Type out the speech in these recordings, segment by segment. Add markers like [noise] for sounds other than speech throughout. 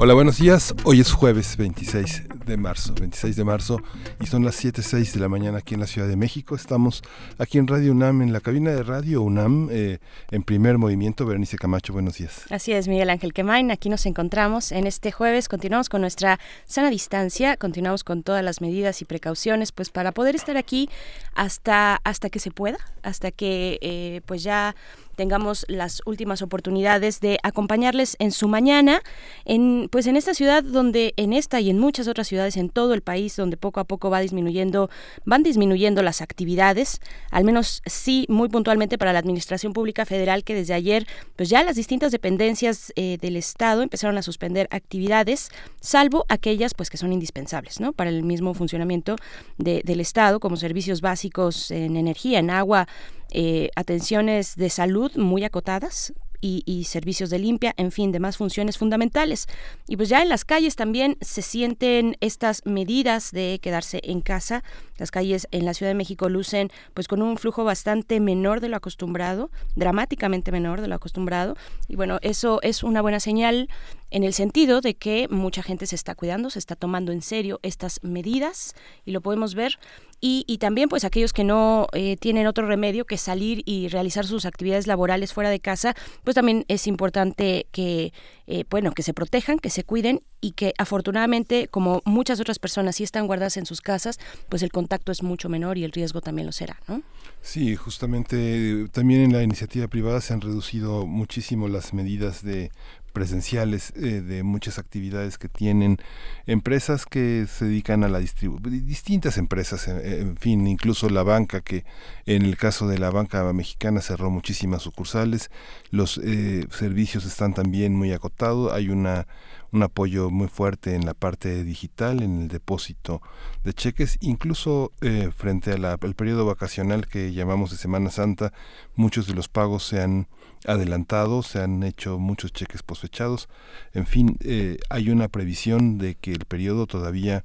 Hola, buenos días. Hoy es jueves 26 de marzo, 26 de marzo, y son las 7.06 de la mañana aquí en la Ciudad de México. Estamos aquí en Radio UNAM, en la cabina de Radio UNAM, eh, en primer movimiento. Berenice Camacho, buenos días. Así es, Miguel Ángel Quemain. Aquí nos encontramos en este jueves. Continuamos con nuestra sana distancia, continuamos con todas las medidas y precauciones, pues para poder estar aquí hasta, hasta que se pueda, hasta que eh, pues ya tengamos las últimas oportunidades de acompañarles en su mañana, en, pues en esta ciudad donde, en esta y en muchas otras ciudades en todo el país, donde poco a poco va disminuyendo, van disminuyendo las actividades, al menos sí muy puntualmente para la Administración Pública Federal, que desde ayer, pues ya las distintas dependencias eh, del Estado empezaron a suspender actividades, salvo aquellas pues que son indispensables, ¿no? Para el mismo funcionamiento del Estado, como servicios básicos en energía, en agua, eh, atenciones de salud muy acotadas, y, servicios de limpia, en fin, demás funciones fundamentales. Y pues ya en las calles también se sienten estas medidas de quedarse en casa. Las calles en la Ciudad de México lucen pues con un flujo bastante menor de lo acostumbrado, dramáticamente menor de lo acostumbrado. Y bueno, eso es una buena señal en el sentido de que mucha gente se está cuidando, se está tomando en serio estas medidas y lo podemos ver y, también pues aquellos que no eh, tienen otro remedio que salir y realizar sus actividades laborales fuera de casa, pues también es importante que, eh, bueno, que se protejan, que se cuiden y que afortunadamente, como muchas otras personas sí están guardadas en sus casas, pues el contacto es mucho menor y el riesgo también lo será, ¿no? Sí, justamente también en la iniciativa privada se han reducido muchísimo las medidas de presenciales eh, de muchas actividades que tienen empresas que se dedican a la distribución, distintas empresas, en, fin, incluso la banca que en el caso de la banca mexicana cerró muchísimas sucursales, los eh, servicios están también muy acotados, hay una un apoyo muy fuerte en la parte digital, en el depósito de cheques, incluso eh, frente al periodo vacacional que llamamos de Semana Santa, muchos de los pagos se han adelantado, se han hecho muchos cheques posfechados, en fin, eh, hay una previsión de que el periodo todavía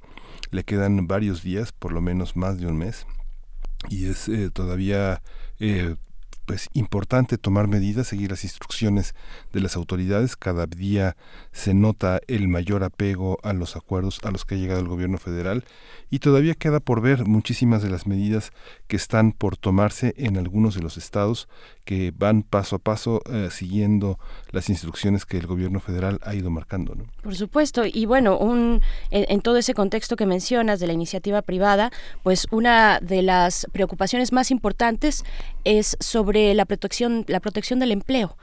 le quedan varios días, por lo menos más de un mes, y es eh, todavía pues importante tomar medidas, seguir las instrucciones de las autoridades. Cada día se nota el mayor apego a los acuerdos a los que ha llegado el gobierno federal y todavía queda por ver muchísimas de las medidas que están por tomarse en algunos de los estados que van paso a paso eh, siguiendo las instrucciones que el gobierno federal ha ido marcando. Por supuesto, y bueno, un, en, todo ese contexto que mencionas de la iniciativa privada, pues una de las preocupaciones más importantes es sobre la protección, la protección del empleo.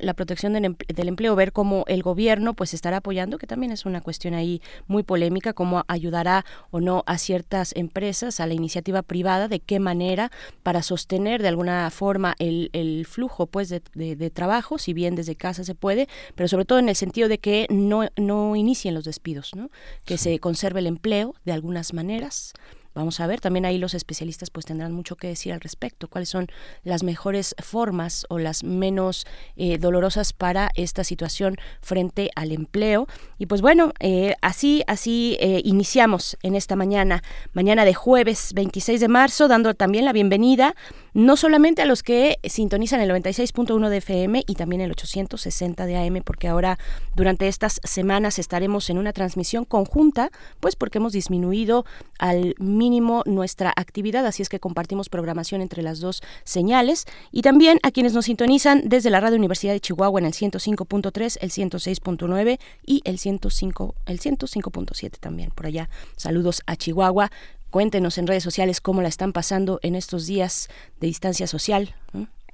La protección del, empleo, ver cómo el gobierno pues estará apoyando, que también es una cuestión ahí muy polémica, cómo ayudará o no a ciertas empresas, a la iniciativa privada, de qué manera para sostener de alguna forma el, flujo pues de, trabajo, si bien desde casa se puede, pero sobre todo en el sentido de que no, no inicien los despidos, ¿no? que se conserve el empleo de algunas maneras Vamos a ver, también ahí los especialistas pues tendrán mucho que decir al respecto, cuáles son las mejores formas o las menos eh, dolorosas para esta situación frente al empleo. Y pues bueno, eh, así, así eh, iniciamos en esta mañana, mañana de jueves 26 de marzo, dando también la bienvenida no solamente a los que sintonizan el 96.1 de FM y también el 860 de AM, porque ahora durante estas semanas estaremos en una transmisión conjunta, pues porque hemos disminuido al mínimo nuestra actividad, así es que compartimos programación entre las dos señales y también a quienes nos sintonizan desde la Radio Universidad de Chihuahua en el 105.3, el 106.9 y el 105 el 105.7 también por allá. Saludos a Chihuahua. Cuéntenos en redes sociales cómo la están pasando en estos días de distancia social.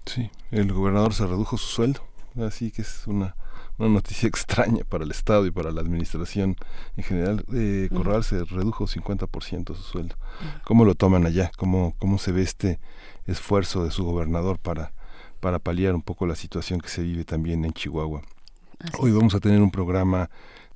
Sí, el gobernador se redujo su sueldo, así que es una, noticia [laughs] extraña para el Estado y para la administración en general. Eh, Corral se redujo 50% su sueldo. ¿Cómo lo toman allá? ¿Cómo, ¿Cómo se ve este esfuerzo de su gobernador para, para paliar un poco la situación que se vive también en Chihuahua? Hoy vamos a tener un programa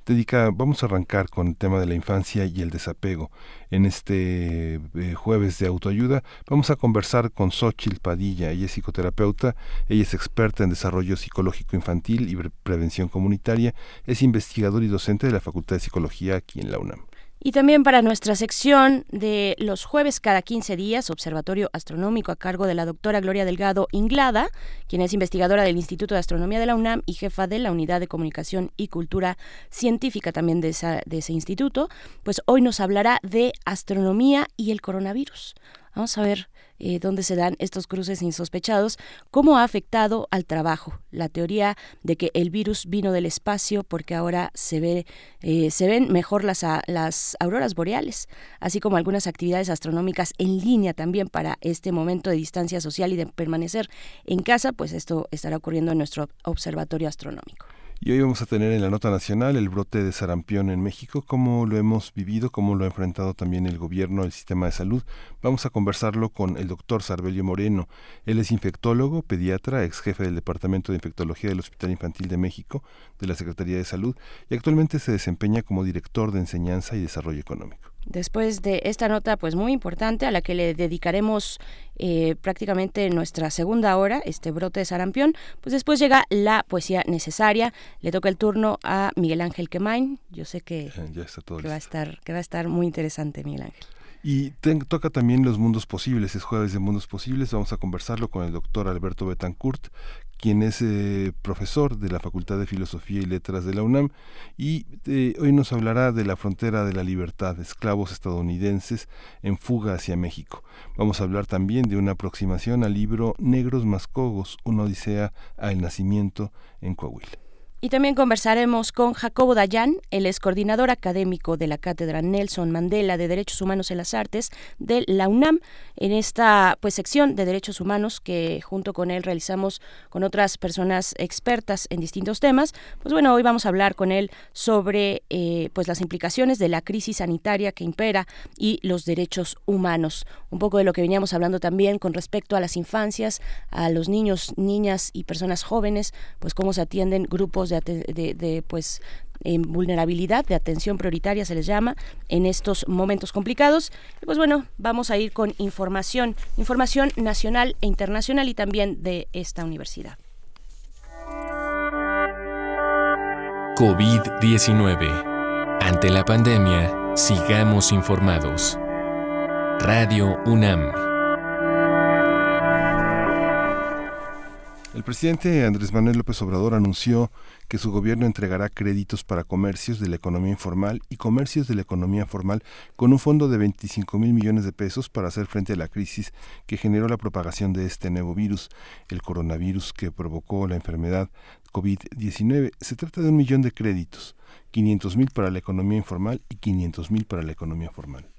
dedica, vamos a arrancar con el tema de la infancia y el desapego. En este eh, jueves de autoayuda vamos a conversar con Xochitl Padilla, ella es psicoterapeuta, ella es experta en desarrollo psicológico infantil y prevención comunitaria, es investigador y docente de la Facultad de Psicología aquí en la UNAM. Y también para nuestra sección de los jueves cada 15 días, Observatorio Astronómico a cargo de la doctora Gloria Delgado Inglada, quien es investigadora del Instituto de Astronomía de la UNAM y jefa de la Unidad de Comunicación y Cultura Científica también de, de ese instituto, pues hoy nos hablará de astronomía y el coronavirus. Vamos a ver eh, dónde se dan estos cruces insospechados, cómo ha afectado al trabajo. La teoría de que el virus vino del espacio porque ahora se ve eh, se ven mejor las, las auroras boreales, así como algunas actividades astronómicas en línea también para este momento de distancia social y de permanecer en casa, pues esto estará ocurriendo en nuestro observatorio astronómico. Y hoy vamos a tener en la nota nacional el brote de sarampión en México, cómo lo hemos vivido, cómo lo ha enfrentado también el gobierno, el sistema de salud. Vamos a conversarlo con el doctor Sarbelio Moreno. Él es infectólogo, pediatra, ex jefe del Departamento de Infectología del Hospital Infantil de México, de la Secretaría de Salud, y actualmente se desempeña como director de enseñanza y desarrollo económico después de esta nota pues muy importante a la que le dedicaremos eh, prácticamente nuestra segunda hora, este brote de sarampión, pues después llega la poesía necesaria, le toca el turno a Miguel Ángel Quemain, yo sé que, va a estar, que va a estar muy interesante Miguel Ángel. Y toca también los mundos posibles, es jueves de mundos posibles, vamos a conversarlo con el doctor Alberto Betancourt, quien es eh, profesor de la Facultad de Filosofía y Letras de la UNAM, y eh, hoy nos hablará de la frontera de la libertad, esclavos estadounidenses en fuga hacia México. Vamos a hablar también de una aproximación al libro Negros Mascogos, una odisea al nacimiento en Coahuila. Y también conversaremos con Jacobo Dayan, el ex coordinador académico de la Cátedra Nelson Mandela de Derechos Humanos en las Artes de la UNAM, en esta pues sección de Derechos Humanos que junto con él realizamos con otras personas expertas en distintos temas. Pues bueno, hoy vamos a hablar con él sobre eh, pues las implicaciones de la crisis sanitaria que impera y los derechos humanos. Un poco de lo que veníamos hablando también con respecto a las infancias, a los niños, niñas y personas jóvenes, pues cómo se atienden grupos de, pues en vulnerabilidad, de atención prioritaria se les llama, en estos momentos complicados. Pues bueno, vamos a ir con información, información nacional e internacional y también de esta universidad. COVID-19. Ante la pandemia, sigamos informados. Radio UNAM. El presidente Andrés Manuel López Obrador anunció que su gobierno entregará créditos para comercios de la economía informal y comercios de la economía formal con un fondo de 25 mil millones de pesos para hacer frente a la crisis que generó la propagación de este nuevo virus, el coronavirus que provocó la enfermedad COVID-19. Se trata de un millón de créditos, 500 mil para la economía informal y 500 mil para la economía formal.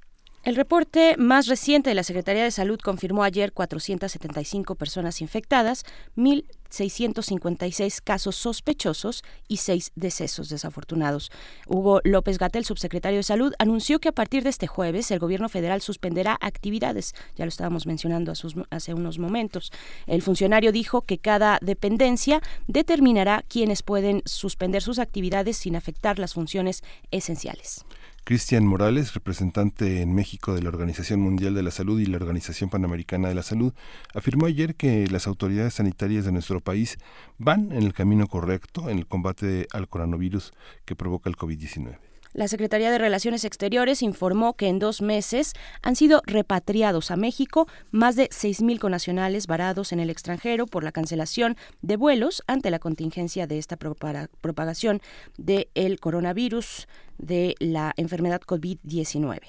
El reporte más reciente de la Secretaría de Salud confirmó ayer 475 personas infectadas, 1.656 casos sospechosos y 6 decesos desafortunados. Hugo López Gatel, subsecretario de Salud, anunció que a partir de este jueves el gobierno federal suspenderá actividades. Ya lo estábamos mencionando hace unos momentos. El funcionario dijo que cada dependencia determinará quiénes pueden suspender sus actividades sin afectar las funciones esenciales. Cristian Morales, representante en México de la Organización Mundial de la Salud y la Organización Panamericana de la Salud, afirmó ayer que las autoridades sanitarias de nuestro país van en el camino correcto en el combate al coronavirus que provoca el COVID-19. La Secretaría de Relaciones Exteriores informó que en dos meses han sido repatriados a México más de 6.000 conacionales varados en el extranjero por la cancelación de vuelos ante la contingencia de esta propagación del coronavirus de la enfermedad COVID-19.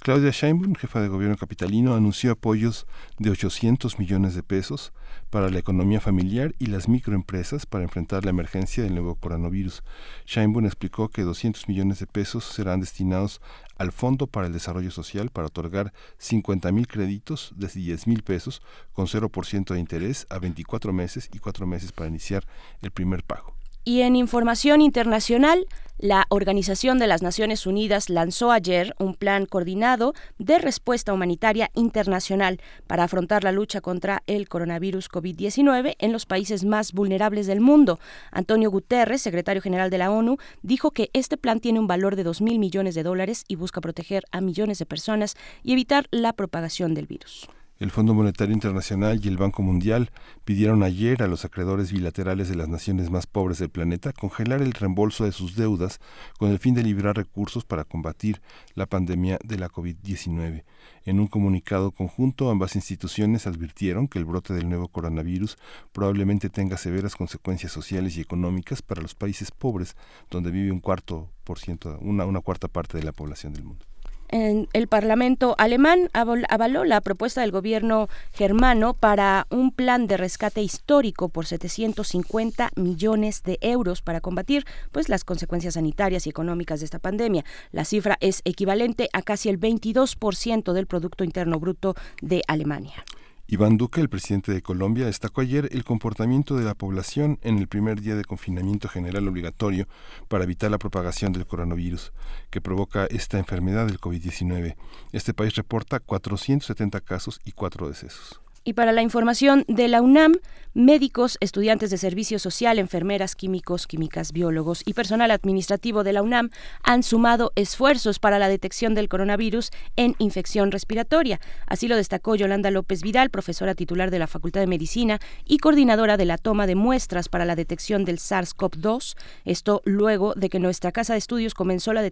Claudia Sheinbaum, jefa de gobierno capitalino, anunció apoyos de 800 millones de pesos para la economía familiar y las microempresas para enfrentar la emergencia del nuevo coronavirus. Sheinbaum explicó que 200 millones de pesos serán destinados al Fondo para el Desarrollo Social para otorgar 50 mil créditos de 10 mil pesos con 0% de interés a 24 meses y 4 meses para iniciar el primer pago. Y en información internacional, La Organización de las Naciones Unidas lanzó ayer un plan coordinado de respuesta humanitaria internacional para afrontar la lucha contra el coronavirus COVID-19 en los países más vulnerables del mundo. Antonio Guterres, secretario general de la ONU, dijo que este plan tiene un valor de 2 mil millones de dólares y busca proteger a millones de personas y evitar la propagación del virus. El Fondo Monetario Internacional y el Banco Mundial pidieron ayer a los acreedores bilaterales de las naciones más pobres del planeta congelar el reembolso de sus deudas con el fin de liberar recursos para combatir la pandemia de la COVID-19. En un comunicado conjunto, ambas instituciones advirtieron que el brote del nuevo coronavirus probablemente tenga severas consecuencias sociales y económicas para los países pobres, donde vive un cuarto por ciento, una, una cuarta parte de la población del mundo el Parlamento alemán avaló la propuesta del gobierno germano para un plan de rescate histórico por 750 millones de euros para combatir pues las consecuencias sanitarias y económicas de esta pandemia. La cifra es equivalente a casi el 22% del producto interno bruto de Alemania. Iván Duque, el presidente de Colombia, destacó ayer el comportamiento de la población en el primer día de confinamiento general obligatorio para evitar la propagación del coronavirus que provoca esta enfermedad del COVID-19. Este país reporta 470 casos y cuatro decesos. Y para la información de la UNAM, médicos, estudiantes de servicio social, enfermeras, químicos, químicas, biólogos y personal administrativo de la UNAM han sumado esfuerzos para la detección del coronavirus en infección respiratoria. Así lo destacó Yolanda López Vidal, profesora titular de la Facultad de Medicina y coordinadora de la toma de muestras para la detección del SARS-CoV-2. Esto luego de que nuestra casa de estudios comenzó la,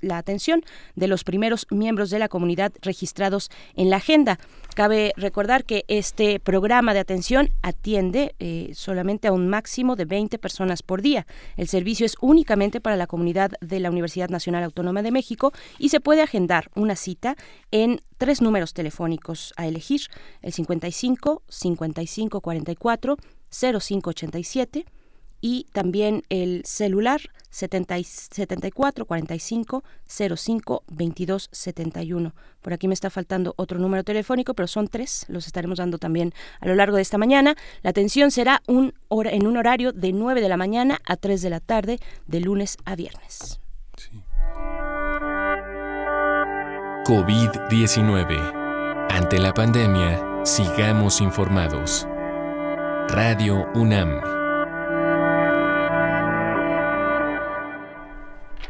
la atención de los primeros miembros de la comunidad registrados en la agenda. Cabe recordar que este programa de atención atiende eh, solamente a un máximo de 20 personas por día. El servicio es únicamente para la comunidad de la Universidad Nacional Autónoma de México y se puede agendar una cita en tres números telefónicos a elegir, el 55 55 44 0587 y también el celular 74 45 05 22 71. Por aquí me está faltando otro número telefónico, pero son tres, los estaremos dando también a lo largo de esta mañana. La atención será un hora, en un horario de 9 de la mañana a 3 de la tarde, de lunes a viernes. COVID-19. Ante la pandemia, sigamos informados. Radio UNAM.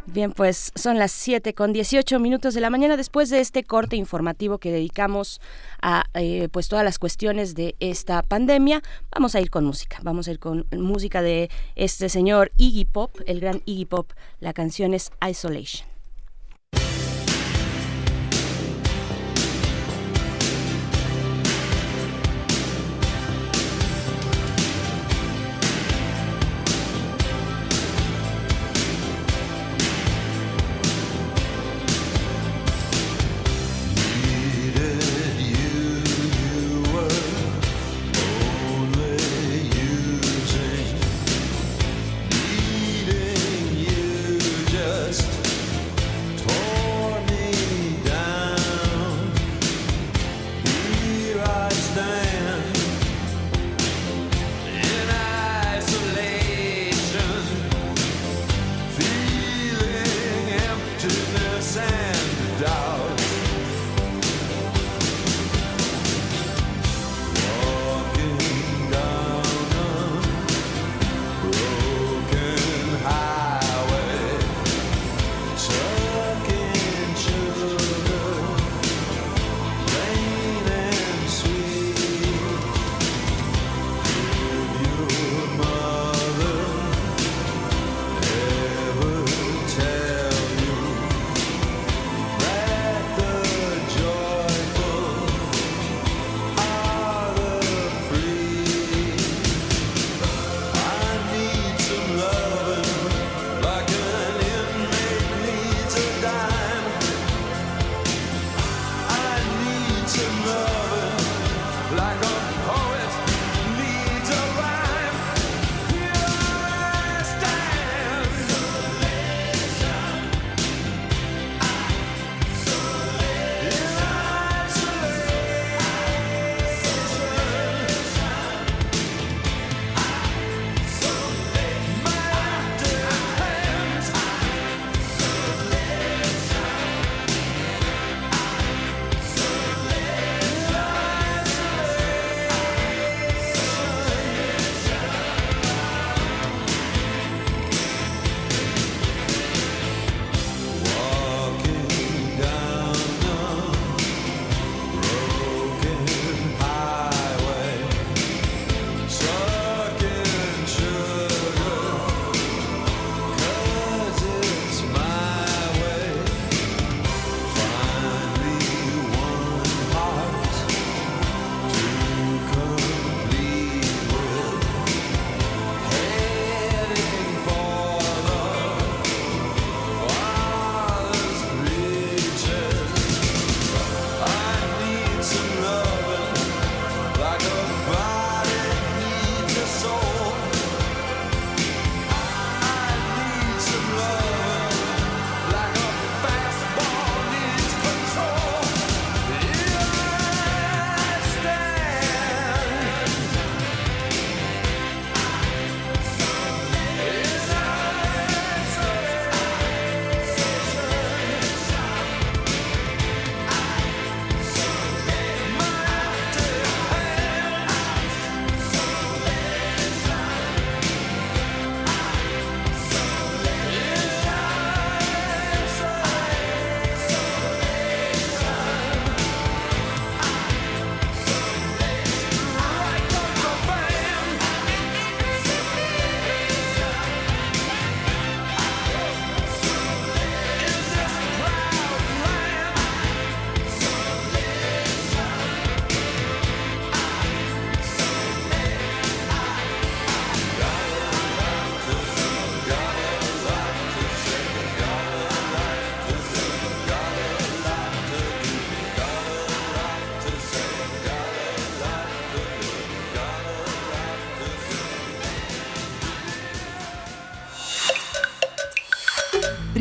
Bien, pues son las 7 con 18 minutos de la mañana después de este corte informativo que dedicamos a eh, pues todas las cuestiones de esta pandemia. Vamos a ir con música, vamos a ir con música de este señor Iggy Pop, el gran Iggy Pop. La canción es Isolation.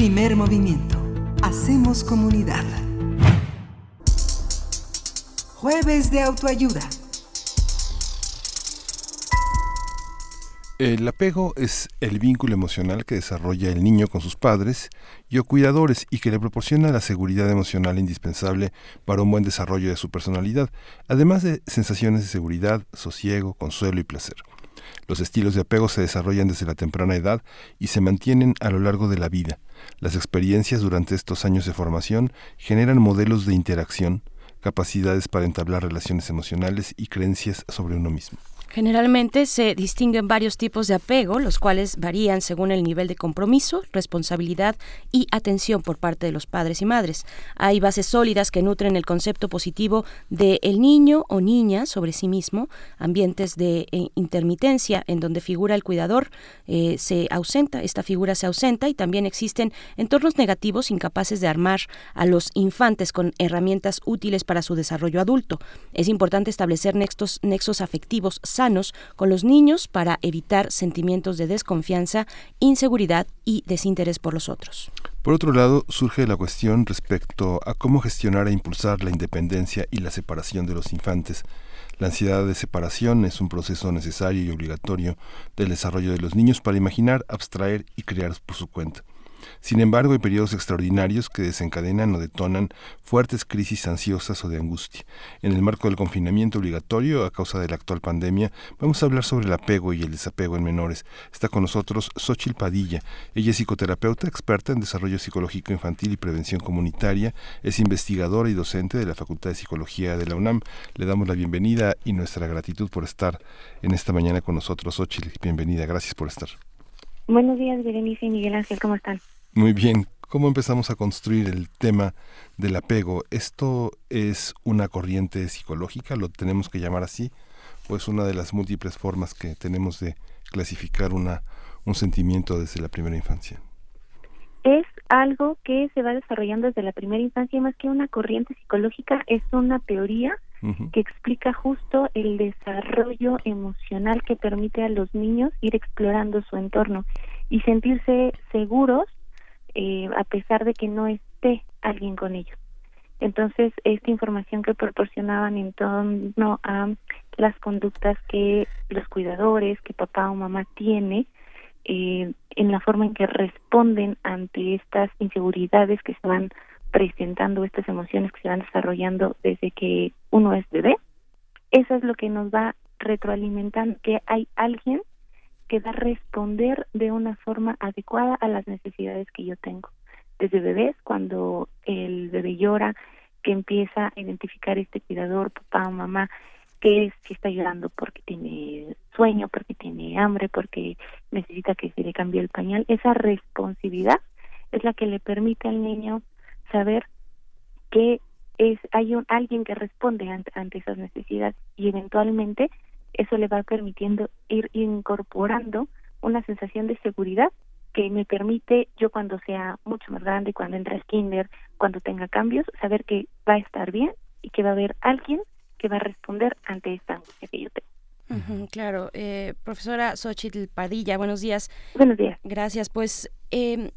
Primer movimiento. Hacemos comunidad. Jueves de autoayuda. El apego es el vínculo emocional que desarrolla el niño con sus padres y o cuidadores y que le proporciona la seguridad emocional indispensable para un buen desarrollo de su personalidad, además de sensaciones de seguridad, sosiego, consuelo y placer. Los estilos de apego se desarrollan desde la temprana edad y se mantienen a lo largo de la vida. Las experiencias durante estos años de formación generan modelos de interacción, capacidades para entablar relaciones emocionales y creencias sobre uno mismo. Generalmente se distinguen varios tipos de apego, los cuales varían según el nivel de compromiso, responsabilidad y atención por parte de los padres y madres. Hay bases sólidas que nutren el concepto positivo de el niño o niña sobre sí mismo, ambientes de eh, intermitencia en donde figura el cuidador eh, se ausenta, esta figura se ausenta y también existen entornos negativos incapaces de armar a los infantes con herramientas útiles para su desarrollo adulto. Es importante establecer nexos, nexos afectivos con los niños para evitar sentimientos de desconfianza, inseguridad y desinterés por los otros. Por otro lado, surge la cuestión respecto a cómo gestionar e impulsar la independencia y la separación de los infantes. La ansiedad de separación es un proceso necesario y obligatorio del desarrollo de los niños para imaginar, abstraer y crear por su cuenta. Sin embargo, hay periodos extraordinarios que desencadenan o detonan fuertes crisis ansiosas o de angustia. En el marco del confinamiento obligatorio a causa de la actual pandemia, vamos a hablar sobre el apego y el desapego en menores. Está con nosotros Xochil Padilla. Ella es psicoterapeuta, experta en desarrollo psicológico infantil y prevención comunitaria. Es investigadora y docente de la Facultad de Psicología de la UNAM. Le damos la bienvenida y nuestra gratitud por estar en esta mañana con nosotros. Xochil, bienvenida. Gracias por estar. Buenos días, Berenice y Miguel Ángel. ¿Cómo están? Muy bien. ¿Cómo empezamos a construir el tema del apego? ¿Esto es una corriente psicológica? ¿Lo tenemos que llamar así? ¿O es una de las múltiples formas que tenemos de clasificar una, un sentimiento desde la primera infancia? Es algo que se va desarrollando desde la primera infancia, más que una corriente psicológica, es una teoría que explica justo el desarrollo emocional que permite a los niños ir explorando su entorno y sentirse seguros eh, a pesar de que no esté alguien con ellos. Entonces, esta información que proporcionaban en torno a las conductas que los cuidadores, que papá o mamá tiene, eh, en la forma en que responden ante estas inseguridades que se van presentando, estas emociones que se van desarrollando desde que uno es bebé, eso es lo que nos va retroalimentando, que hay alguien que va a responder de una forma adecuada a las necesidades que yo tengo. Desde bebés, cuando el bebé llora, que empieza a identificar este cuidador, papá o mamá, que si está llorando porque tiene sueño, porque tiene hambre, porque necesita que se le cambie el pañal, esa responsabilidad es la que le permite al niño saber que es hay un alguien que responde ante, ante esas necesidades y eventualmente eso le va permitiendo ir incorporando una sensación de seguridad que me permite yo cuando sea mucho más grande, cuando entre al kinder, cuando tenga cambios, saber que va a estar bien y que va a haber alguien que va a responder ante esta angustia que yo tengo. claro, eh, profesora Xochitl Padilla, buenos días. Buenos días. Gracias. Pues eh,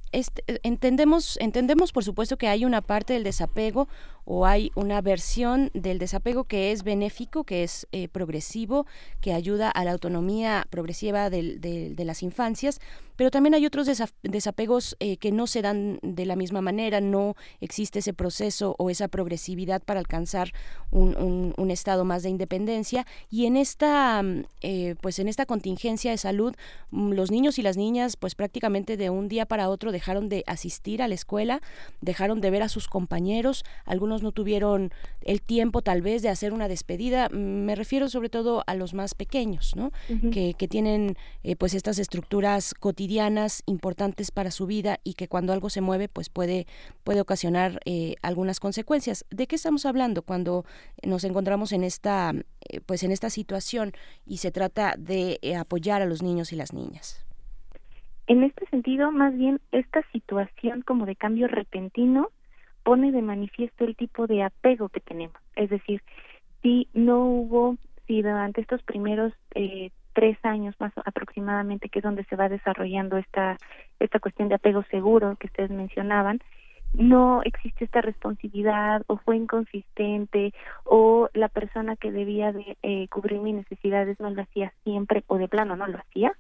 entendemos, entendemos, por supuesto, que hay una parte del desapego o hay una versión del desapego que es benéfico, que es eh, progresivo, que ayuda a la autonomía progresiva de las infancias, pero también hay otros desapegos eh, que no se dan de la misma manera, no existe ese proceso o esa progresividad para alcanzar un, estado más de independencia. Y en esta, mm, eh, pues en esta contingencia de salud, mm, los niños y las niñas, pues prácticamente de un día para otro dejaron de asistir a la escuela, dejaron de ver a sus compañeros, algunos no tuvieron el tiempo tal vez de hacer una despedida. Mm, me refiero sobre todo a los más pequeños, ¿no? que, que, tienen eh, pues estas estructuras cotidianas importantes para su vida y que cuando algo se mueve pues puede, puede ocasionar eh, algunas consecuencias. ¿De qué estamos hablando cuando nos encontramos en esta, eh, pues en esta situación y se trata de apoyar a los niños y las niñas? En este sentido, más bien esta situación como de cambio repentino pone de manifiesto el tipo de apego que tenemos. Es decir, si no hubo, si durante estos primeros eh, tres años más aproximadamente, que es donde se va desarrollando esta, esta cuestión de apego seguro que ustedes mencionaban, no existe esta responsabilidad o fue inconsistente o la persona que debía de eh, cubrir mis necesidades no lo hacía siempre o de plano no lo hacía,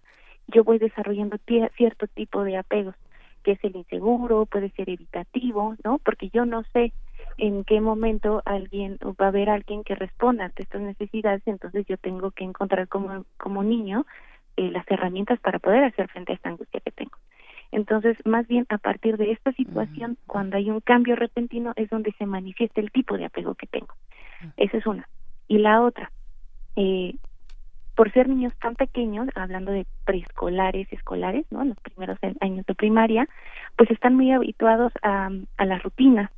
yo voy desarrollando cierto tipo de apegos, que es el inseguro, puede ser evitativo, ¿no? Porque yo no sé en qué momento alguien va a haber alguien que responda ante estas necesidades, entonces yo tengo que encontrar como, como niño eh, las herramientas para poder hacer frente a esta angustia que tengo. Entonces, más bien a partir de esta situación, cuando hay un cambio repentino, es donde se manifiesta el tipo de apego que tengo. Esa es una. Y la otra, eh, por ser niños tan pequeños, hablando de preescolares, escolares, ¿no? Los primeros años de primaria, pues están muy habituados a, a la rutina.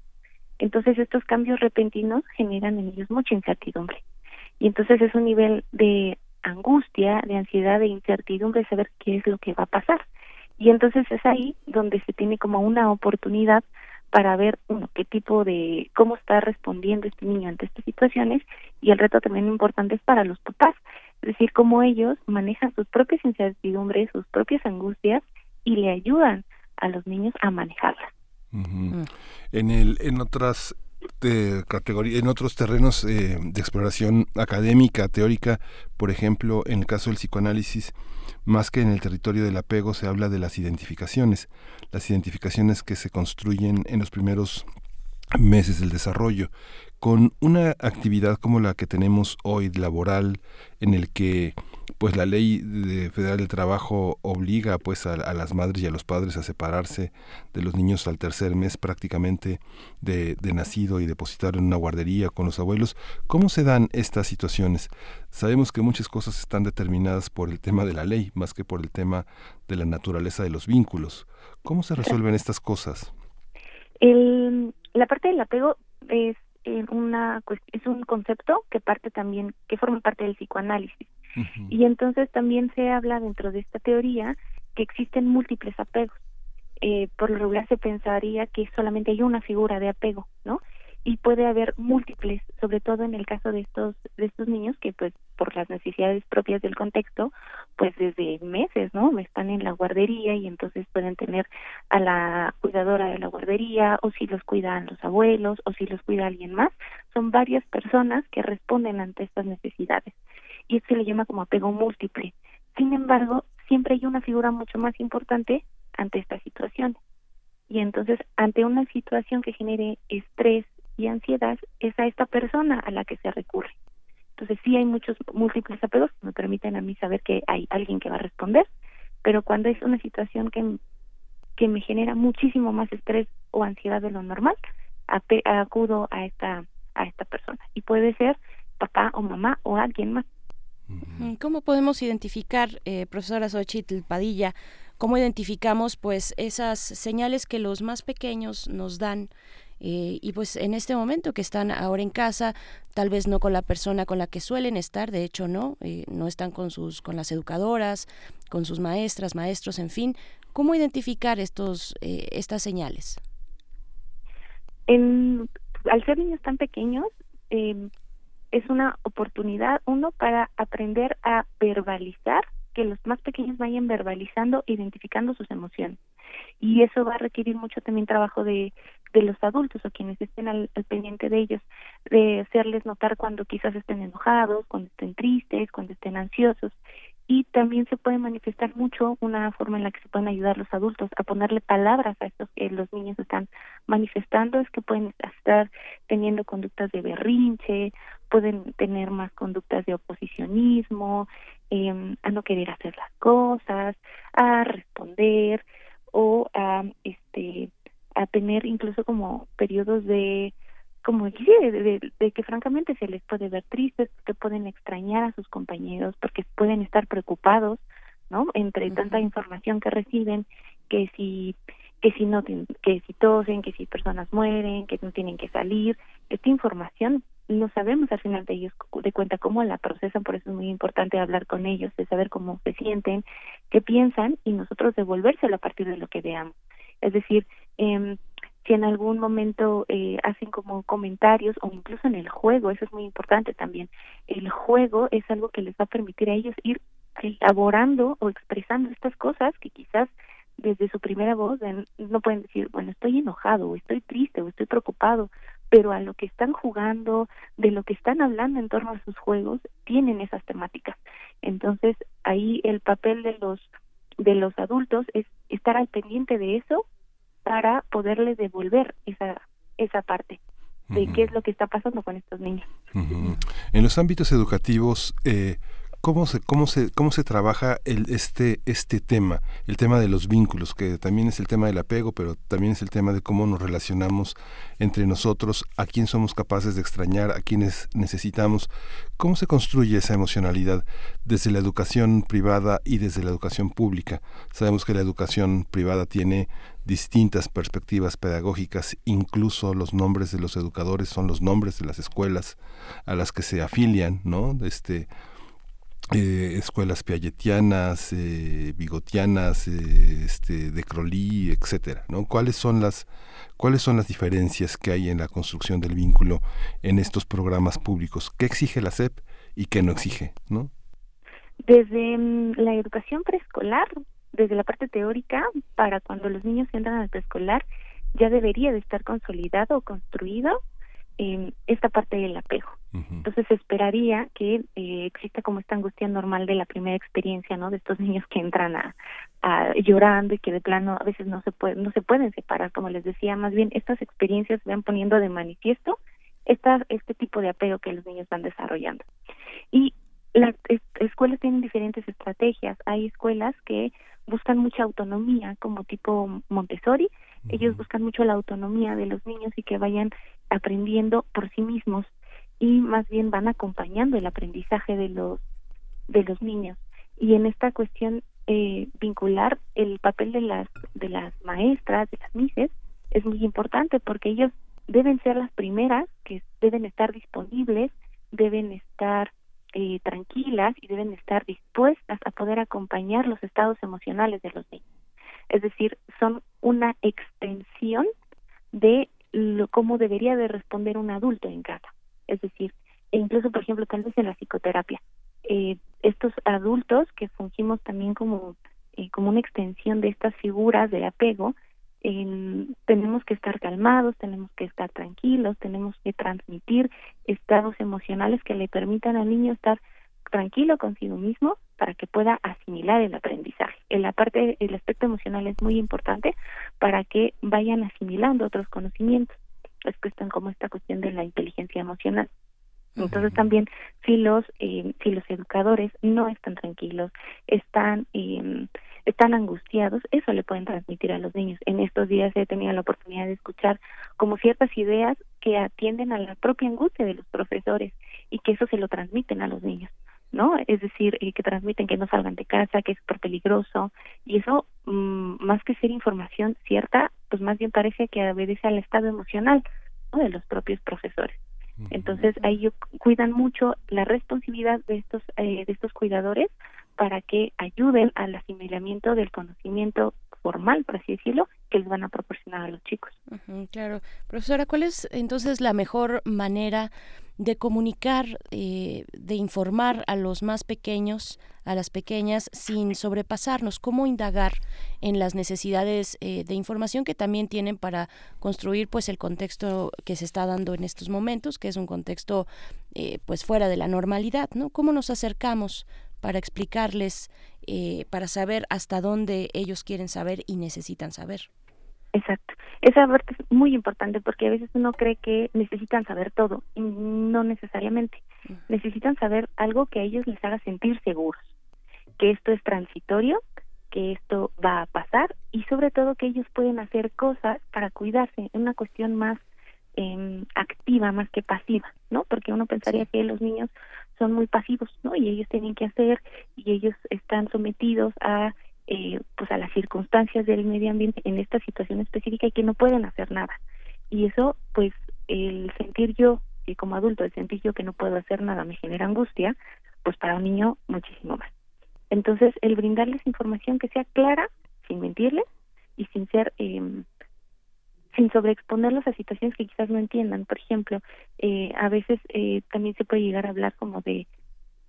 Entonces, estos cambios repentinos generan en ellos mucha incertidumbre. Y entonces es un nivel de angustia, de ansiedad, de incertidumbre, saber qué es lo que va a pasar. Y entonces es ahí donde se tiene como una oportunidad para ver uno qué tipo de cómo está respondiendo este niño ante estas situaciones y el reto también importante es para los papás, es decir, cómo ellos manejan sus propias incertidumbres, sus propias angustias y le ayudan a los niños a manejarlas. Mm. En el en otras de categoría en otros terrenos eh, de exploración académica, teórica, por ejemplo, en el caso del psicoanálisis, más que en el territorio del apego se habla de las identificaciones, las identificaciones que se construyen en los primeros meses del desarrollo, con una actividad como la que tenemos hoy laboral, en el que pues la ley de federal del trabajo obliga pues a, las madres y a los padres a separarse de los niños al tercer mes prácticamente de, nacido y depositar en una guardería con los abuelos. ¿Cómo se dan estas situaciones? Sabemos que muchas cosas están determinadas por el tema de la ley más que por el tema de la naturaleza de los vínculos. ¿Cómo se resuelven estas cosas? La parte del apego es una es un concepto que parte también que forma parte del psicoanálisis y entonces también se habla dentro de esta teoría que existen múltiples apegos. Eh, por lo regular se pensaría que solamente hay una figura de apego, ¿no? Y puede haber múltiples, sobre todo en el caso de estos de estos niños que pues por las necesidades propias del contexto, pues desde meses, ¿no? Están en la guardería y entonces pueden tener a la cuidadora de la guardería o si los cuidan los abuelos o si los cuida alguien más, son varias personas que responden ante estas necesidades. Y esto se le llama como apego múltiple. Sin embargo, siempre hay una figura mucho más importante ante esta situación. Y entonces, ante una situación que genere estrés, y ansiedad es a esta persona a la que se recurre. Entonces sí hay muchos múltiples apegos que me permiten a mí saber que hay alguien que va a responder, pero cuando es una situación que, que me genera muchísimo más estrés o ansiedad de lo normal, acudo a esta a esta persona y puede ser papá o mamá o alguien más. ¿Cómo podemos identificar, eh, profesora Xochitl Padilla, cómo identificamos pues esas señales que los más pequeños nos dan eh, y pues en este momento que están ahora en casa, tal vez no con la persona con la que suelen estar, de hecho no, eh, no están con sus, con las educadoras, con sus maestras, maestros, en fin, ¿cómo identificar estos, eh, estas señales? Al ser niños tan pequeños, es una oportunidad, uno, para aprender a verbalizar, que los más pequeños vayan verbalizando, identificando sus emociones y eso va a requerir mucho también trabajo de, de los adultos o quienes estén al, pendiente de ellos, de hacerles notar cuando quizás estén enojados, cuando estén tristes, cuando estén ansiosos. Y también se puede manifestar mucho una forma en la que se pueden ayudar los adultos a ponerle palabras a estos que los niños están manifestando, es que pueden estar teniendo conductas de berrinche, pueden tener más conductas de oposicionismo, eh, a no querer hacer las cosas, a responder, o a este a tener incluso como periodos de como de, de, que francamente se les puede ver tristes porque pueden extrañar a sus compañeros porque pueden estar preocupados no entre tanta información que reciben que si que si no que si tosen que si personas mueren que no tienen que salir. Esta información no sabemos al final de ellos de cuenta cómo la procesan, por eso es muy importante hablar con ellos, de saber cómo se sienten, qué piensan y nosotros devolvérselo a partir de lo que veamos. Es decir, eh, si en algún momento eh, hacen como comentarios o incluso en el juego, eso es muy importante también, el juego es algo que les va a permitir a ellos ir elaborando o expresando estas cosas que quizás desde su primera voz no pueden decir, bueno, estoy enojado o estoy triste o estoy preocupado, pero a lo que están jugando, de lo que están hablando en torno a sus juegos, tienen esas temáticas. Entonces, ahí el papel de los de los adultos es estar al pendiente de eso para poderles devolver esa esa parte de qué es lo que está pasando con estos niños. En los ámbitos educativos, eh, ¿Cómo se, cómo se, cómo se trabaja el, este, este tema, el tema de los vínculos, que también es el tema del apego, pero también es el tema de cómo nos relacionamos entre nosotros, a quién somos capaces de extrañar, a quienes necesitamos? ¿Cómo se construye esa emocionalidad desde la educación privada y desde la educación pública? Sabemos que la educación privada tiene distintas perspectivas pedagógicas, incluso los nombres de los educadores son los nombres de las escuelas a las que se afilian, ¿no? Este, eh, escuelas piagetianas, eh, bigotianas, eh, este, de Crowley, etcétera, ¿no? ¿Cuáles son las cuáles son las diferencias que hay en la construcción del vínculo en estos programas públicos? ¿Qué exige la SEP y qué no exige, no? Desde mm, la educación preescolar, desde la parte teórica, para cuando los niños entran al preescolar, ya debería de estar consolidado o construido esta parte del apego. Entonces esperaría que eh, exista como esta angustia normal de la primera experiencia, ¿no? De estos [laughs] niños que entran a, a, llorando y que de plano a veces no se pueden no se pueden separar, como les decía, más bien estas experiencias van poniendo de manifiesto esta, este tipo de apego que los niños van desarrollando. Y las escuelas tienen diferentes estrategias. Hay escuelas que buscan mucha autonomía, como tipo Montessori. Ellos buscan mucho la autonomía de los niños y que vayan aprendiendo por sí mismos y más bien van acompañando el aprendizaje de los de los niños y en esta cuestión eh, vincular el papel de las de las maestras de las mises es muy importante porque ellos deben ser las primeras que deben estar disponibles deben estar eh, tranquilas y deben estar dispuestas a poder acompañar los estados emocionales de los niños es decir son una extensión de lo, cómo debería de responder un adulto en casa. Es decir, e incluso, por ejemplo, tal vez en la psicoterapia, eh, estos adultos que fungimos también como, eh, como una extensión de estas figuras de apego, tenemos que estar calmados, tenemos que estar tranquilos, tenemos que transmitir estados emocionales que le permitan al niño estar tranquilo consigo mismo para que pueda asimilar el aprendizaje. En la parte, el aspecto emocional es muy importante para que vayan asimilando otros conocimientos. Es que están como esta cuestión de la inteligencia emocional. Entonces también si los eh, si los educadores no están tranquilos, están eh, están angustiados, eso le pueden transmitir a los niños. En estos días he tenido la oportunidad de escuchar como ciertas ideas que atienden a la propia angustia de los profesores y que eso se lo transmiten a los niños. ¿no? Es decir, eh, que transmiten que no salgan de casa, que es súper peligroso, y eso, mm, más que ser información cierta, pues más bien parece que obedece al estado emocional de los propios profesores. Entonces, ahí cuidan mucho la responsabilidad de estos, eh, de estos cuidadores para que ayuden al asimilamiento del conocimiento formal, por así decirlo, que les van a proporcionar a los chicos. claro. Profesora, ¿cuál es entonces la mejor manera de comunicar, eh, de informar a los más pequeños, a las pequeñas, sin sobrepasarnos? ¿Cómo indagar en las necesidades eh, de información que también tienen para construir pues el contexto que se está dando en estos momentos, que es un contexto eh, pues fuera de la normalidad, ¿no? ¿Cómo nos acercamos para explicarles, para saber hasta dónde ellos quieren saber y necesitan saber? Exacto. Esa parte es muy importante porque a veces uno cree que necesitan saber todo y no necesariamente. Necesitan saber algo que a ellos les haga sentir seguros, que esto es transitorio, que esto va a pasar y sobre todo que ellos pueden hacer cosas para cuidarse, una cuestión más eh, activa más que pasiva, ¿no? Porque uno pensaría que los niños son muy pasivos, ¿no? Y ellos tienen que hacer y ellos están sometidos a eh, pues a las circunstancias del medio ambiente en esta situación específica y que no pueden hacer nada. Y eso, pues, el sentir yo, y como adulto, el sentir yo que no puedo hacer nada me genera angustia, pues para un niño muchísimo más. Entonces, el brindarles información que sea clara, sin mentirles y sin ser, eh, sin sobreexponerlos a situaciones que quizás no entiendan. Por ejemplo, eh, a veces eh, también se puede llegar a hablar como de,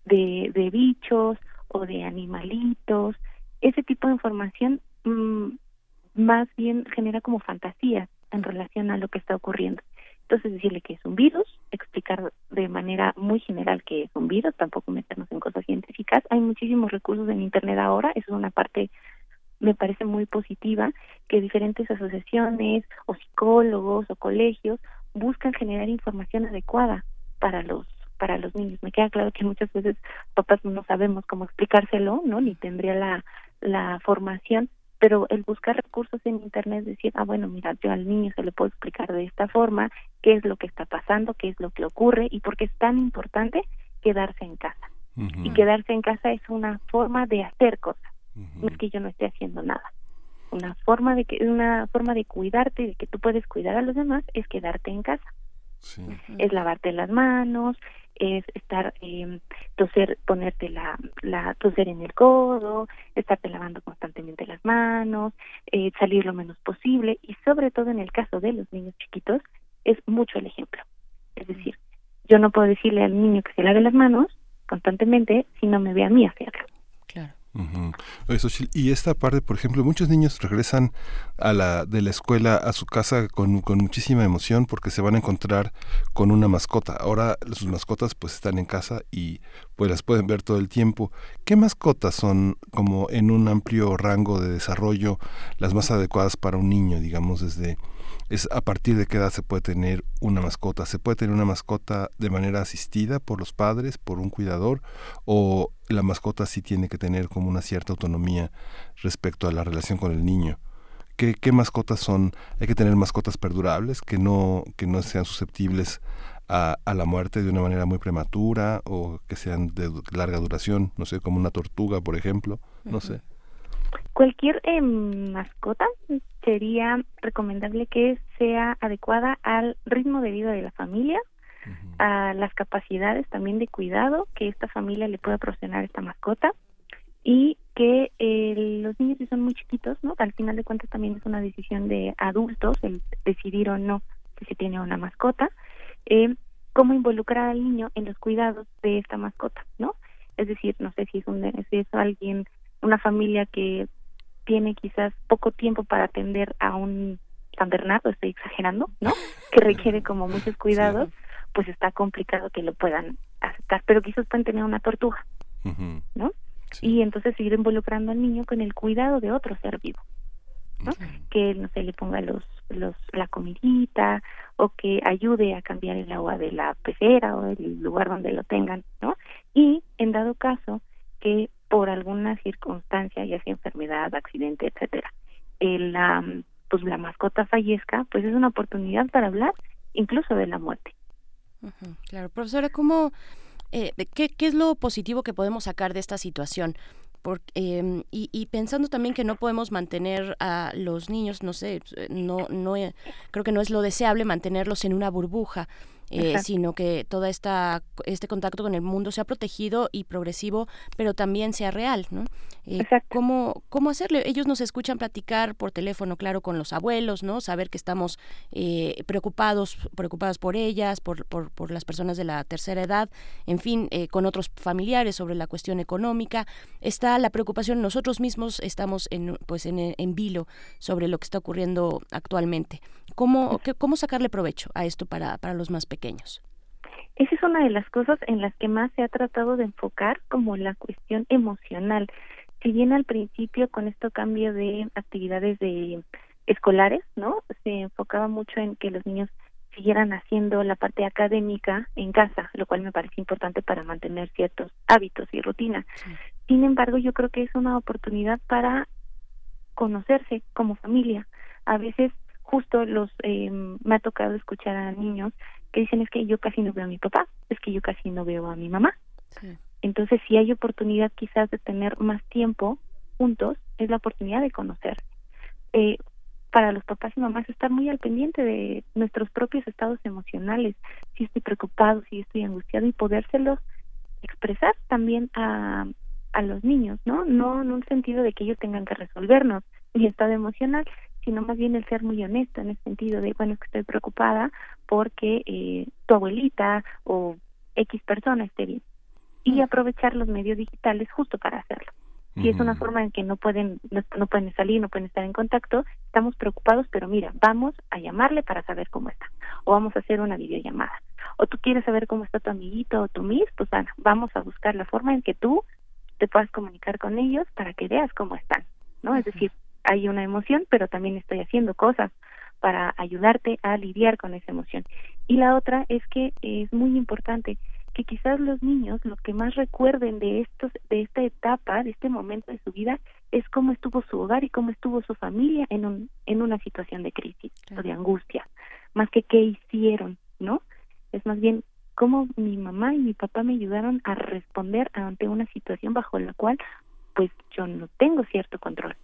de, de bichos o de animalitos. Ese tipo de información mm, más bien genera como fantasías en relación a lo que está ocurriendo. Entonces decirle que es un virus, explicar de manera muy general que es un virus, tampoco meternos en cosas científicas. Hay muchísimos recursos en Internet ahora, eso es una parte me parece muy positiva que diferentes asociaciones o psicólogos o colegios buscan generar información adecuada para los para los niños. Me queda claro que muchas veces papás no sabemos cómo explicárselo, ¿no? Ni tendría la, la formación, pero el buscar recursos en internet, decir, ah, bueno, mira, yo al niño se le puedo explicar de esta forma qué es lo que está pasando, qué es lo que ocurre y por qué es tan importante quedarse en casa. Y quedarse en casa es una forma de hacer cosas, no es que yo no esté haciendo nada. Una forma de que una forma de cuidarte, de que tú puedes cuidar a los demás, es quedarte en casa. Es lavarte las manos, es estar eh, toser ponerte la, la toser en el codo estarte lavando constantemente las manos eh, salir lo menos posible y sobre todo en el caso de los niños chiquitos es mucho el ejemplo. Es decir yo no puedo decirle al niño que se lave las manos constantemente si no me ve a mí hacerlo y esta parte, por ejemplo, muchos niños regresan a la, de la escuela a su casa con, con, muchísima emoción porque se van a encontrar con una mascota. Ahora sus mascotas pues están en casa y pues las pueden ver todo el tiempo. ¿Qué mascotas son como en un amplio rango de desarrollo las más adecuadas para un niño, digamos, desde es a partir de qué edad se puede tener una mascota. ¿Se puede tener una mascota de manera asistida por los padres, por un cuidador, o la mascota sí tiene que tener como una cierta autonomía respecto a la relación con el niño? ¿Qué, qué mascotas son? Hay que tener mascotas perdurables que no, que no sean susceptibles a, a, la muerte de una manera muy prematura o que sean de larga duración, no sé, como una tortuga, por ejemplo, no sé. Cualquier eh, mascota sería recomendable que sea adecuada al ritmo de vida de la familia, a las capacidades también de cuidado que esta familia le pueda proporcionar a esta mascota y que eh, los niños si son muy chiquitos, ¿no? Al final de cuentas también es una decisión de adultos el decidir o no si se tiene una mascota, eh, cómo involucrar al niño en los cuidados de esta mascota, ¿no? Es decir, no sé si es un si es alguien una familia que tiene quizás poco tiempo para atender a un San Bernardo, estoy exagerando, ¿no? Que [laughs] requiere como muchos cuidados, pues está complicado que lo puedan aceptar, pero quizás pueden tener una tortuga, ¿no? Y entonces seguir involucrando al niño con el cuidado de otro ser vivo, ¿no? Que, no sé, le ponga los, los, la comidita o que ayude a cambiar el agua de la pecera o el lugar donde lo tengan, ¿no? Y en dado caso que por alguna circunstancia, ya sea enfermedad, accidente, etcétera, el, pues la mascota fallezca, pues es una oportunidad para hablar incluso de la muerte. claro, profesora, ¿cómo, eh, qué, ¿qué es lo positivo que podemos sacar de esta situación? Por, em, y, y, pensando también que no podemos mantener a los niños, no sé, no, no, creo que no es lo deseable mantenerlos en una burbuja. Eh, sino que todo esta, este contacto con el mundo sea protegido y progresivo, pero también sea real, ¿no? Eh, ¿cómo, ¿Cómo hacerle? Ellos nos escuchan platicar por teléfono, claro, con los abuelos, ¿no? Saber que estamos eh, preocupados, preocupados por ellas, por, por, por, las personas de la tercera edad, en fin, con otros familiares sobre la cuestión económica. Está la preocupación, nosotros mismos estamos en, pues en, en vilo sobre lo que está ocurriendo actualmente. ¿Cómo, ¿Cómo sacarle provecho a esto para, para los más pequeños? Esa es una de las cosas en las que más se ha tratado de enfocar como la cuestión emocional. Si bien al principio con esto cambio de actividades de escolares, ¿no? Se enfocaba mucho en que los niños siguieran haciendo la parte académica en casa, lo cual me parece importante para mantener ciertos hábitos y rutinas. Sin embargo, yo creo que es una oportunidad para conocerse como familia. A veces justo los eh, me ha tocado escuchar a niños que dicen es que yo casi no veo a mi papá, es que yo casi no veo a mi mamá. Entonces, si hay oportunidad quizás de tener más tiempo juntos, es la oportunidad de conocer. Eh, para los papás y mamás estar muy al pendiente de nuestros propios estados emocionales, si estoy preocupado, si estoy angustiado y podérselos expresar también a, a los niños, ¿no? No en un sentido de que ellos tengan que resolvernos mi estado emocional, sino más bien el ser muy honesto en el sentido de, bueno, es que estoy preocupada porque eh, tu abuelita o X persona esté bien. y aprovechar los medios digitales justo para hacerlo. Si es una forma en que no pueden no, pueden salir, no pueden estar en contacto, estamos preocupados, pero mira, vamos a llamarle para saber cómo está o vamos a hacer una videollamada. O tú quieres saber cómo está tu amiguito o tu mis, pues vamos a buscar la forma en que tú te puedas comunicar con ellos para que veas cómo están, ¿no? Es decir, hay una emoción, pero también estoy haciendo cosas para ayudarte a lidiar con esa emoción. Y la otra es que es muy importante que quizás los niños lo que más recuerden de estos de esta etapa, de este momento de su vida es cómo estuvo su hogar y cómo estuvo su familia en un en una situación de crisis o de angustia, más que qué hicieron, ¿no? Es más bien cómo mi mamá y mi papá me ayudaron a responder ante una situación bajo la cual pues yo no tengo cierto control.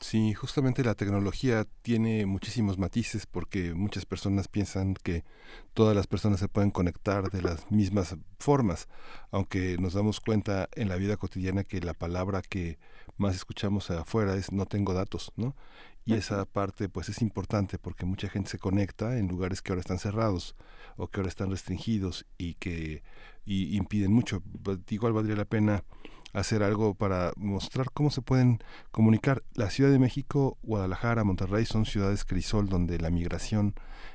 Sí, justamente la tecnología tiene muchísimos matices porque muchas personas piensan que todas las personas se pueden conectar de las mismas formas, aunque nos damos cuenta en la vida cotidiana que la palabra que más escuchamos afuera es no tengo datos, ¿no? Y esa parte pues es importante porque mucha gente se conecta en lugares que ahora están cerrados o que ahora están restringidos y que y impiden mucho. Igual valdría la pena hacer algo para mostrar cómo se pueden comunicar. La Ciudad de México, Guadalajara, Monterrey son ciudades crisol donde la migración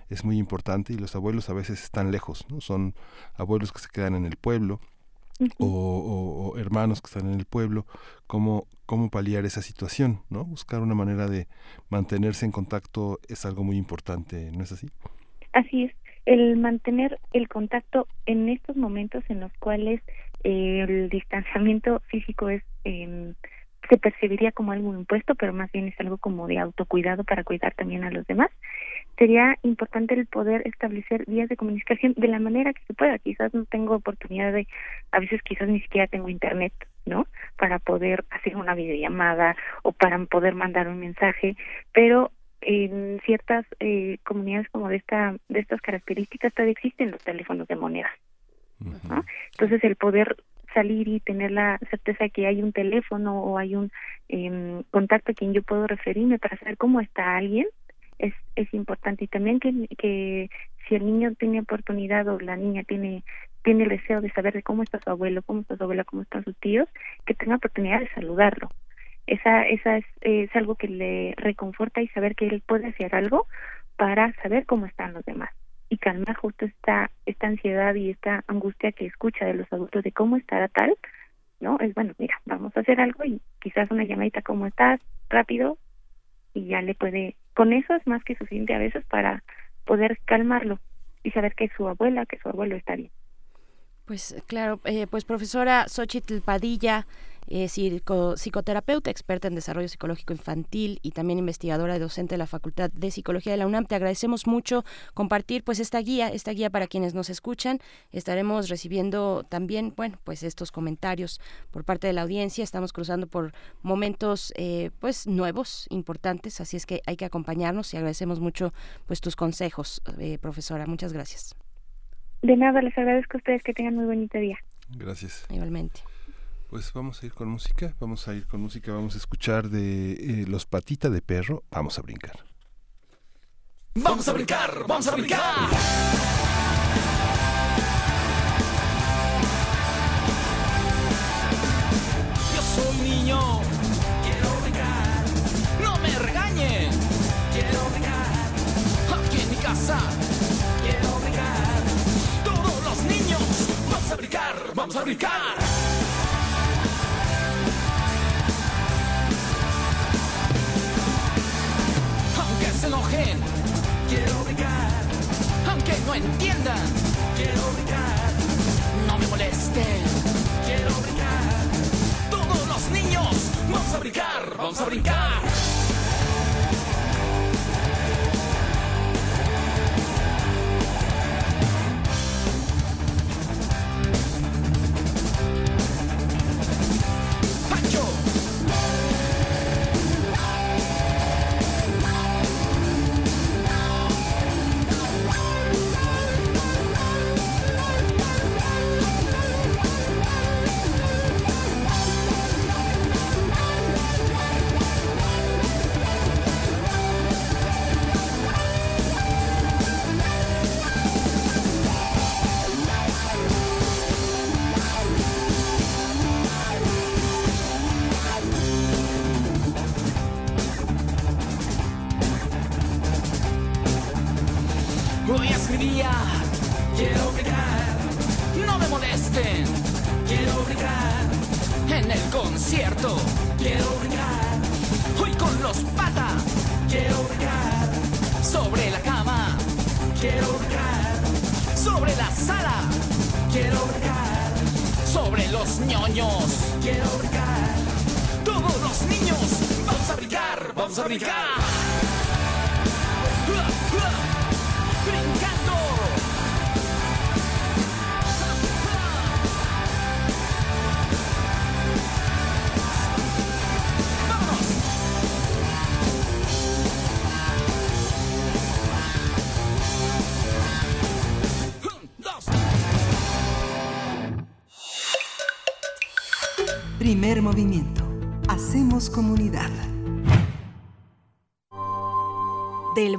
es muy importante y los abuelos a veces están lejos, ¿no? Son abuelos que se quedan en el pueblo o, hermanos que están en el pueblo, cómo, cómo paliar esa situación, ¿no? Buscar una manera de mantenerse en contacto es algo muy importante, ¿no es así? Así es, el mantener el contacto en estos momentos en los cuales el distanciamiento físico es eh, se percibiría como algo impuesto, pero más bien es algo como de autocuidado para cuidar también a los demás. Sería importante el poder establecer vías de comunicación de la manera que se pueda. Quizás no tengo oportunidad de, a veces quizás ni siquiera tengo internet, ¿no? Para poder hacer una videollamada o para poder mandar un mensaje, pero en ciertas eh, comunidades como de esta de estas características todavía existen los teléfonos de moneda entonces el poder salir y tener la certeza que hay un teléfono o hay un eh, contacto a quien yo puedo referirme para saber cómo está alguien es, es importante. Y también que, que si el niño tiene oportunidad o la niña tiene tiene el deseo de saber de cómo está su abuelo, cómo está su abuela, cómo están sus tíos, que tenga oportunidad de saludarlo. Esa, esa es, es algo que le reconforta y saber que él puede hacer algo para saber cómo están los demás y calmar justo esta, esta ansiedad y esta angustia que escucha de los adultos de cómo estará tal, ¿no? Es bueno, mira, vamos a hacer algo y quizás una llamadita, ¿cómo estás? Rápido, y ya le puede, con eso es más que suficiente a veces para poder calmarlo y saber que su abuela, que su abuelo está bien. Pues claro, eh, pues profesora Xochitl Padilla, es psicoterapeuta, experta en desarrollo psicológico infantil y también investigadora y docente de la Facultad de Psicología de la UNAM. Te agradecemos mucho compartir pues esta guía, esta guía para quienes nos escuchan. Estaremos recibiendo también, bueno, pues estos comentarios por parte de la audiencia. Estamos cruzando por momentos eh, pues nuevos, importantes, así es que hay que acompañarnos y agradecemos mucho pues tus consejos, eh, profesora. Muchas gracias. De nada, les agradezco a ustedes que tengan muy bonito día. Gracias. Igualmente. Pues vamos a ir con música, vamos a ir con música, vamos a escuchar de eh, Los Patitas de Perro, vamos a brincar. Vamos a brincar, vamos a brincar. Yo soy niño, quiero brincar. No me regañen, quiero brincar. Aquí en mi casa, brincar, vamos a brincar. se enojen. Quiero brincar. Aunque no entiendan. Quiero brincar. No me molesten. Quiero brincar. Todos los niños. Vamos a brincar. Vamos a brincar.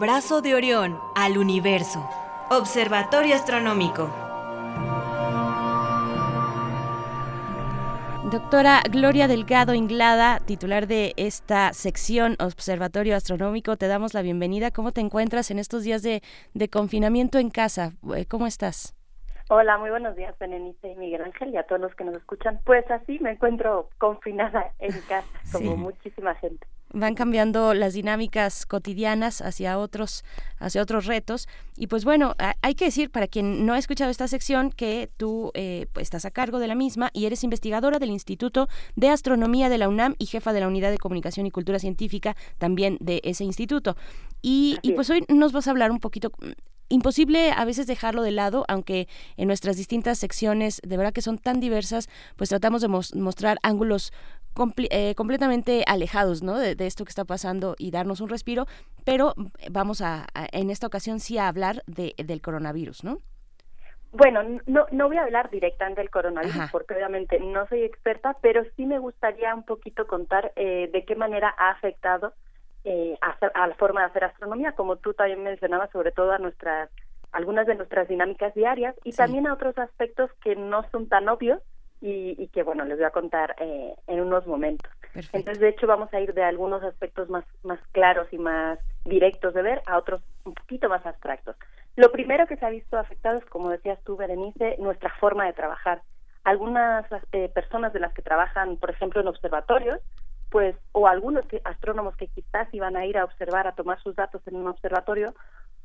Brazo de Orión al universo. Observatorio Astronómico. Doctora Gloria Delgado Inglada, titular de esta sección Observatorio Astronómico, te damos la bienvenida. ¿Cómo te encuentras en estos días de, de confinamiento en casa? Eh, ¿Cómo estás? Hola, muy buenos días, Berenice y Miguel Ángel, y a todos los que nos escuchan. Pues así me encuentro confinada en casa, [laughs] como Sí. muchísima gente. Van cambiando las dinámicas cotidianas hacia otros hacia otros retos. Y pues bueno hay que decir para quien no ha escuchado esta sección que tú eh, pues, estás a cargo de la misma y eres investigadora del Instituto de Astronomía de la UNAM y jefa de la Unidad de Comunicación y Cultura Científica también de ese instituto. Y, pues hoy nos vas a hablar un poquito mm, Imposible a veces dejarlo de lado, aunque en nuestras distintas secciones, de verdad que son tan diversas, pues tratamos de mos- mostrar ángulos eh, completamente alejados ¿no? de, de esto que está pasando y darnos un respiro, pero eh, vamos a, a- en esta ocasión sí a hablar de, del coronavirus, ¿no? Bueno, no, no voy a hablar directamente del coronavirus Ajá. porque obviamente no soy experta, pero sí me gustaría un poquito contar eh, de qué manera ha afectado eh, a, la forma de hacer astronomía, como tú también mencionabas, sobre todo a nuestras algunas de nuestras dinámicas diarias y Sí. también a otros aspectos que no son tan obvios y, y que bueno les voy a contar eh, en unos momentos. Perfecto. Entonces, de hecho, vamos a ir de algunos aspectos más, más claros y más directos de ver a otros un poquito más abstractos. Lo primero que se ha visto afectado es, como decías tú, Berenice, nuestra forma de trabajar. Algunas eh, personas de las que trabajan, por ejemplo, en observatorios, pues, o algunos que- astrónomos que quizás iban a ir a observar, a tomar sus datos en un observatorio,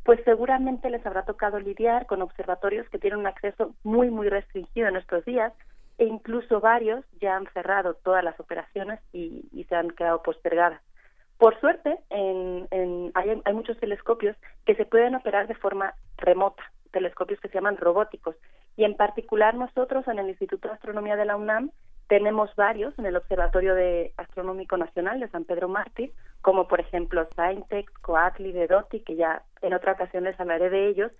pues seguramente les habrá tocado lidiar con observatorios que tienen un acceso muy, muy restringido en estos días e incluso varios ya han cerrado todas las operaciones y, se han quedado postergadas. Por suerte, en, en- hay, hay muchos telescopios que se pueden operar de forma remota, telescopios que se llaman robóticos. Y en particular nosotros en el Instituto de Astronomía de la UNAM tenemos varios en el Observatorio de Astronómico Nacional de San Pedro Mártir, como por ejemplo Saintex, Coatli, Vedoti, que ya en otra ocasión les hablaré de ellos.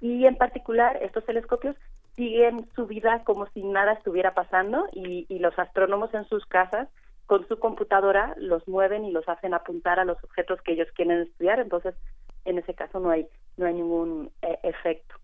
Y en particular estos telescopios siguen su vida como si nada estuviera pasando y, y los astrónomos en sus casas con su computadora los mueven y los hacen apuntar a los objetos que ellos quieren estudiar, entonces en ese caso no hay no hay ningún eh, efecto.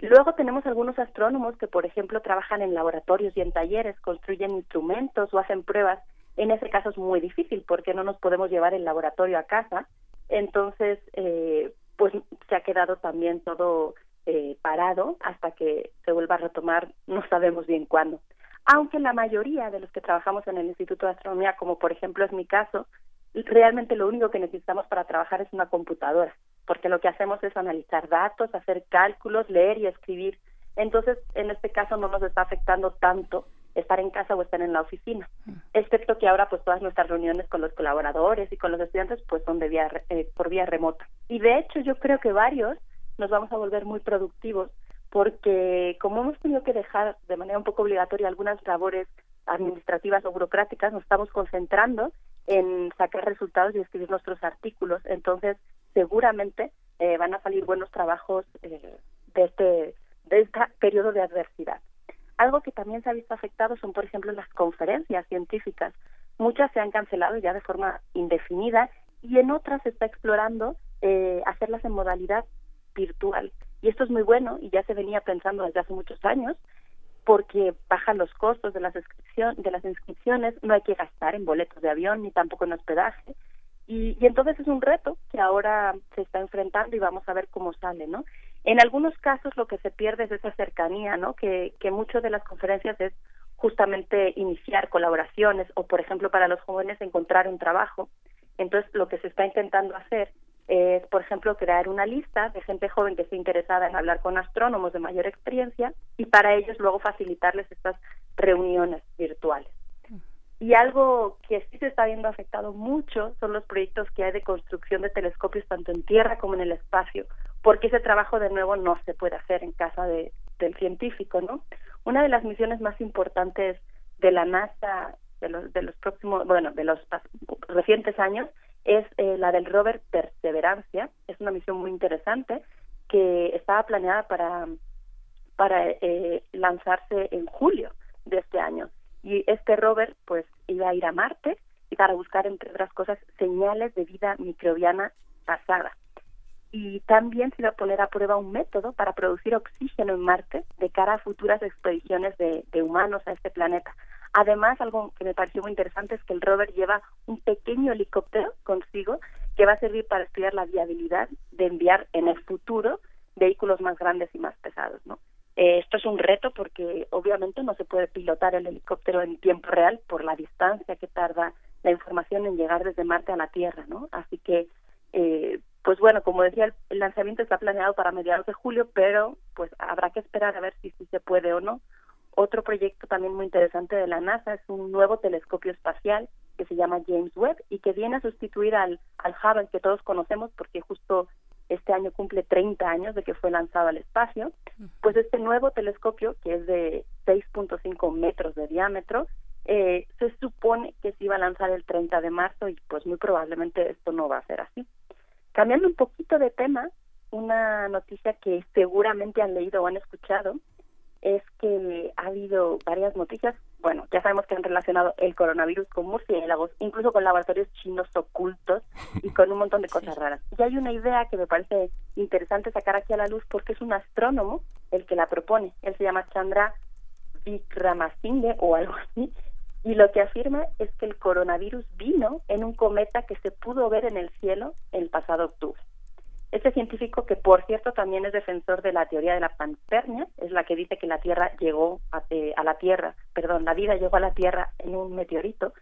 Luego tenemos algunos astrónomos que, por ejemplo, trabajan en laboratorios y en talleres, construyen instrumentos o hacen pruebas. En ese caso es muy difícil porque no nos podemos llevar el laboratorio a casa. Entonces, eh, pues se ha quedado también todo eh, parado hasta que se vuelva a retomar, no sabemos bien cuándo. Aunque la mayoría de los que trabajamos en el Instituto de Astronomía, como por ejemplo es mi caso, realmente lo único que necesitamos para trabajar es una computadora, porque lo que hacemos es analizar datos, hacer cálculos, leer y escribir. Entonces, en este caso no nos está afectando tanto estar en casa o estar en la oficina, excepto que ahora pues todas nuestras reuniones con los colaboradores y con los estudiantes pues son de vía eh, por vía remota. Y de hecho yo creo que varios nos vamos a volver muy productivos porque como hemos tenido que dejar de manera un poco obligatoria algunas labores administrativas o burocráticas, nos estamos concentrando en sacar resultados y escribir nuestros artículos. Entonces, seguramente eh, van a salir buenos trabajos eh, de este de este periodo de adversidad. Algo que también se ha visto afectado son, por ejemplo, las conferencias científicas. Muchas se han cancelado ya de forma indefinida y en otras se está explorando eh, hacerlas en modalidad virtual. Y esto es muy bueno y ya se venía pensando desde hace muchos años porque bajan los costos de las, de las inscripciones, no hay que gastar en boletos de avión ni tampoco en hospedaje. Y, entonces es un reto que ahora se está enfrentando y vamos a ver cómo sale, ¿no? En algunos casos lo que se pierde es esa cercanía, ¿no? Que, que mucho de las conferencias es justamente iniciar colaboraciones o, por ejemplo, para los jóvenes encontrar un trabajo. Entonces, lo que se está intentando hacer es, por ejemplo, crear una lista de gente joven que esté interesada en hablar con astrónomos de mayor experiencia y para ellos luego facilitarles estas reuniones virtuales. Y algo que sí se está viendo afectado mucho son los proyectos que hay de construcción de telescopios tanto en tierra como en el espacio, porque ese trabajo de nuevo no se puede hacer en casa de, del científico, ¿no? Una de las misiones más importantes de la NASA de los, de los próximos, bueno, de los recientes años es eh, la del rover Perseverancia. Es una misión muy interesante que estaba planeada para, para eh, lanzarse en julio de este año. Y este rover, pues, iba a ir a Marte y para buscar, entre otras cosas, señales de vida microbiana pasada. Y también se iba a poner a prueba un método para producir oxígeno en Marte de cara a futuras expediciones de, de humanos a este planeta. Además, algo que me pareció muy interesante es que el rover lleva un pequeño helicóptero consigo que va a servir para estudiar la viabilidad de enviar en el futuro vehículos más grandes y más pesados, ¿no? Eh, esto es un reto porque obviamente no se puede pilotar el helicóptero en tiempo real por la distancia que tarda la información en llegar desde Marte a la Tierra, ¿no? Así que, eh, pues bueno, como decía, el, lanzamiento está planeado para mediados de julio, pero pues habrá que esperar a ver si, si se puede o no. Otro proyecto también muy interesante de la NASA es un nuevo telescopio espacial que se llama James Webb y que viene a sustituir al, al Hubble que todos conocemos porque justo este año cumple 30 años de que fue lanzado al espacio. Pues este nuevo telescopio, que es de 6.5 metros de diámetro, eh, se supone que se iba a lanzar el 30 de marzo y pues muy probablemente esto no va a ser así. Cambiando un poquito de tema, una noticia que seguramente han leído o han escuchado es que ha habido varias noticias, bueno, ya sabemos que han relacionado el coronavirus con murciélagos, incluso con laboratorios chinos ocultos y con un montón de [laughs] cosas raras. Y hay una idea que me parece interesante sacar aquí a la luz porque es un astrónomo el que la propone. Él se llama Chandra Vikramasinghe o algo así. Y lo que afirma es que el coronavirus vino en un cometa que se pudo ver en el cielo el pasado octubre. Este científico, que por cierto también es defensor de la teoría de la panspermia, es la que dice que la Tierra llegó a, a, la Tierra, perdón, la vida llegó a la Tierra en un meteorito,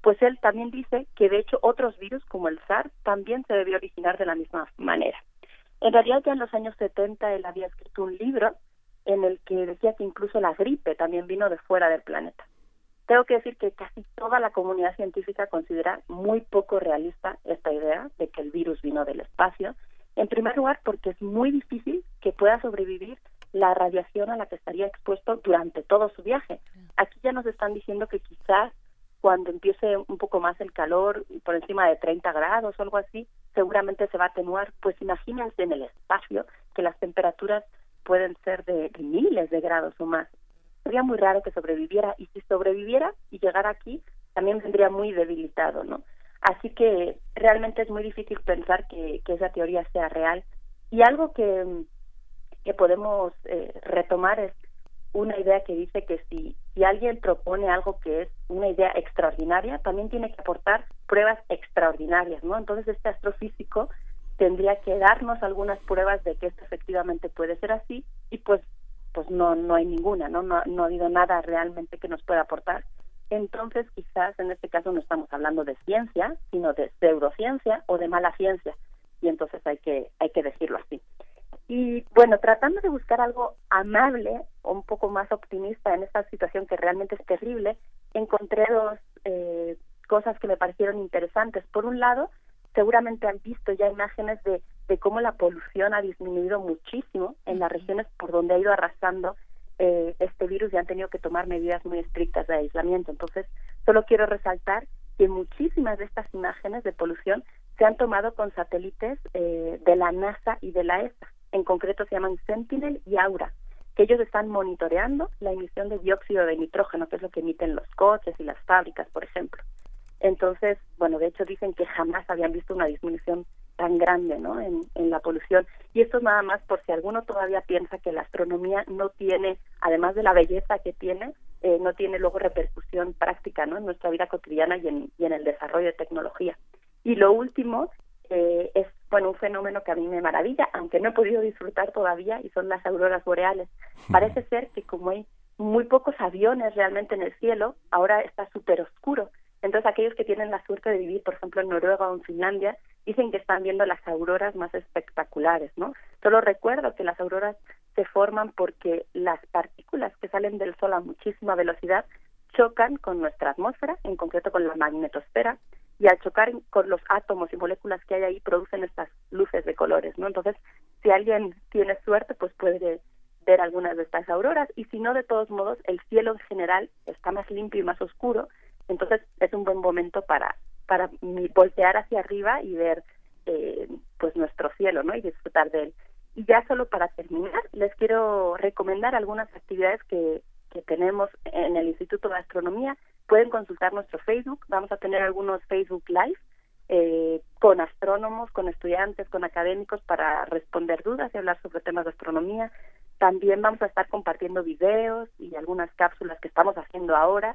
pues él también dice que de hecho otros virus como el SARS también se debió originar de la misma manera. En realidad ya en los años 70 él había escrito un libro en el que decía que incluso la gripe también vino de fuera del planeta. Tengo que decir que casi toda la comunidad científica considera muy poco realista esta idea de que el virus vino del espacio en primer lugar, porque es muy difícil que pueda sobrevivir la radiación a la que estaría expuesto durante todo su viaje. Aquí ya nos están diciendo que quizás cuando empiece un poco más el calor, por encima de 30 grados o algo así, seguramente se va a atenuar. Pues imagínense en el espacio que las temperaturas pueden ser de, de miles de grados o más. Sería muy raro que sobreviviera y si sobreviviera y llegara aquí, también vendría muy debilitado, ¿no? Así que realmente es muy difícil pensar que, esa teoría sea real. Y algo que, que podemos eh, retomar es una idea que dice que si, si alguien propone algo que es una idea extraordinaria, también tiene que aportar pruebas extraordinarias, ¿no? Entonces este astrofísico tendría que darnos algunas pruebas de que esto efectivamente puede ser así y pues pues no no hay ninguna, ¿no? No, no ha habido nada realmente que nos pueda aportar entonces quizás en este caso no estamos hablando de ciencia, sino de pseudociencia o de mala ciencia, y entonces hay que, hay que decirlo así. Y bueno, tratando de buscar algo amable o un poco más optimista en esta situación que realmente es terrible, encontré dos eh, cosas que me parecieron interesantes. Por un lado, seguramente han visto ya imágenes de, de cómo la polución ha disminuido muchísimo en las regiones por donde ha ido arrasando eh, este virus y han tenido que tomar medidas muy estrictas de aislamiento. Entonces, solo quiero resaltar que muchísimas de estas imágenes de polución se han tomado con satélites eh, de la NASA y de la ESA. En concreto se llaman Sentinel y Aura, que ellos están monitoreando la emisión de dióxido de nitrógeno, que es lo que emiten los coches y las fábricas, por ejemplo. Entonces, bueno, de hecho dicen que jamás habían visto una disminución tan grande ¿no? en, en la polución. Y esto es nada más por si alguno todavía piensa que la astronomía no tiene, además de la belleza que tiene, eh, no tiene luego repercusión práctica ¿no? en nuestra vida cotidiana y en, y en el desarrollo de tecnología. Y lo último eh, es bueno, un fenómeno que a mí me maravilla, aunque no he podido disfrutar todavía, y son las auroras boreales. Parece ser que como hay muy pocos aviones realmente en el cielo, ahora está súper oscuro. Entonces aquellos que tienen la suerte de vivir, por ejemplo, en Noruega o en Finlandia, dicen que están viendo las auroras más espectaculares, ¿no? Solo recuerdo que las auroras se forman porque las partículas que salen del Sol a muchísima velocidad chocan con nuestra atmósfera, en concreto con la magnetosfera, y al chocar con los átomos y moléculas que hay ahí producen estas luces de colores, ¿no? Entonces, si alguien tiene suerte, pues puede ver algunas de estas auroras y si no, de todos modos, el cielo en general está más limpio y más oscuro, entonces es un buen momento para para voltear hacia arriba y ver eh, pues nuestro cielo, ¿no? Y disfrutar de él. Y ya solo para terminar, les quiero recomendar algunas actividades que, que tenemos en el Instituto de Astronomía. Pueden consultar nuestro Facebook, vamos a tener algunos Facebook Live eh, con astrónomos, con estudiantes, con académicos para responder dudas y hablar sobre temas de astronomía. También vamos a estar compartiendo videos y algunas cápsulas que estamos haciendo ahora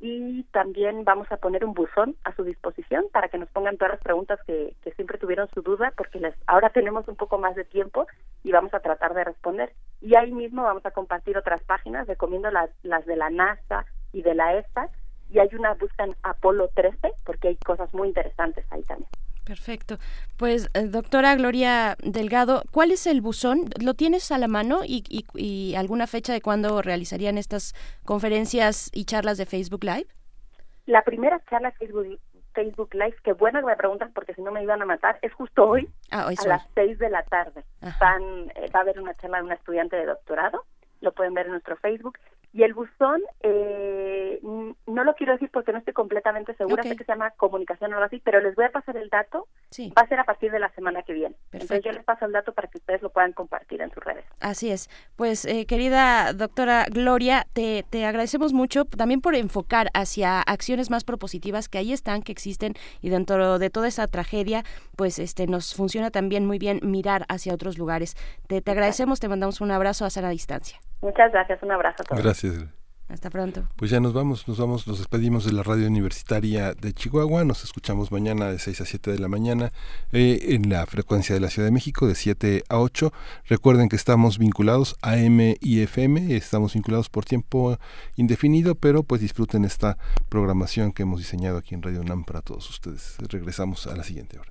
y también vamos a poner un buzón a su disposición para que nos pongan todas las preguntas que, que siempre tuvieron su duda porque ahora tenemos un poco más de tiempo y vamos a tratar de responder. Y ahí mismo vamos a compartir otras páginas, recomiendo las, las de la NASA y de la ESA y hay una buscan Apolo 13 porque hay cosas muy interesantes ahí también. Perfecto. Pues, eh, doctora Gloria Delgado, ¿cuál es el buzón? ¿Lo tienes a la mano y, y, alguna fecha de cuándo realizarían estas conferencias y charlas de Facebook Live? La primera charla Facebook, Facebook Live, que bueno que me preguntan porque si no me iban a matar, es justo hoy, ah, a las seis de la tarde. Van, eh, va a haber una charla de una estudiante de doctorado, lo pueden ver en nuestro Facebook, y el buzón, eh, no lo quiero decir porque no estoy completamente segura, sé que se llama comunicación o algo así, pero les voy a pasar el dato. Va a ser a partir de la semana que viene. Entonces yo les paso el dato para que ustedes lo puedan compartir en sus redes. Así es. Pues eh, querida doctora Gloria, te, te agradecemos mucho también por enfocar hacia acciones más propositivas que ahí están, que existen y dentro de toda esa tragedia, pues este nos funciona también muy bien mirar hacia otros lugares. Te, te agradecemos, te mandamos un abrazo a sana distancia. Muchas gracias, un abrazo a todos. Gracias. Hasta pronto. Pues ya nos vamos, nos vamos, nos despedimos de la radio universitaria de Chihuahua. Nos escuchamos mañana de 6 a 7 de la mañana eh, en la frecuencia de la Ciudad de México de 7 a 8. Recuerden que estamos vinculados a M y FM, estamos vinculados por tiempo indefinido, pero pues disfruten esta programación que hemos diseñado aquí en Radio UNAM para todos ustedes. Regresamos a la siguiente hora.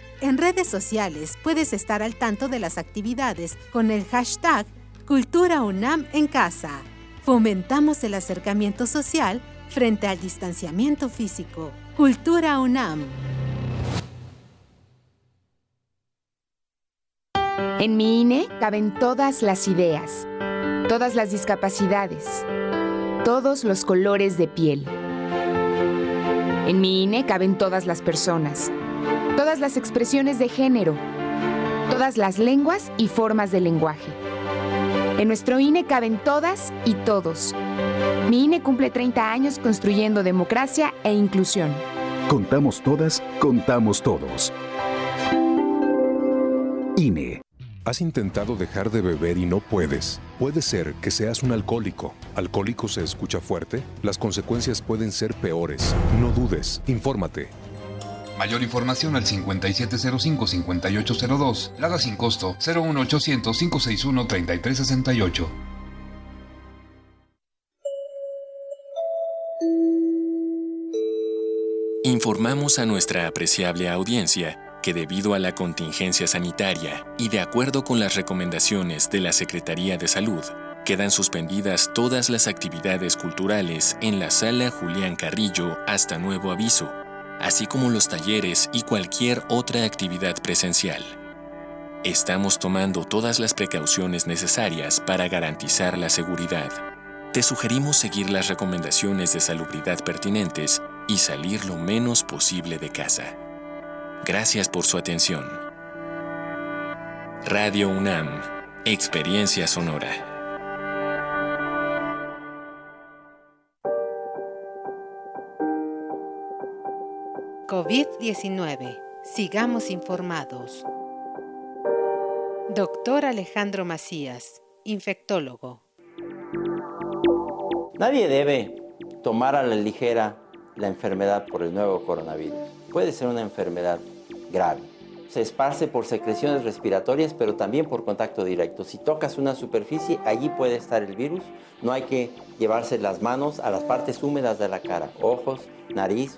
En redes sociales puedes estar al tanto de las actividades con el hashtag Cultura UNAM en casa. Fomentamos el acercamiento social frente al distanciamiento físico. Cultura UNAM. En mi INE caben todas las ideas, todas las discapacidades, todos los colores de piel. En mi INE caben todas las personas todas las expresiones de género, todas las lenguas y formas de lenguaje. En nuestro INE caben todas y todos. Mi INE cumple 30 años construyendo democracia e inclusión. Contamos todas, contamos todos. INE. ¿Has intentado dejar de beber y no puedes? Puede ser que seas un alcohólico. ¿Alcohólico se escucha fuerte? Las consecuencias pueden ser peores. No dudes, infórmate. Mayor información al 5705-5802. Lada sin costo 01800-561-3368. Informamos a nuestra apreciable audiencia que debido a la contingencia sanitaria y de acuerdo con las recomendaciones de la Secretaría de Salud, quedan suspendidas todas las actividades culturales en la sala Julián Carrillo hasta nuevo aviso, así como los talleres y cualquier otra actividad presencial. Estamos tomando todas las precauciones necesarias para garantizar la seguridad. Te sugerimos seguir las recomendaciones de salubridad pertinentes y salir lo menos posible de casa. Gracias por su atención. Radio UNAM, Experiencia Sonora. COVID-19. Sigamos informados. Doctor Alejandro Macías, infectólogo. Nadie debe tomar a la ligera la enfermedad por el nuevo coronavirus. Puede ser una enfermedad grave. Se esparce por secreciones respiratorias, pero también por contacto directo. Si tocas una superficie, allí puede estar el virus. No hay que llevarse las manos a las partes húmedas de la cara, ojos, nariz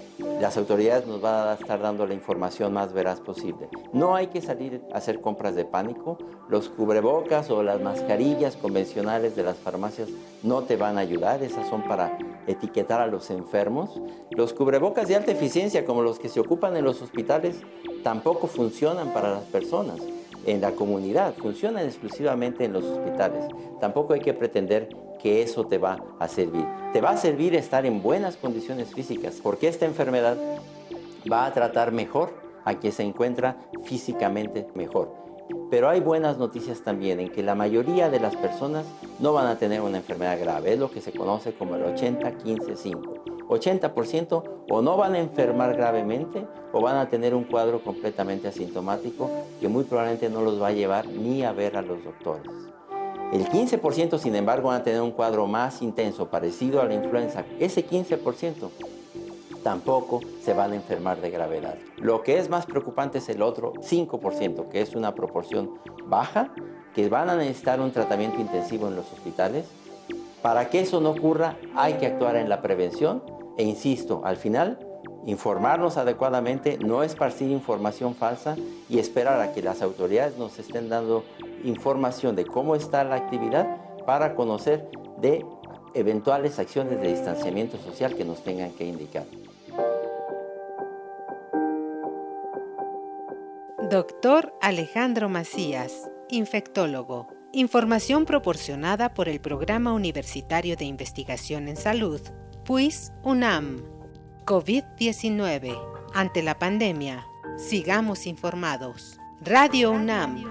las autoridades nos van a estar dando la información más veraz posible. No hay que salir a hacer compras de pánico. Los cubrebocas o las mascarillas convencionales de las farmacias no te van a ayudar. Esas son para etiquetar a los enfermos. Los cubrebocas de alta eficiencia, como los que se ocupan en los hospitales, tampoco funcionan para las personas en la comunidad, funcionan exclusivamente en los hospitales. Tampoco hay que pretender que eso te va a servir. Te va a servir estar en buenas condiciones físicas, porque esta enfermedad va a tratar mejor a quien se encuentra físicamente mejor. Pero hay buenas noticias también en que la mayoría de las personas no van a tener una enfermedad grave, es lo que se conoce como el 80-15-5. 80% o no van a enfermar gravemente o van a tener un cuadro completamente asintomático que muy probablemente no los va a llevar ni a ver a los doctores. El 15% sin embargo van a tener un cuadro más intenso, parecido a la influenza. Ese 15% tampoco se van a enfermar de gravedad. Lo que es más preocupante es el otro 5%, que es una proporción baja, que van a necesitar un tratamiento intensivo en los hospitales. Para que eso no ocurra hay que actuar en la prevención e insisto, al final informarnos adecuadamente, no esparcir información falsa y esperar a que las autoridades nos estén dando información de cómo está la actividad para conocer de eventuales acciones de distanciamiento social que nos tengan que indicar. Doctor Alejandro Macías, infectólogo. Información proporcionada por el Programa Universitario de Investigación en Salud, PUIS UNAM. COVID-19. Ante la pandemia, sigamos informados. Radio UNAM.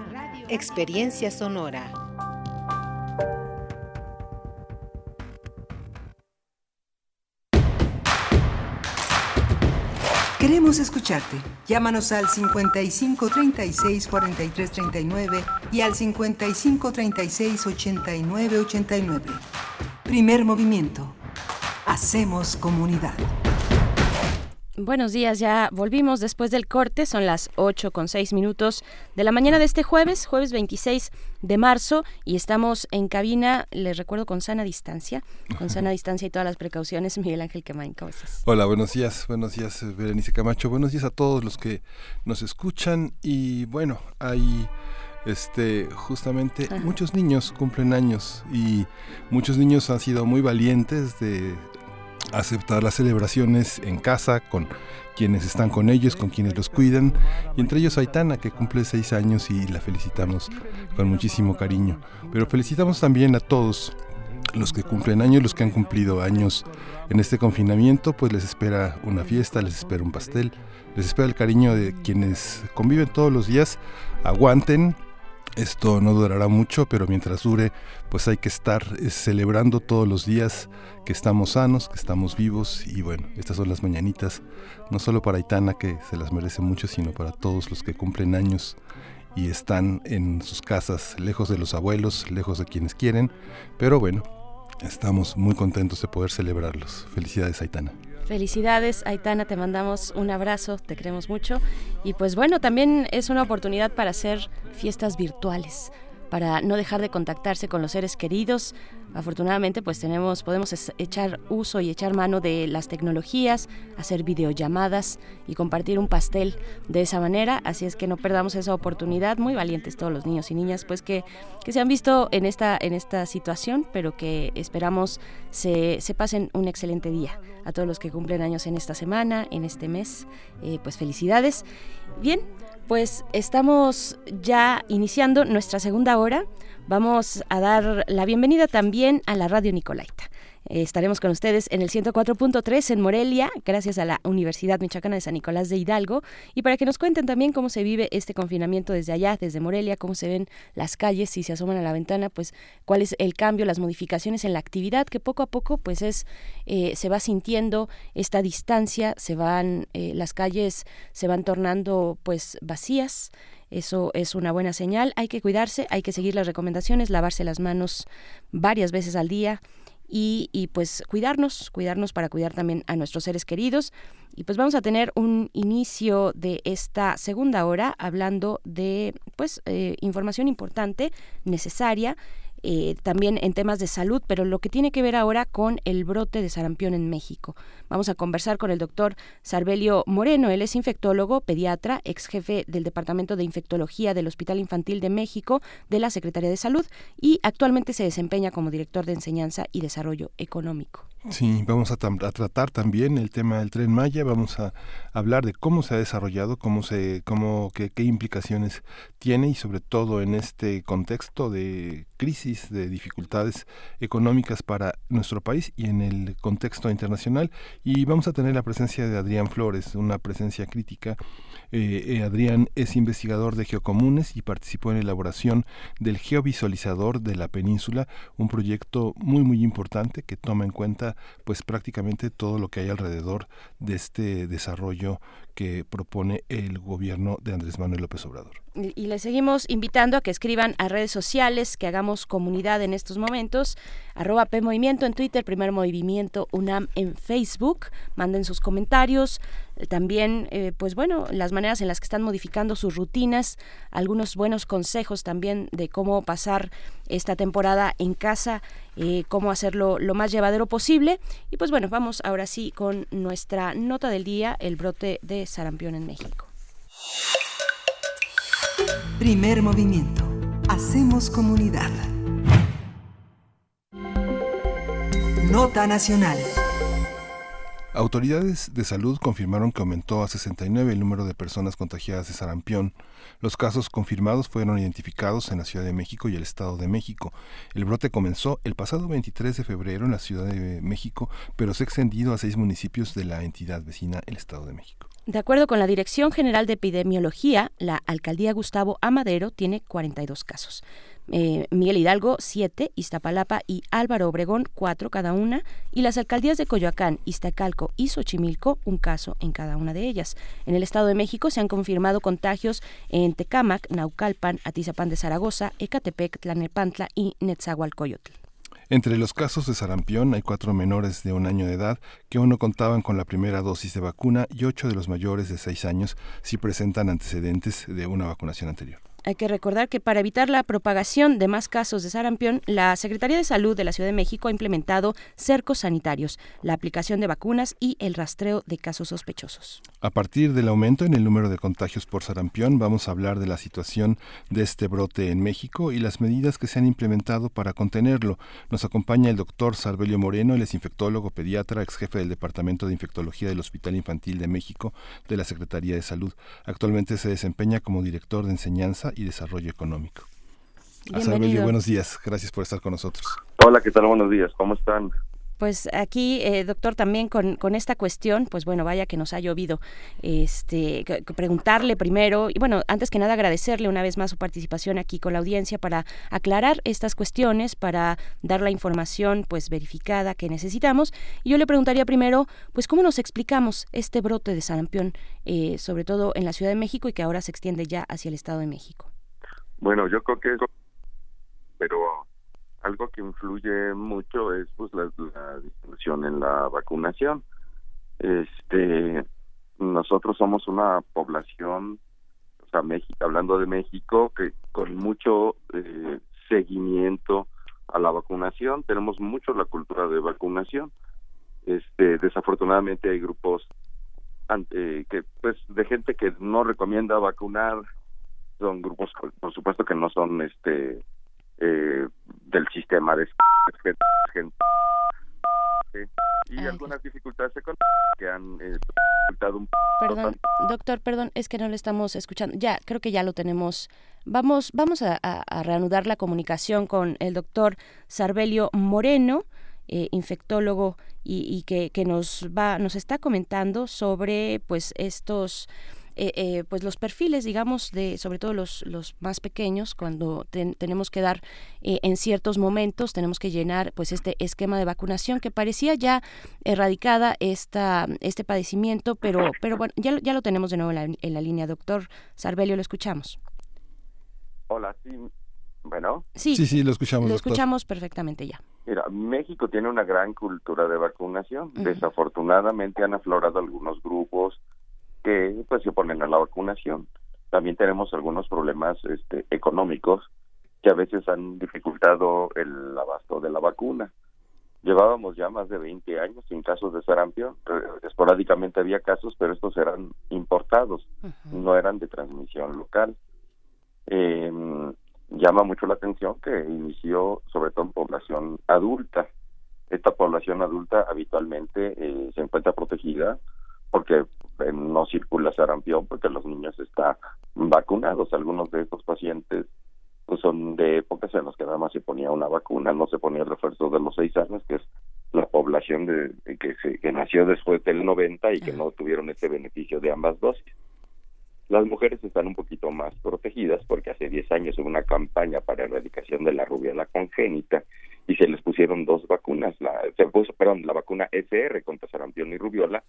Experiencia sonora. Queremos escucharte. Llámanos al 55 36 43 39 y al 55 36 89 89. Primer movimiento. Hacemos comunidad. Buenos días, ya volvimos después del corte, son las 8 con 6 minutos de la mañana de este jueves, jueves 26 de marzo, y estamos en cabina, les recuerdo, con sana distancia, con sana [laughs] distancia y todas las precauciones. Miguel Ángel Quemain, ¿cómo estás? Hola, buenos días, buenos días, Berenice Camacho, buenos días a todos los que nos escuchan, y bueno, hay este justamente muchos niños cumplen años y muchos niños han sido muy valientes de aceptar las celebraciones en casa con quienes están con ellos, con quienes los cuidan, y entre ellos Aitana, que cumple seis años y la felicitamos con muchísimo cariño. Pero felicitamos también a todos los que cumplen años, los que han cumplido años en este confinamiento, pues les espera una fiesta, les espera un pastel, les espera el cariño de quienes conviven todos los días, aguanten, esto no durará mucho, pero mientras dure, pues hay que estar eh, celebrando todos los días que estamos sanos, que estamos vivos y bueno, estas son las mañanitas, no solo para Aitana que se las merece mucho, sino para todos los que cumplen años y están en sus casas, lejos de los abuelos, lejos de quienes quieren, pero bueno, estamos muy contentos de poder celebrarlos. Felicidades, Aitana. Felicidades, Aitana, te mandamos un abrazo, te queremos mucho. Y pues bueno, también es una oportunidad para hacer fiestas virtuales para no dejar de contactarse con los seres queridos. Afortunadamente, pues tenemos, podemos echar uso y echar mano de las tecnologías, hacer videollamadas y compartir un pastel de esa manera. Así es que no perdamos esa oportunidad. Muy valientes todos los niños y niñas, pues que, que se han visto en esta, en esta situación, pero que esperamos se, se pasen un excelente día. A todos los que cumplen años en esta semana, en este mes, eh, pues felicidades. Bien, pues estamos ya iniciando nuestra segunda hora. Vamos a dar la bienvenida también a la Radio Nicolaita. Eh, estaremos con ustedes en el 104.3 en Morelia, gracias a la Universidad Michoacana de San Nicolás de Hidalgo, y para que nos cuenten también cómo se vive este confinamiento desde allá, desde Morelia, cómo se ven las calles, si se asoman a la ventana, pues cuál es el cambio, las modificaciones en la actividad, que poco a poco pues es, eh, se va sintiendo esta distancia, se van, eh, las calles se van tornando pues vacías, eso es una buena señal. Hay que cuidarse, hay que seguir las recomendaciones, lavarse las manos varias veces al día, y, pues cuidarnos, cuidarnos para cuidar también a nuestros seres queridos. Y pues vamos a tener un inicio de esta segunda hora hablando de pues eh, información importante, necesaria eh, también en temas de salud, pero lo que tiene que ver ahora con el brote de sarampión en México. Vamos a conversar con el doctor Sarbelio Moreno. Él es infectólogo, pediatra, ex jefe del Departamento de Infectología del Hospital Infantil de México de la Secretaría de Salud y actualmente se desempeña como director de enseñanza y desarrollo económico. Sí, vamos a, tratar también el tema del tren Maya, vamos a hablar de cómo se ha desarrollado, cómo se, cómo, qué, qué implicaciones tiene y sobre todo en este contexto de crisis, de dificultades económicas para nuestro país y en el contexto internacional. Y vamos a tener la presencia de Adrián Flores, una presencia crítica eh, eh, Adrián es investigador de geocomunes y participó en la elaboración del geovisualizador de la península, un proyecto muy muy importante que toma en cuenta pues prácticamente todo lo que hay alrededor de este desarrollo que propone el gobierno de Andrés Manuel López Obrador. Y, les seguimos invitando a que escriban a redes sociales, que hagamos comunidad en estos momentos, arroba P Movimiento en Twitter, Primer Movimiento UNAM en Facebook, manden sus comentarios, también, eh, pues bueno, las maneras en las que están modificando sus rutinas, algunos buenos consejos también de cómo pasar esta temporada en casa, eh, cómo hacerlo lo más llevadero posible. Y pues bueno, vamos ahora sí con nuestra nota del día, el brote de sarampión en México. Primer movimiento. Hacemos comunidad. Nota nacional. Autoridades de salud confirmaron que aumentó a 69 el número de personas contagiadas de sarampión. Los casos confirmados fueron identificados en la Ciudad de México y el Estado de México. El brote comenzó el pasado 23 de febrero en la Ciudad de México, pero se ha extendido a seis municipios de la entidad vecina, el Estado de México. De acuerdo con la Dirección General de Epidemiología, la alcaldía Gustavo Amadero tiene 42 casos. Eh, Miguel Hidalgo, 7, Iztapalapa y Álvaro Obregón, 4 cada una, y las alcaldías de Coyoacán, Iztacalco y Xochimilco, un caso en cada una de ellas. En el Estado de México se han confirmado contagios en Tecámac, Naucalpan, Atizapán de Zaragoza, Ecatepec, Tlanepantla y Netzahualcoyotl. Entre los casos de sarampión hay cuatro menores de un año de edad que aún no contaban con la primera dosis de vacuna y ocho de los mayores de seis años si presentan antecedentes de una vacunación anterior. Hay que recordar que para evitar la propagación de más casos de sarampión, la Secretaría de Salud de la Ciudad de México ha implementado cercos sanitarios, la aplicación de vacunas y el rastreo de casos sospechosos. A partir del aumento en el número de contagios por sarampión, vamos a hablar de la situación de este brote en México y las medidas que se han implementado para contenerlo. Nos acompaña el doctor Sarbelio Moreno, el es infectólogo, pediatra, ex jefe del Departamento de Infectología del Hospital Infantil de México de la Secretaría de Salud. Actualmente se desempeña como director de enseñanza y Desarrollo Económico. Bienvenido. buenos días. Gracias por estar con nosotros. Hola, ¿qué tal? Buenos días. ¿Cómo están? Pues aquí, eh, doctor, también con, esta cuestión, pues bueno, vaya que nos ha llovido. Este, preguntarle primero, y bueno, antes que nada agradecerle una vez más su participación aquí con la audiencia para aclarar estas cuestiones, para dar la información pues verificada que necesitamos. Y yo le preguntaría primero, pues cómo nos explicamos este brote de sarampión, eh, sobre todo en la Ciudad de México y que ahora se extiende ya hacia el Estado de México. Bueno, yo creo que pero algo que influye mucho es pues la, la distribución en la vacunación. Este, nosotros somos una población, o sea, México, hablando de México, que con mucho eh, seguimiento a la vacunación, tenemos mucho la cultura de vacunación. Este, desafortunadamente hay grupos ante, que pues de gente que no recomienda vacunar, son grupos por supuesto que no son este eh, del sistema de gente y algunas dificultades económicas que han eh, un Perdón, doctor, perdón, es que no le estamos escuchando. Ya, creo que ya lo tenemos. Vamos, vamos a, reanudar la comunicación con el doctor Sarbelio Moreno. Eh, infectólogo y, y que, que, nos va nos está comentando sobre pues estos eh, eh, pues los perfiles, digamos, de sobre todo los, los más pequeños, cuando tenemos que dar eh, en ciertos momentos, tenemos que llenar pues este esquema de vacunación que parecía ya erradicada esta, este padecimiento, pero, pero bueno, ya, ya lo tenemos de nuevo en la, línea. Doctor Sarbelio, lo escuchamos. Hola, sí. Bueno. Sí, sí, sí, lo escuchamos. Lo escuchamos perfectamente ya. Mira, México tiene una gran cultura de vacunación. Desafortunadamente han aflorado algunos grupos que pues se oponen a la vacunación. También tenemos algunos problemas este, económicos que a veces han dificultado el abasto de la vacuna. Llevábamos ya más de 20 años sin casos de sarampión. Esporádicamente había casos, pero estos eran importados, no eran de transmisión local. Eh, llama mucho la atención que inició sobre todo en población adulta. Esta población adulta habitualmente eh, se encuentra protegida porque no circula sarampión porque los niños están vacunados. Algunos de estos pacientes pues son de épocas en las que nada más se ponía una vacuna, no se ponía el refuerzo de los seis años, que es la población de, que, se, que nació después del 90 y que no tuvieron ese beneficio de ambas dosis. Las mujeres están un poquito más protegidas porque hace 10 años hubo una campaña para erradicación de la rubiola congénita y se les pusieron dos vacunas, la, se puso, perdón, la vacuna SR contra sarampión y rubiola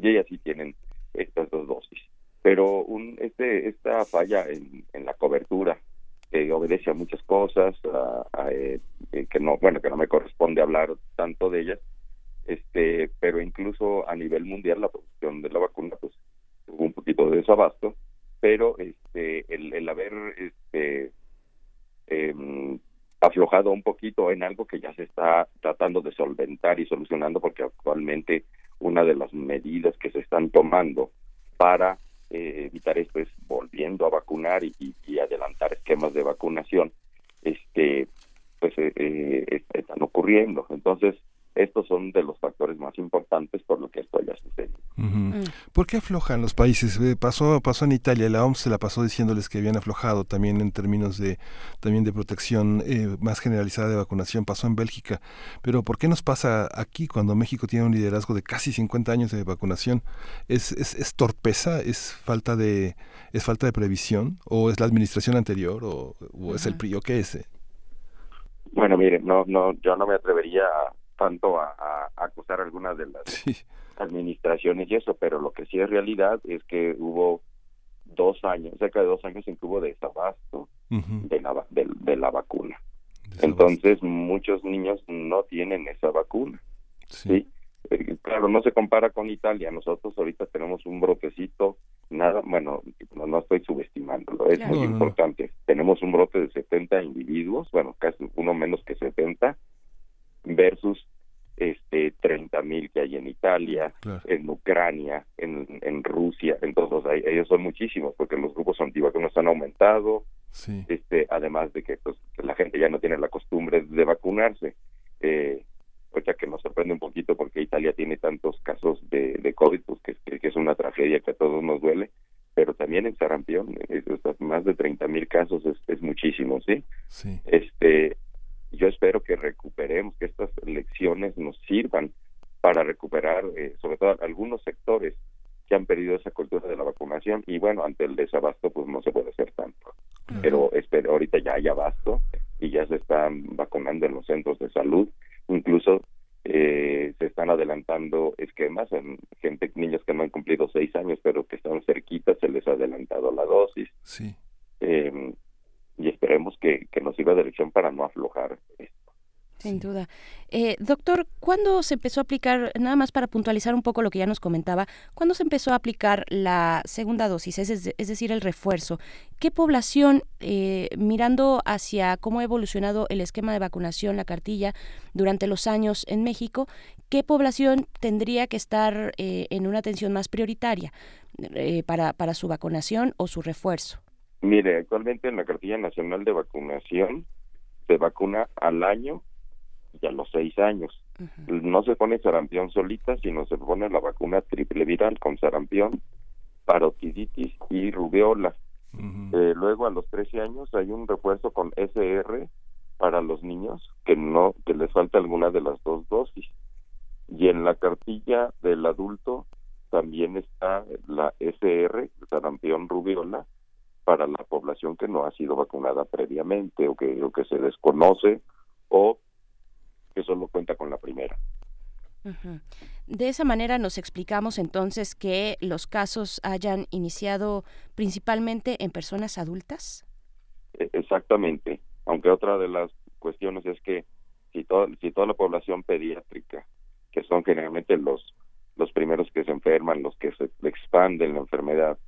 y ellas sí tienen estas dos dosis. Pero un, este, esta falla en, la cobertura que obedece a muchas cosas, a, eh, que no, bueno, que no me corresponde hablar tanto de ellas, este, pero incluso a nivel mundial la producción de la vacuna pues tuvo un poquito de desabasto, pero este, el, haber este, eh, aflojado un poquito en algo que ya se está tratando de solventar y solucionando porque actualmente una de las medidas que se están tomando para eh, evitar esto es volviendo a vacunar y, adelantar esquemas de vacunación este pues eh, eh, están ocurriendo. Entonces estos son de los factores más importantes por lo que esto haya sucedido. Mm. ¿Por qué aflojan los países? Eh, pasó, pasó en Italia, la OMS se la pasó diciéndoles que habían aflojado también en términos de, también de protección eh, más generalizada de vacunación, pasó en Bélgica. Pero ¿por qué nos pasa aquí cuando México tiene un liderazgo de casi 50 años de vacunación? ¿Es, es, es torpeza? ¿Es falta de, es falta de previsión? ¿O es la administración anterior? ¿O, es el PRI? ¿O qué es? Bueno, mire, no, no, yo no me atrevería a tanto a, acusar algunas de las administraciones y eso, pero lo que sí es realidad es que hubo dos años, cerca de dos años en que hubo desabasto de, la, de, la vacuna. Entonces muchos niños no tienen esa vacuna. Sí. Eh, claro, no se compara con Italia. Nosotros ahorita tenemos un brotecito, nada, bueno, no, estoy subestimándolo, es muy importante. Tenemos un brote de 70 individuos, bueno, casi uno menos que 70, versus este 30 mil que hay en Italia, en Ucrania, en, en Rusia, entonces ellos son muchísimos porque los grupos antivacunas han aumentado, este además de que pues, la gente ya no tiene la costumbre de vacunarse, eh, sea que nos sorprende un poquito porque Italia tiene tantos casos de, de COVID, pues que, que, es una tragedia que a todos nos duele, pero también en sarampión, más de 30 mil casos es, es muchísimo, ¿sí? Sí. Este, yo espero que recuperemos, que estas lecciones nos sirvan para recuperar, eh, sobre todo algunos sectores que han perdido esa cultura de la vacunación y bueno, ante el desabasto pues no se puede hacer tanto. Pero espero, ahorita ya hay abasto y ya se están vacunando en los centros de salud, incluso eh, se están adelantando esquemas en gente, niños que no han cumplido seis años pero que están cerquitas, se les ha adelantado la dosis. Sí. Eh, y esperemos que, que nos sirva de lección para no aflojar sin duda. Eh, doctor, ¿cuándo se empezó a aplicar, nada más para puntualizar un poco lo que ya nos comentaba, ¿cuándo se empezó a aplicar la segunda dosis, es, es decir, el refuerzo? ¿Qué población, eh, mirando hacia cómo ha evolucionado el esquema de vacunación, la cartilla, durante los años en México, qué población tendría que estar eh, en una atención más prioritaria para, para su vacunación o su refuerzo? Mire, actualmente en la cartilla nacional de vacunación se vacuna al año y a los seis años. No se pone sarampión solita, sino se pone la vacuna triple viral con sarampión, parotiditis y rubeola. Eh, luego a los 13 años hay un refuerzo con SR para los niños que no que les falta alguna de las dos dosis. Y en la cartilla del adulto también está la SR, sarampión rubiola, para la población que no ha sido vacunada previamente o que, o que se desconoce o que solo cuenta con la primera. De esa manera nos explicamos entonces que los casos hayan iniciado principalmente en personas adultas. E, exactamente, aunque otra de las cuestiones es que si, si toda la población pediátrica, que son generalmente los, los primeros que se enferman, los que se expanden la enfermedad,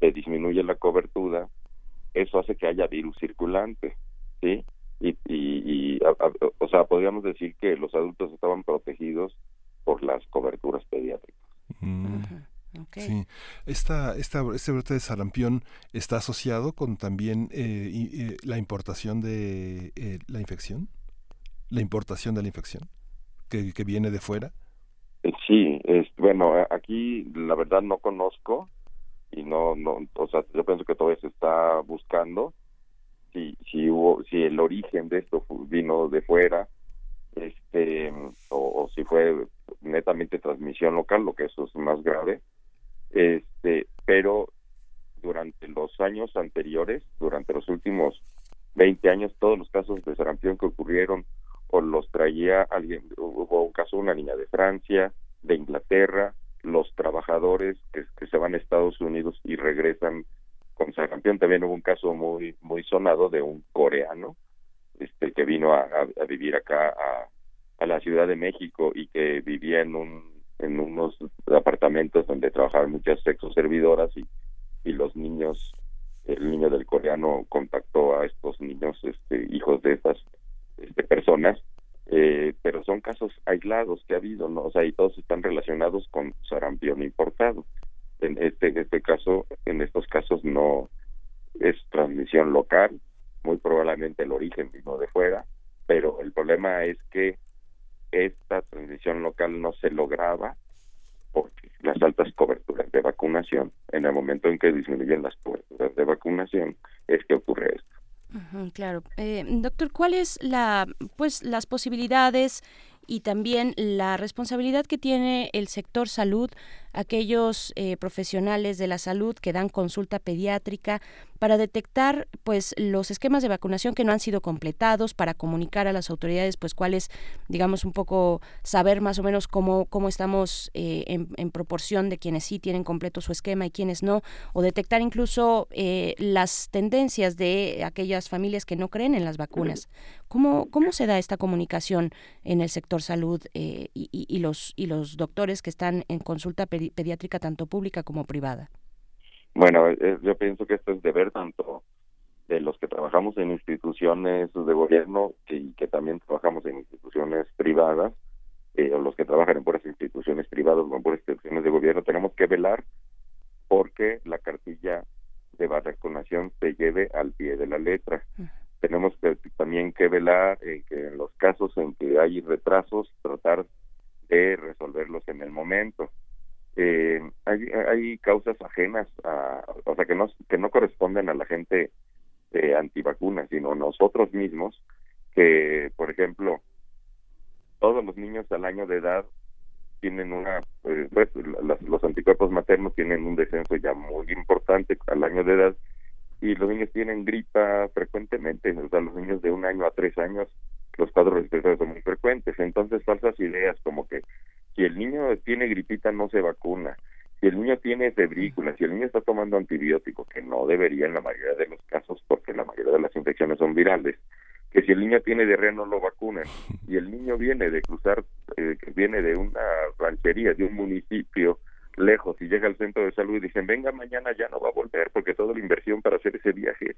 se disminuye la cobertura, eso hace que haya virus circulante, ¿sí? y, y, o sea, podríamos decir que los adultos estaban protegidos por las coberturas pediátricas. Mm. Sí, esta, esta, este brote de sarampión está asociado con también eh, eh, la importación de eh, la infección, la importación de la infección que, que viene de fuera. Sí, es, bueno, aquí la verdad no conozco y no, no, o sea, yo pienso que todavía se está buscando, si si hubo si el origen de esto vino de fuera este o, si fue netamente transmisión local lo que eso es más grave este pero durante los años anteriores durante los últimos 20 años todos los casos de sarampión que ocurrieron o los traía alguien hubo un caso de una niña de Francia de Inglaterra los trabajadores que, se van a Estados Unidos y regresan con sarampión también hubo un caso muy muy sonado de un coreano este que vino a, a, vivir acá a, a, la Ciudad de México y que vivía en un en unos apartamentos donde trabajaban muchas sexoservidoras y y los niños el niño del coreano contactó a estos niños este hijos de estas este, personas eh, pero son casos aislados que ha habido no o sea y todos están relacionados con sarampión importado en este, en este caso, en estos casos no es transmisión local, muy probablemente el origen vino de fuera, pero el problema es que esta transmisión local no se lograba porque las altas coberturas de vacunación, en el momento en que disminuyen las coberturas de vacunación, es que ocurre esto. Claro. Eh, doctor, ¿cuáles la, pues, las posibilidades y también la responsabilidad que tiene el sector salud aquellos eh, profesionales de la salud que dan consulta pediátrica para detectar pues los esquemas de vacunación que no han sido completados para comunicar a las autoridades pues cuáles digamos un poco saber más o menos cómo cómo estamos eh, en, proporción de quienes sí tienen completo su esquema y quienes no o detectar incluso eh, las tendencias de aquellas familias que no creen en las vacunas. Cómo cómo se da esta comunicación en el sector salud y, los y los doctores que están en consulta pediátrica pediátrica tanto pública como privada? Bueno, yo pienso que esto es deber tanto de los que trabajamos en instituciones de gobierno y que, también trabajamos en instituciones privadas, eh, o los que trabajan en puras instituciones privadas o en puras instituciones de gobierno, tenemos que velar porque la cartilla de vacunación se lleve al pie de la letra. Tenemos que, también que velar en que en los casos en que hay retrasos, tratar de resolverlos en el momento eh, hay, causas ajenas a, o sea, que no, que no corresponden a la gente eh, antivacuna, sino nosotros mismos, que, por ejemplo, todos los niños al año de edad tienen una, eh, pues, los anticuerpos maternos tienen un descenso ya muy importante al año de edad y los niños tienen gripa frecuentemente, o sea, los niños de un año a tres años, los cuadros respiratorios son muy frecuentes, entonces falsas ideas como que si el niño tiene gripita no se vacuna, Si el niño tiene febrícula, si el niño está tomando antibióticos, que no debería en la mayoría de los casos, porque la mayoría de las infecciones son virales, que si el niño tiene diarrea no lo vacunan, [laughs] y el niño viene de cruzar, eh, viene de una ranchería, de un municipio lejos, y llega al centro de salud y dicen, venga mañana ya no va a volver, porque toda la inversión para hacer ese viaje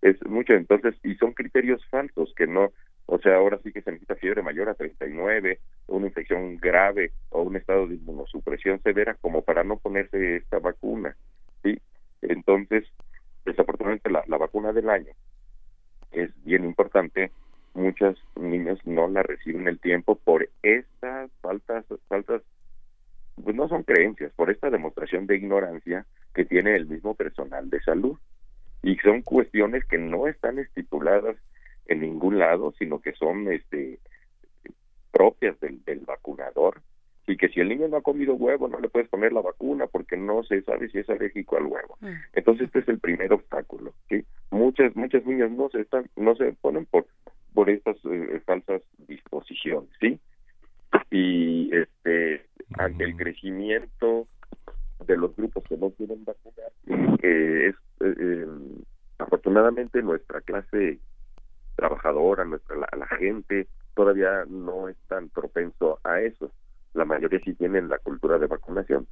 es mucho, entonces, y son criterios falsos que no, o sea, ahora sí que se necesita fiebre mayor a 39, una infección grave o un estado de inmunosupresión severa como para no ponerse esta vacuna, ¿sí? Entonces, desafortunadamente la, la vacuna del año es bien importante, muchos niños no la reciben el tiempo por estas faltas, faltas, pues no son creencias, por esta demostración de ignorancia que tiene el mismo personal de salud. Y son cuestiones que no están estipuladas en ningún lado, sino que son este propias del, del vacunador y que si el niño no ha comido huevo no le puedes poner la vacuna porque no se sabe si es alérgico al huevo. Entonces este es el primer obstáculo, ¿sí? Muchas muchas niñas no se están no se ponen por por estas eh, falsas disposiciones, ¿sí? Y este ante el crecimiento de los grupos que no quieren vacunar, eh, es eh, eh, afortunadamente nuestra clase trabajadora, nuestra la, la gente todavía no es tan propenso a eso la mayoría sí tienen la cultura de vacunación,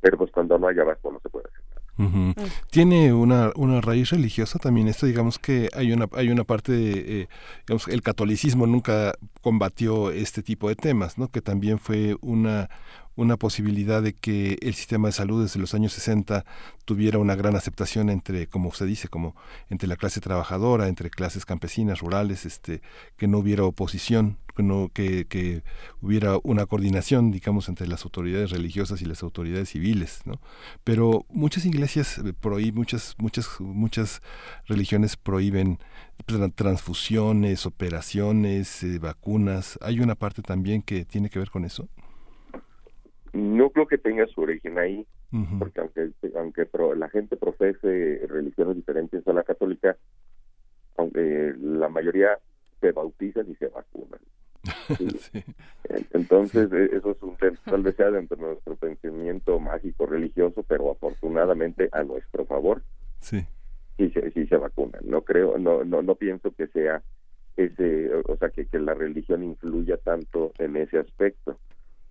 pero pues cuando no haya vacunas no se puede hacer nada. Ujú. Tiene una, una raíz religiosa también esto, digamos que hay una, hay una parte, de, eh, digamos, el catolicismo nunca combatió este tipo de temas, ¿no? que también fue una, una posibilidad de que el sistema de salud desde los años 60 tuviera una gran aceptación entre, como usted dice, como entre la clase trabajadora, entre clases campesinas, rurales, este, que no hubiera oposición, que, no, que, que hubiera una coordinación, digamos, entre las autoridades religiosas y las autoridades civiles, ¿no? Pero muchas iglesias prohíben, muchas, muchas, muchas religiones prohíben tra- transfusiones, operaciones, eh, vacunas. Hay una parte también que tiene que ver con eso. No creo que tenga su origen ahí, porque aunque aunque pro- la gente profese religiones diferentes a la católica, aunque la mayoría se bautizan y se vacunan. [laughs] Entonces, eh, eso es un tal vez sea dentro de nuestro pensamiento mágico religioso, pero afortunadamente a nuestro favor Sí. sí se, sí se vacunan. No creo, no, no, no pienso que sea ese, o sea, que, que la religión influya tanto en ese aspecto.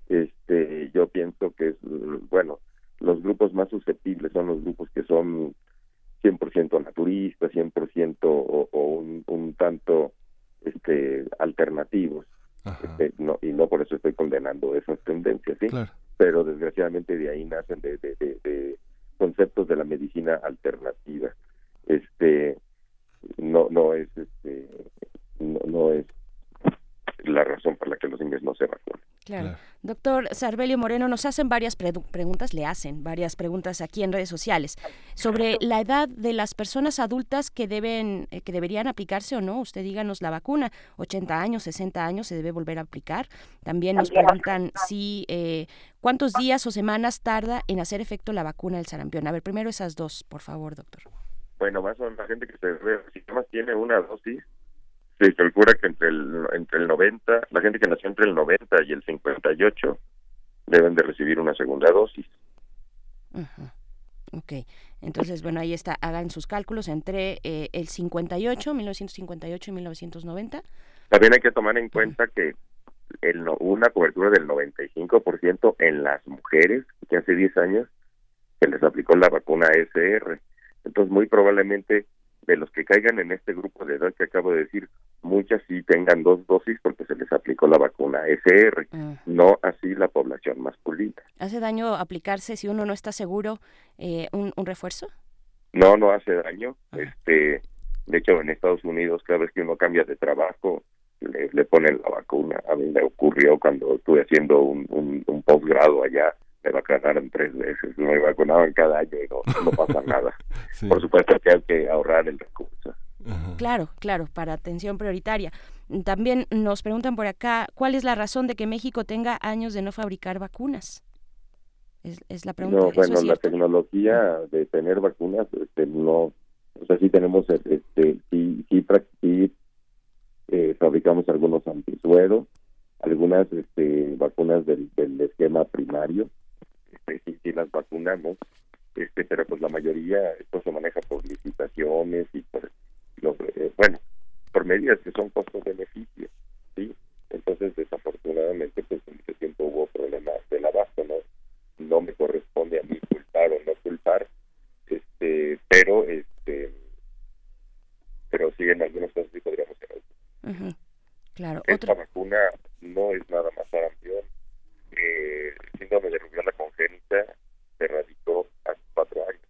Este, yo pienso que es, bueno, los grupos más susceptibles son los grupos que son 100% naturistas, 100% o, o un, un tanto este alternativos. Este, no, y no por eso estoy condenando esas tendencias, ¿sí? Claro. Pero desgraciadamente de ahí nacen de, de, de- de conceptos de la medicina alternativa. Este, no, no es, este, no, no es la razón por la que los niños no se vacunan. Claro. Doctor Sarbelio Moreno, nos hacen varias pre- preguntas, le hacen varias preguntas aquí en redes sociales sobre la edad de las personas adultas que deben, eh, que deberían aplicarse o no. Usted díganos la vacuna, 80 años, 60 años se debe volver a aplicar. También nos preguntan si eh, cuántos días o semanas tarda en hacer efecto la vacuna del sarampión. A ver, primero esas dos, por favor, doctor. Bueno, más o menos la gente que se si nada más tiene una dosis, se calcula que entre el, entre el 90, la gente que nació entre el 90 y el 58 deben de recibir una segunda dosis. Ujú. Ok, entonces, bueno, ahí está, hagan sus cálculos entre eh, el 58, 1958 y 1990. También hay que tomar en cuenta que el, no- una cobertura del 95% en las mujeres que hace 10 años se les aplicó la vacuna SR. Entonces, muy probablemente de los que caigan en este grupo de edad que acabo de decir, muchas sí tengan dos dosis porque se les aplicó la vacuna SR, no así la población masculina. ¿Hace daño aplicarse si uno no está seguro eh, un, un refuerzo? No, no hace daño. Este, de hecho, en Estados Unidos, cada vez que uno cambia de trabajo, le, le ponen la vacuna. A mí me ocurrió cuando estuve haciendo un, un, un posgrado allá, me vacunaron tres veces, me vacunaban cada año y no, no pasa [laughs] nada. Por supuesto que hay que ahorrar el recurso. Claro, claro, para atención prioritaria. También nos preguntan por acá, ¿cuál es la razón de que México tenga años de no fabricar vacunas? Es, es la pregunta. No, ¿Eso bueno, es la tecnología de tener vacunas, este, no, o sea, sí tenemos, este, sí, sí, sí, eh, fabricamos algunos antisueros, algunas este, vacunas del, del esquema primario, este, sí, sí las vacunamos, este, pero pues la mayoría esto se maneja por licitaciones y por los, eh, bueno, por medidas que son costos-beneficios, ¿sí? Entonces, desafortunadamente, pues en mucho tiempo hubo problemas del abasto, ¿no? No me corresponde a mí culpar o no culpar, este, pero, este, pero sí, en algunos casos sí podríamos Ujú. Claro. esta Otro. vacuna no es nada más sarampión. Eh, el síndrome de rubiola congénita se erradicó hace cuatro años.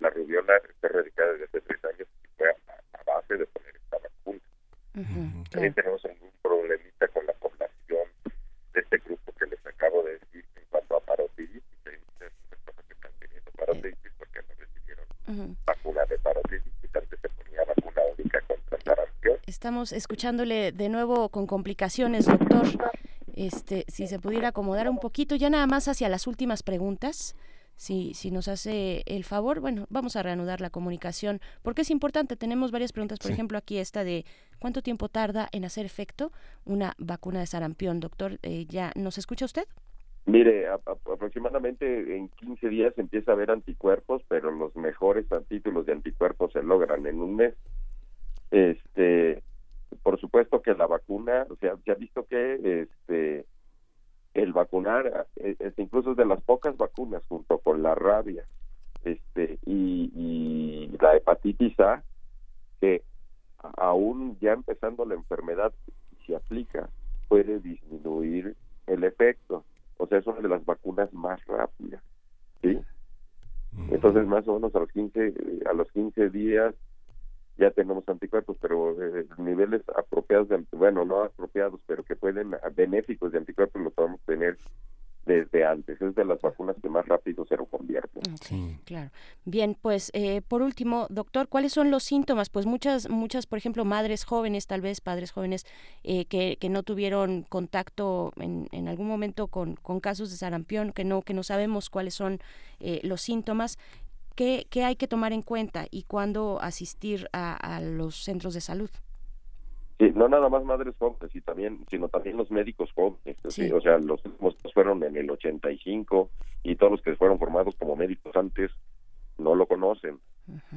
La rubiola está erradicada desde hace tres años y fue a, a base de poner esta vacuna. También tenemos algún problemita con la población de este grupo que les acabo de decir en cuanto a parotiditis. Hay muchas personas que están teniendo parotiditis porque no recibieron Ujú. vacuna de parotiditis. Antes se ponía vacuna única contra sarampión. Estamos escuchándole de nuevo con complicaciones, doctor. Este, si se pudiera acomodar un poquito, ya nada más hacia las últimas preguntas. Si, si nos hace el favor, bueno, vamos a reanudar la comunicación, porque es importante. Tenemos varias preguntas, por Sí. ejemplo, aquí esta de ¿cuánto tiempo tarda en hacer efecto una vacuna de sarampión? Doctor, eh, ¿ya nos escucha usted? Mire, a- a- aproximadamente en 15 días empieza a haber anticuerpos, pero los mejores títulos de anticuerpos se logran en un mes. Este, por supuesto que la vacuna, o sea, se ha visto que este el vacunar, eh, este, incluso es de las pocas vacunas junto con la rabia, este y, y la hepatitis A, que aún ya empezando la enfermedad, si aplica, puede disminuir el efecto. O sea, es una de las vacunas más rápidas. ¿sí? Entonces, más o menos a los 15, eh, a los 15 días ya tenemos anticuerpos, pero eh, niveles apropiados, de, bueno, no apropiados, pero que pueden, benéficos de anticuerpos, los podemos tener desde antes. Es de las vacunas que más rápido se reconvierten. Claro. Bien, pues eh, por último, doctor, ¿cuáles son los síntomas? Pues muchas, muchas, por ejemplo, madres jóvenes, tal vez padres jóvenes, eh, que, que no tuvieron contacto en, en algún momento con, con casos de sarampión, que no, que no sabemos cuáles son eh, los síntomas. ¿Qué, ¿Qué hay que tomar en cuenta y cuándo asistir a, a los centros de salud? Sí, no nada más madres jóvenes, y también, sino también los médicos jóvenes. Sí. O sea, los últimos fueron en el 85 y todos los que fueron formados como médicos antes no lo conocen.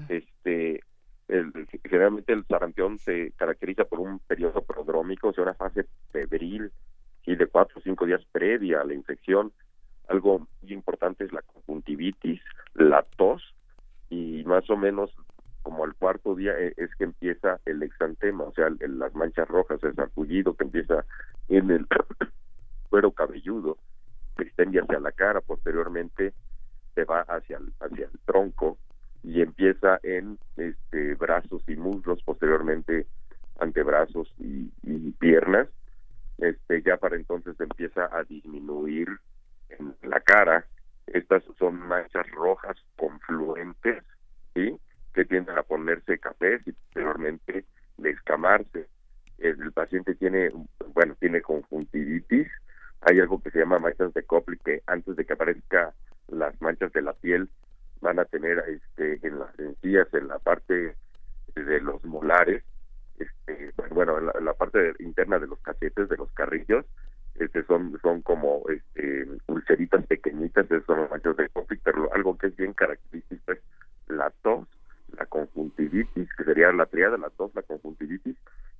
Este, el- generalmente el sarampión se caracteriza por un periodo prodrómico, o sea, una fase febril y de cuatro o cinco días previa a la infección. Algo muy importante es la conjuntivitis, la tos y más o menos como al cuarto día eh, es que empieza el exantema, o sea, el- las manchas rojas, el sarpullido que empieza en el [coughs] cuero cabelludo, se extiende hacia la cara, posteriormente se va hacia el, hacia el tronco y empieza en este brazos y muslos, posteriormente antebrazos y, y piernas. Este ya para entonces empieza a disminuir en la cara. Estas son manchas rojas confluentes, ¿sí? que tienden a ponerse cafés y posteriormente de escamarse. El, paciente tiene, bueno, tiene conjuntivitis, hay algo que se llama manchas de Koplik que antes de que aparezca las manchas de la piel van a tener este en las encías, en la parte de los molares, este, bueno, en la, en la parte interna de los cachetes, de los carrillos, este son son como este ulceritas pequeñitas, esas son las manchas de Koplik, pero algo que es bien característico es la tos, la conjuntivitis, que sería la triada, la tos, la conjuntivitis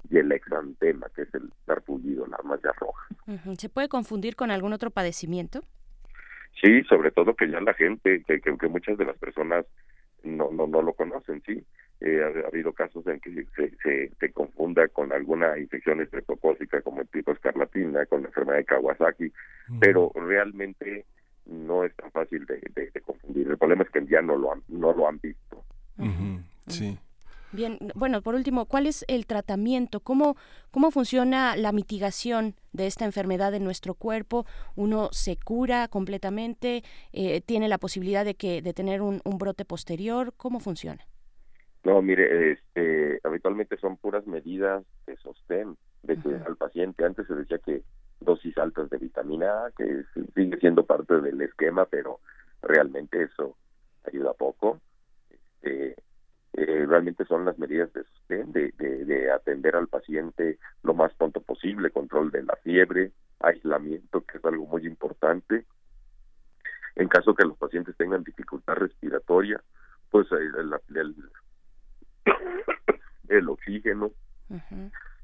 y el exantema, que es el sarpullido, la mancha roja. Ujú. ¿Se puede confundir con algún otro padecimiento? Sí, sobre todo que ya la gente, que, que, que muchas de las personas no no, no lo conocen, sí. Eh, ha, ha habido casos en que se, se, se confunda con alguna infección estreptocócica como el tipo escarlatina, con la enfermedad de Kawasaki, pero realmente no es tan fácil de, de- de confundir. El problema es que ya no lo han, no lo han visto. Sí. Bien, bueno, por último, ¿cuál es el tratamiento? ¿Cómo, cómo funciona la mitigación de esta enfermedad en nuestro cuerpo? ¿Uno se cura completamente? Eh, ¿Tiene la posibilidad de, que, de tener un, un brote posterior? ¿Cómo funciona? No, mire, este, habitualmente son puras medidas de sostén de cuidar al paciente. Antes se decía que dosis altas de vitamina A, que sigue siendo parte del esquema, pero realmente eso ayuda poco. Este, eh, realmente son las medidas de sostén, de, de, de atender al paciente lo más pronto posible, control de la fiebre, aislamiento, que es algo muy importante, En caso que los pacientes tengan dificultad respiratoria, pues el, el, el [laughs] oxígeno,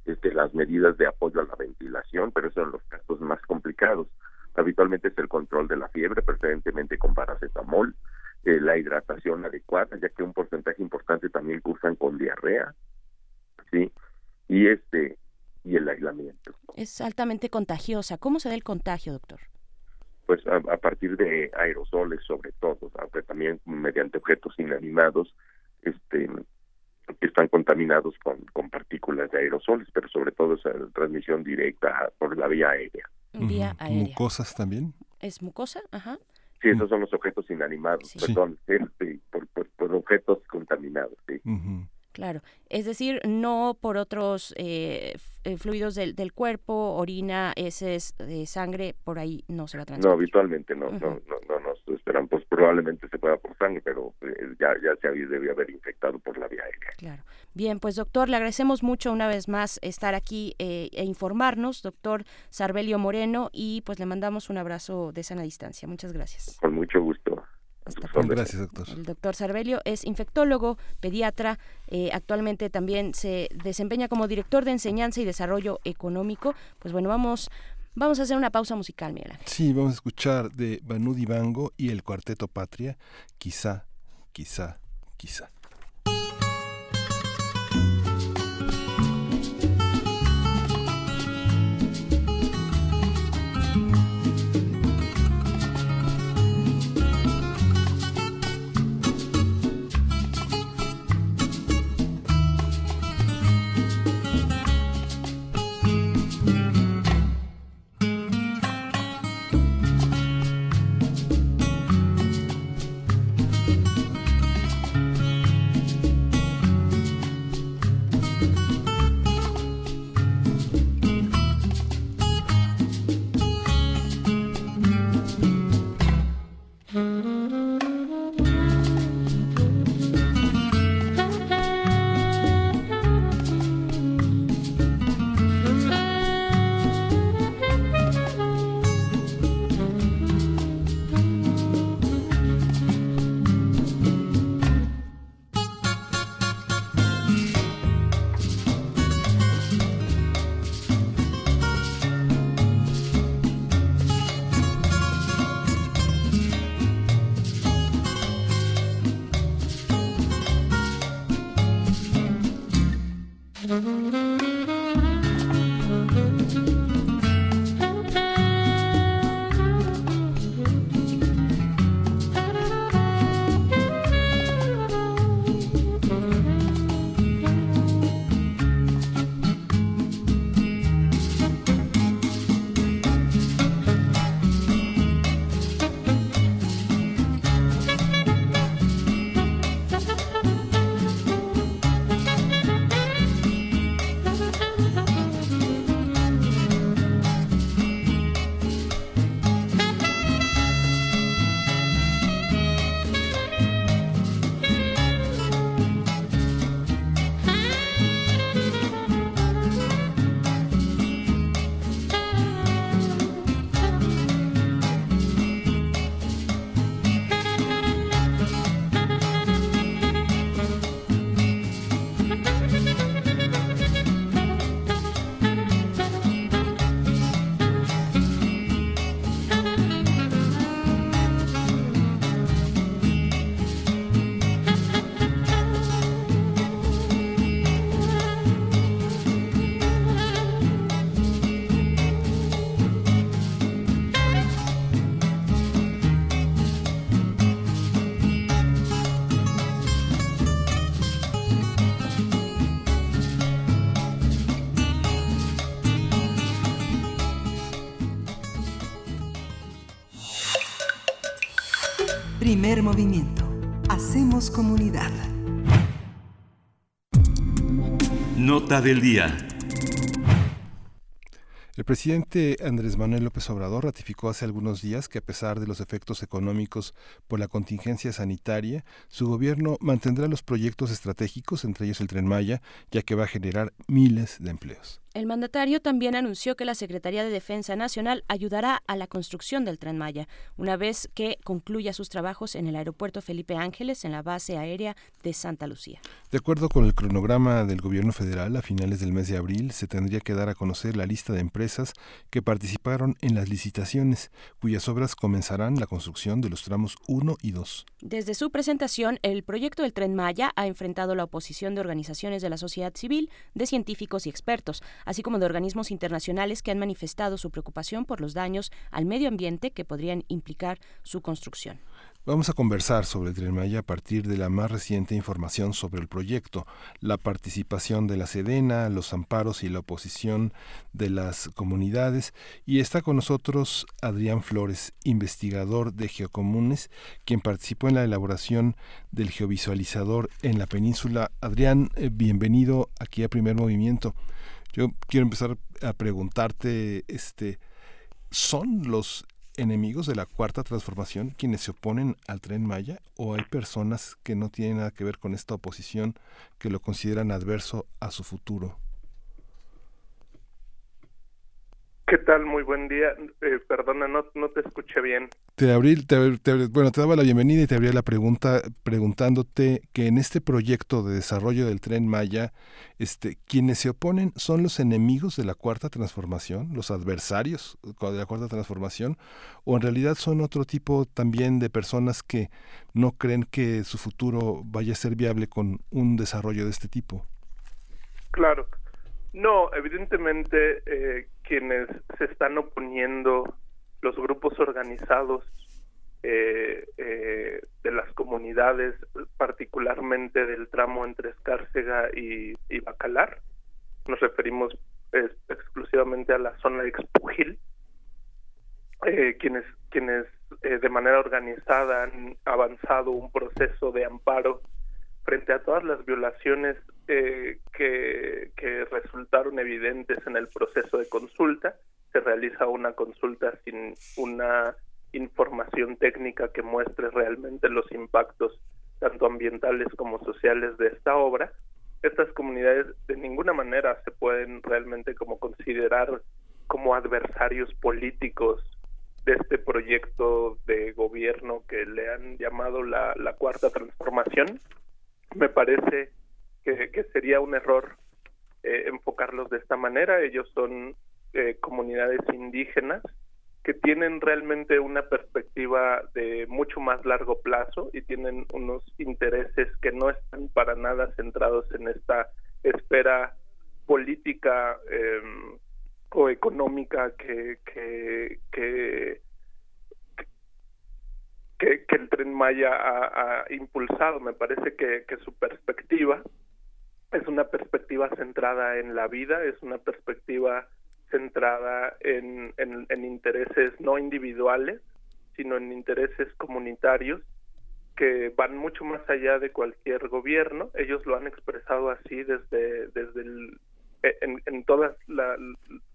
este, las medidas de apoyo a la ventilación, pero esos son los casos más complicados. Habitualmente es el control de la fiebre, preferentemente con paracetamol, eh, la hidratación adecuada, ya que un porcentaje importante también cursan con diarrea, sí, y este y el aislamiento. Es altamente contagiosa. ¿Cómo se da el contagio, doctor? Pues a, partir de aerosoles, sobre todo, aunque también mediante objetos inanimados, este están contaminados con, con partículas de aerosoles, pero sobre todo esa transmisión directa por la vía aérea. Vía aérea. ¿Mucosas también? ¿Es mucosa? Ajá. Sí, esos son los objetos inanimados, perdón, por, por, objetos contaminados. Sí. Claro, es decir, no por otros eh, eh, fluidos del, del, cuerpo, orina, heces, de sangre, por ahí no se va a transmitir. No, habitualmente no, no, no, no, nos esperan, probablemente se pueda por sangre, pero eh, ya, ya se había, debió haber infectado por la vía aérea. Claro. Bien, pues doctor, le agradecemos mucho una vez más estar aquí e informarnos, doctor Sarbelio Moreno, y pues le mandamos un abrazo de sana distancia. Muchas gracias. Con mucho gusto. Gracias, doctor. El doctor Sarbelio es infectólogo, pediatra, eh, actualmente también se desempeña como director de enseñanza y desarrollo económico. Pues bueno, vamos, vamos a hacer una pausa musical, Miguel Sí, vamos a escuchar de Banu Dibango y el Cuarteto Patria, quizá, quizá, quizá. Del día. El presidente Andrés Manuel López Obrador ratificó hace algunos días que a pesar de los efectos económicos por la contingencia sanitaria, su gobierno mantendrá los proyectos estratégicos, entre ellos el tren Maya, ya que va a generar miles de empleos. El mandatario también anunció que la Secretaría de Defensa Nacional ayudará a la construcción del tren Maya, una vez que concluya sus trabajos en el aeropuerto Felipe Ángeles, en la base aérea de Santa Lucía. De acuerdo con el cronograma del gobierno federal, a finales del mes de abril se tendría que dar a conocer la lista de empresas que participaron en las licitaciones, cuyas obras comenzarán la construcción de los tramos 1 y 2. Desde su presentación, el proyecto del tren Maya ha enfrentado la oposición de organizaciones de la sociedad civil, de científicos y expertos, así como de organismos internacionales que han manifestado su preocupación por los daños al medio ambiente que podrían implicar su construcción. Vamos a conversar sobre el Tren Maya a partir de la más reciente información sobre el proyecto, la participación de la Sedena, los amparos y la oposición de las comunidades. Y está con nosotros Adrián Flores, investigador de Geocomunes, quien participó en la elaboración del geovisualizador en la península. Adrián, eh, bienvenido aquí a Primer Movimiento. Yo quiero empezar a preguntarte, este, ¿son los enemigos de la cuarta transformación quienes se oponen al tren Maya o hay personas que no tienen nada que ver con esta oposición que lo consideran adverso a su futuro? ¿Qué tal? Muy buen día. Eh, perdona, no, no te escuché bien. Te abrí, te, te- bueno, te daba la bienvenida y te abría la pregunta preguntándote que en este proyecto de desarrollo del tren Maya, este, quienes se oponen son los enemigos de la cuarta transformación, los adversarios de la cuarta transformación, o en realidad son otro tipo también de personas que no creen que su futuro vaya a ser viable con un desarrollo de este tipo. Claro. No, evidentemente eh, quienes se están oponiendo, los grupos organizados eh, eh, de las comunidades, particularmente del tramo entre Escárcega y, Bacalar, nos referimos exclusivamente a la zona de Expugil, eh, quienes quienes de manera organizada han avanzado un proceso de amparo frente a todas las violaciones eh, que, resultaron evidentes en el proceso de consulta. Se realiza una consulta sin una información técnica que muestre realmente los impactos tanto ambientales como sociales de esta obra. Estas comunidades de ninguna manera se pueden realmente como considerar como adversarios políticos de este proyecto de gobierno que le han llamado la, la cuarta transformación. Me parece que, sería un error eh, enfocarlos de esta manera. Ellos son eh, comunidades indígenas que tienen realmente una perspectiva de mucho más largo plazo y tienen unos intereses que no están para nada centrados en esta esfera política eh, o económica que, que, que, el tren Maya ha, impulsado. Me parece que, su perspectiva es una perspectiva centrada en la vida, es una perspectiva centrada en, en, intereses no individuales, sino en intereses comunitarios que van mucho más allá de cualquier gobierno. Ellos lo han expresado así desde, desde el, en, en todas la,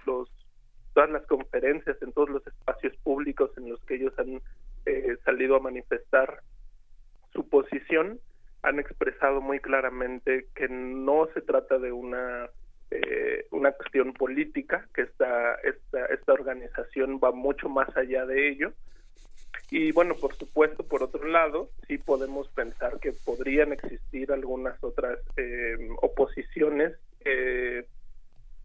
todas las conferencias, en todos los espacios públicos en los que ellos han eh, salido a manifestar su posición, han expresado muy claramente que no se trata de una eh, una cuestión política, que esta, esta, esta organización va mucho más allá de ello. Y bueno, por supuesto, por otro lado, sí podemos pensar que podrían existir algunas otras eh, oposiciones eh,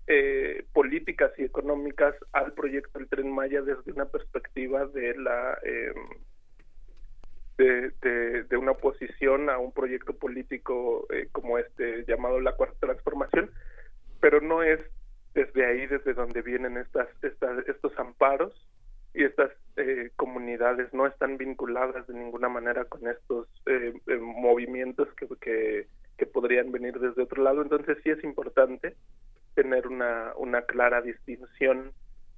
eh, políticas y económicas al proyecto del Tren Maya desde una perspectiva de la eh, de, una oposición a un proyecto político eh, como este llamado la Cuarta Transformación, pero no es desde ahí desde donde vienen estas, estas estos amparos y estas eh, comunidades no están vinculadas de ninguna manera con estos eh, movimientos que, que, podrían venir desde otro lado. Entonces sí es importante tener una, una clara distinción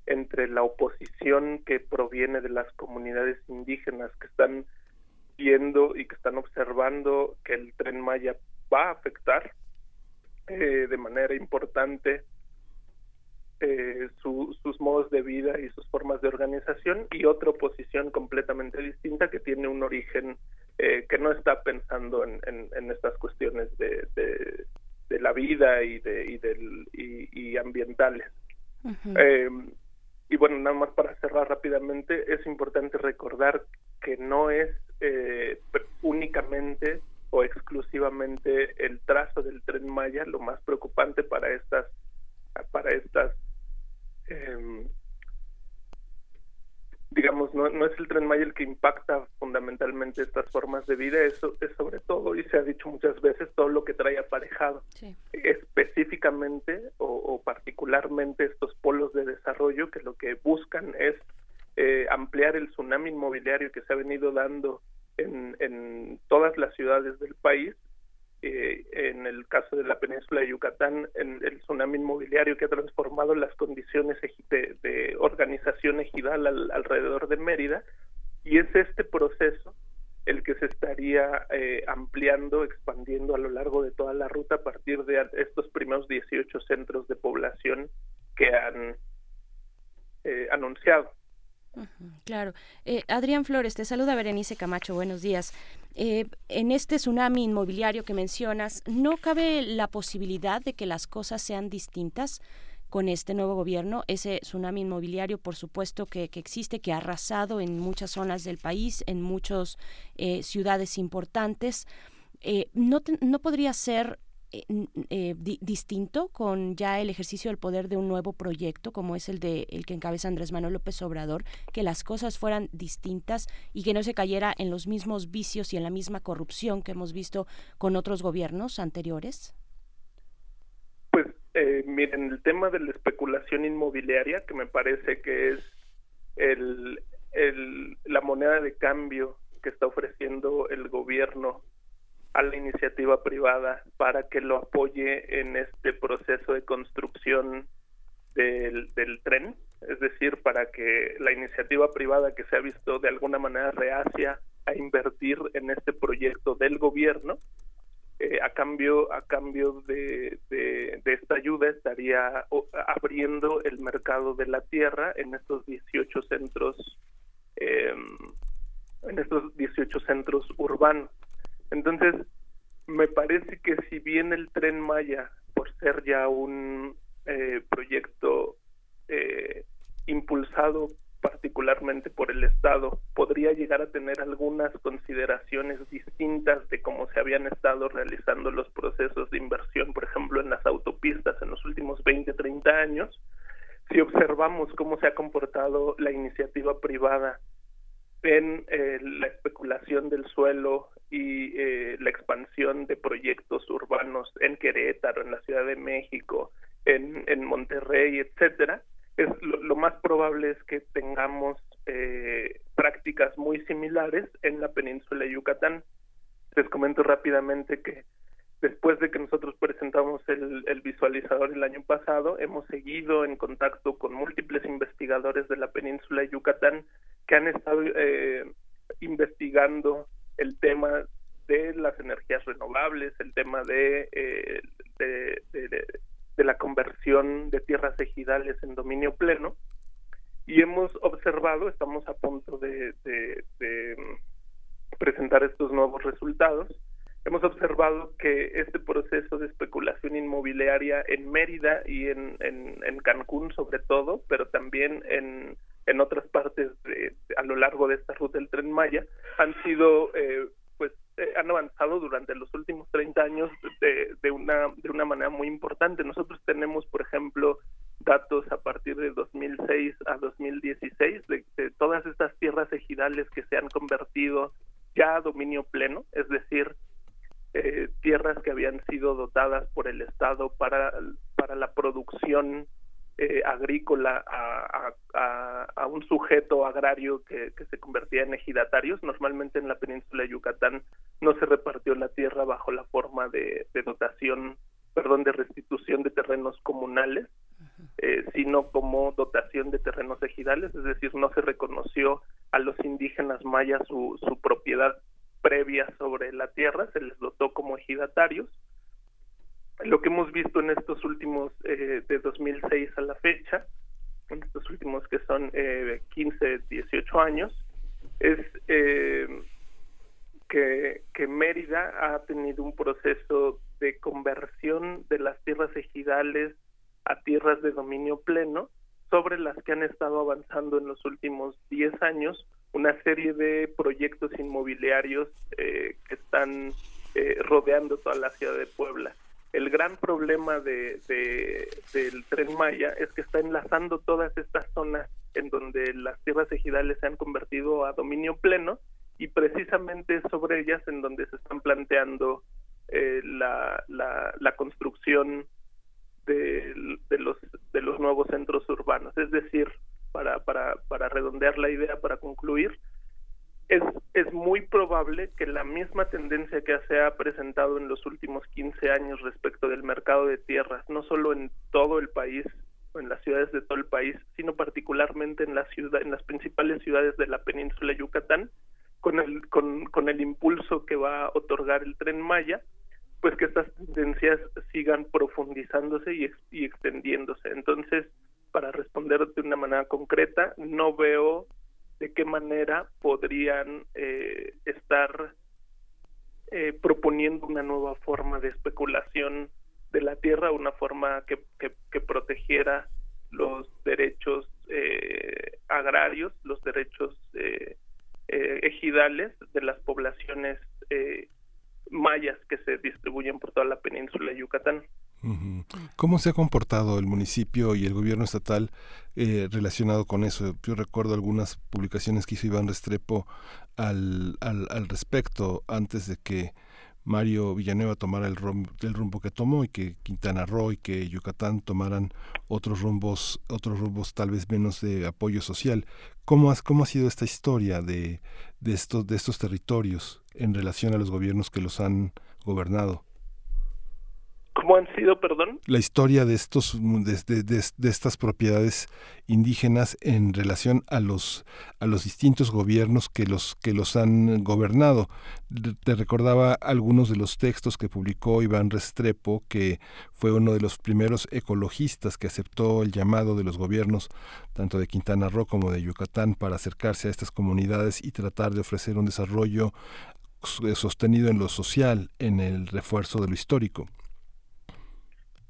entre la oposición que proviene de las comunidades indígenas que están viendo y que están observando que el tren Maya va a afectar eh, de manera importante eh, su, sus modos de vida y sus formas de organización y otra oposición completamente distinta que tiene un origen eh, que no está pensando en, en, estas cuestiones de, de, la vida y, de, y, del, y, ambientales. eh, y bueno, nada más para cerrar rápidamente, es importante recordar que no es eh, únicamente o exclusivamente el trazo del tren Maya lo más preocupante para estas para estas eh, digamos, no, no es el tren Maya el que impacta fundamentalmente estas formas de vida, eso es sobre todo, y se ha dicho muchas veces, todo lo que trae aparejado. Específicamente o, particularmente estos polos de desarrollo que lo que buscan es eh, ampliar el tsunami inmobiliario que se ha venido dando en, en todas las ciudades del país eh, en el caso de la península de Yucatán, en el tsunami inmobiliario que ha transformado las condiciones de, organización ejidal alrededor de Mérida, y es este proceso el que se estaría eh, ampliando, expandiendo a lo largo de toda la ruta a partir de estos primeros 18 centros de población que han eh, anunciado. Claro. Eh, Adrián Flores, te saluda Berenice Camacho, buenos días. Eh, en este tsunami inmobiliario que mencionas, ¿no cabe la posibilidad de que las cosas sean distintas? con este nuevo gobierno. Ese tsunami inmobiliario, por supuesto, que, existe, que ha arrasado en muchas zonas del país, en muchas eh, ciudades importantes. ¿no, ¿No podría ser eh, eh, distinto con ya el ejercicio del poder de un nuevo proyecto como es el de el que encabeza Andrés Manuel López Obrador, que las cosas fueran distintas y que no se cayera en los mismos vicios y en la misma corrupción que hemos visto con otros gobiernos anteriores? Pues eh, miren, el tema de la especulación inmobiliaria, que me parece que es el, el, la moneda de cambio que está ofreciendo el gobierno a la iniciativa privada para que lo apoye en este proceso de construcción del, tren, es decir, para que la iniciativa privada que se ha visto de alguna manera reacia a invertir en este proyecto del gobierno, eh, a cambio a cambio de, de, esta ayuda estaría abriendo el mercado de la tierra en estos 18 centros eh, en estos 18 centros urbanos entonces, me parece que si bien el tren Maya, por ser ya un eh, proyecto eh, impulsado particularmente por el Estado, podría llegar a tener algunas consideraciones distintas de cómo se habían estado realizando los procesos de inversión, por ejemplo, en las autopistas en los últimos 20, 30 años. Si observamos cómo se ha comportado la iniciativa privada en eh, la especulación del suelo y eh, la expansión de proyectos urbanos en Querétaro, en la Ciudad de México, en, en Monterrey, etcétera, es lo, más probable es que tengamos eh, prácticas muy similares en la península de Yucatán. Les comento rápidamente que después de que nosotros presentamos el, visualizador el año pasado, hemos seguido en contacto con múltiples investigadores de la península de Yucatán que han estado eh, investigando el tema de las energías renovables, el tema de, eh, de, la conversión de tierras ejidales en dominio pleno. Y hemos observado, estamos a punto de, de presentar estos nuevos resultados, hemos observado que este proceso de especulación inmobiliaria en Mérida y en, en, Cancún sobre todo, pero también en en otras partes de, a lo largo de esta ruta del tren Maya han sido eh, pues eh, han avanzado durante los últimos 30 años de, de, una de una manera muy importante. Nosotros tenemos por ejemplo datos a partir de 2006 a 2016 de, de todas estas tierras ejidales que se han convertido ya a dominio pleno es decir eh, tierras que habían sido dotadas por el Estado para para la producción eh, agrícola a, a, un sujeto agrario que, se convertía en ejidatarios. Normalmente en la península de Yucatán no se repartió la tierra bajo la forma de, dotación, perdón, de restitución de terrenos comunales, eh, sino como dotación de terrenos ejidales, es decir, no se reconoció a los indígenas mayas su, su propiedad previa sobre la tierra, se les dotó como ejidatarios. Lo que hemos visto en estos últimos, eh, de 2006 a la fecha, en estos últimos que son eh, 15, 18 años, es eh, que, que, Mérida ha tenido un proceso de conversión de las tierras ejidales a tierras de dominio pleno, sobre las que han estado avanzando en los últimos 10 años una serie de proyectos inmobiliarios eh, que están eh, rodeando toda la ciudad de Puebla. El gran problema de, del tren Maya es que está enlazando todas estas zonas en donde las tierras ejidales se han convertido a dominio pleno y precisamente sobre ellas en donde se están planteando eh, la, la, construcción de, de, los, de los nuevos centros urbanos. Es decir, para, para, para redondear la idea, para concluir, es, es muy probable que la misma tendencia que se ha presentado en los últimos 15 años respecto del mercado de tierras, no solo en todo el país en las ciudades de todo el país, sino particularmente en la ciudad, en las principales ciudades de la península de Yucatán, con el, con, con el impulso que va a otorgar el tren Maya, pues que estas tendencias sigan profundizándose y, y extendiéndose. Entonces, para responder de una manera concreta, no veo de qué manera podrían eh, estar eh, proponiendo una nueva forma de especulación de la tierra, una forma que, protegiera los derechos eh, agrarios, los derechos ejidales de las poblaciones mayas que se distribuyen por toda la península de Yucatán. ¿Cómo se ha comportado el municipio y el gobierno estatal eh, relacionado con eso? Yo recuerdo algunas publicaciones que hizo Iván Restrepo al, al, al respecto antes de que Mario Villanueva tomara el, el, rumbo que tomó y que Quintana Roo y que Yucatán tomaran otros rumbos, otros rumbos tal vez menos de apoyo social. ¿Cómo, has, cómo ha sido esta historia de, de, estos, de estos territorios en relación a los gobiernos que los han gobernado? ¿Cómo han sido, perdón? La historia de estos de, de, estas propiedades indígenas en relación a los a los distintos gobiernos que los que los han gobernado. Te recordaba algunos de los textos que publicó Iván Restrepo, que fue uno de los primeros ecologistas que aceptó el llamado de los gobiernos tanto de Quintana Roo como de Yucatán para acercarse a estas comunidades y tratar de ofrecer un desarrollo sostenido en lo social, en el refuerzo de lo histórico.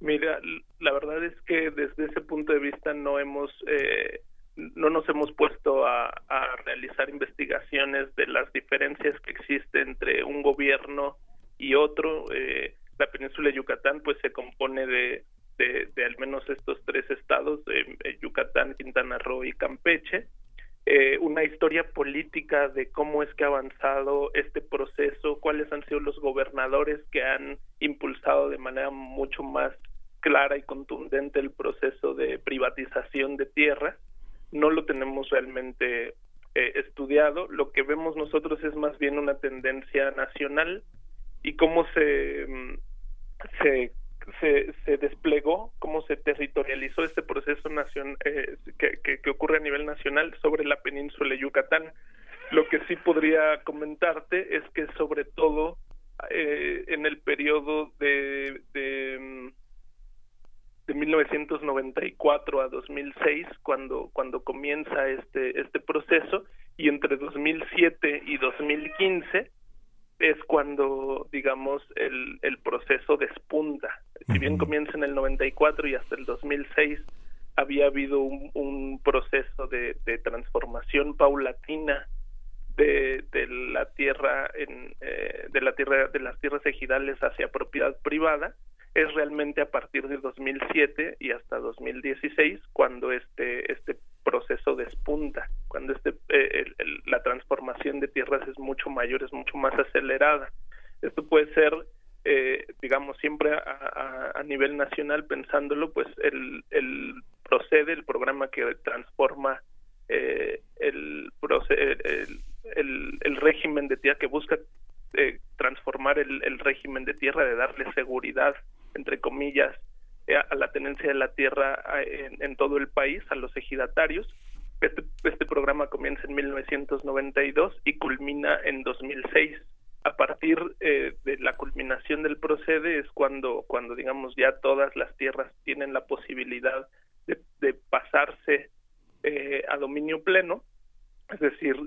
Mira, la verdad es que desde ese punto de vista no hemos, eh, no nos hemos puesto a, realizar investigaciones de las diferencias que existen entre un gobierno y otro. Eh, la península de Yucatán pues se compone de, de, al menos estos tres estados, eh, Yucatán, Quintana Roo y Campeche. una historia política de cómo es que ha avanzado este proceso, cuáles han sido los gobernadores que han impulsado de manera mucho más clara y contundente el proceso de privatización de tierra. No lo tenemos realmente eh, estudiado. Lo que vemos nosotros es más bien una tendencia nacional y cómo se, mm, se, se, desplegó, cómo se territorializó este proceso nacion, eh, que, que, ocurre a nivel nacional sobre la península de Yucatán. Lo que sí podría comentarte es que sobre todo eh, en el periodo de, de mm, de 1994 a 2006 cuando cuando comienza este este proceso y entre 2007 y 2015 es cuando digamos el, el proceso despunta. Si bien comienza en el 94 y hasta el 2006 había habido un, un proceso de, de, transformación paulatina de, de la tierra en, eh, de la tierra de las tierras ejidales hacia propiedad privada es realmente a partir de 2007 y hasta 2016 cuando este este proceso despunta, cuando este eh, la transformación de tierras es mucho mayor, es mucho más acelerada. Esto puede ser, eh, digamos, siempre a, a, nivel nacional pensándolo, pues el, el procede el programa que transforma eh, el, el, el, régimen de tierra que busca eh, transformar el, el régimen de tierra, de darle seguridad entre comillas, eh, a la tenencia de la tierra en, todo el país, a los ejidatarios. Este, este programa comienza en 1992 y culmina en 2006. A partir eh, de la culminación del procede es cuando, cuando, digamos, ya todas las tierras tienen la posibilidad de, de pasarse eh, a dominio pleno, es decir,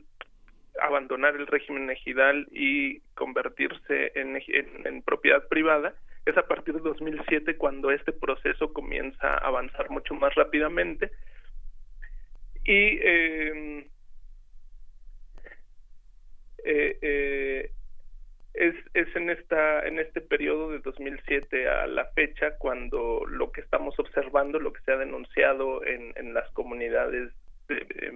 abandonar el régimen ejidal y convertirse en, en, en propiedad privada Es a partir de 2007 cuando este proceso comienza a avanzar mucho más rápidamente. Y eh, eh, eh, es, es en esta en este periodo de 2007 a la fecha cuando lo que estamos observando, lo que se ha denunciado en, en las comunidades de,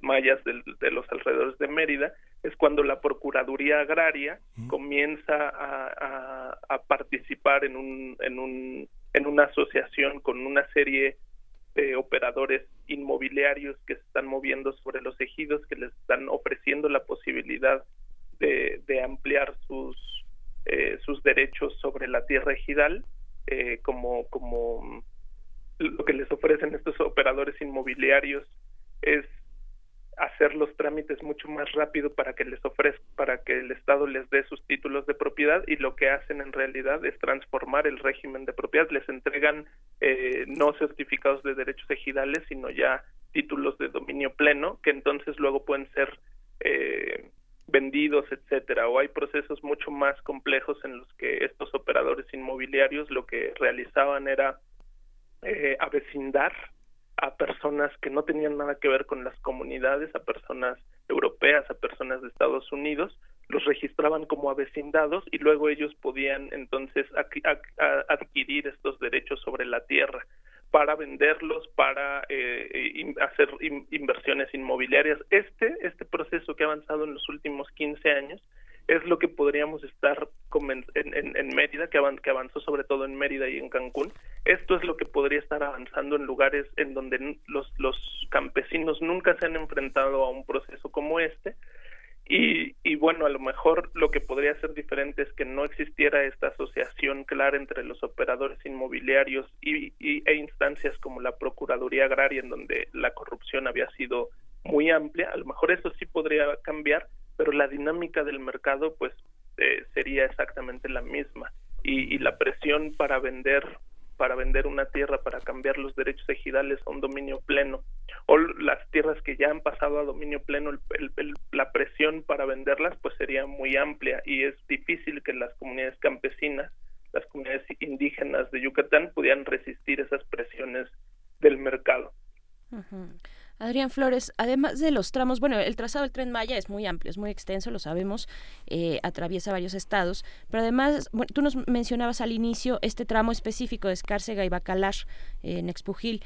mayas de, los alrededores de Mérida, es cuando la Procuraduría Agraria comienza a, a, participar en, un, en, un, en una asociación con una serie de operadores inmobiliarios que se están moviendo sobre los ejidos, que les están ofreciendo la posibilidad de, de ampliar sus, eh, sus derechos sobre la tierra ejidal, eh, como, como lo que les ofrecen estos operadores inmobiliarios es hacer los trámites mucho más rápido para que les ofrezca, para que el Estado les dé sus títulos de propiedad y lo que hacen en realidad es transformar el régimen de propiedad. Les entregan eh, no certificados de derechos ejidales, sino ya títulos de dominio pleno, que entonces luego pueden ser eh, vendidos, etcétera. O hay procesos mucho más complejos en los que estos operadores inmobiliarios lo que realizaban era eh, avecindar a personas que no tenían nada que ver con las comunidades, a personas europeas, a personas de Estados Unidos, los registraban como avecindados y luego ellos podían entonces adquirir estos derechos sobre la tierra para venderlos, para eh, hacer inversiones inmobiliarias. Este, este proceso que ha avanzado en los últimos 15 años es lo que podríamos estar en, en, Mérida, que, avanzó sobre todo en Mérida y en Cancún. Esto es lo que podría estar avanzando en lugares en donde los, los campesinos nunca se han enfrentado a un proceso como este. Y, y bueno, a lo mejor lo que podría ser diferente es que no existiera esta asociación clara entre los operadores inmobiliarios y, y, e instancias como la Procuraduría Agraria, en donde la corrupción había sido muy amplia. A lo mejor eso sí podría cambiar, pero la dinámica del mercado pues eh, sería exactamente la misma. Y, y, la presión para vender para vender una tierra para cambiar los derechos ejidales a un dominio pleno o las tierras que ya han pasado a dominio pleno la presión para venderlas pues sería muy amplia y es difícil que las comunidades campesinas las comunidades indígenas de Yucatán pudieran resistir esas presiones del mercado. Adrián Flores, además de los tramos, bueno, el trazado del tren Maya es muy amplio, es muy extenso, lo sabemos, eh, atraviesa varios estados, pero además, tú nos mencionabas al inicio este tramo específico de Escárcega y Bacalar en Expujil.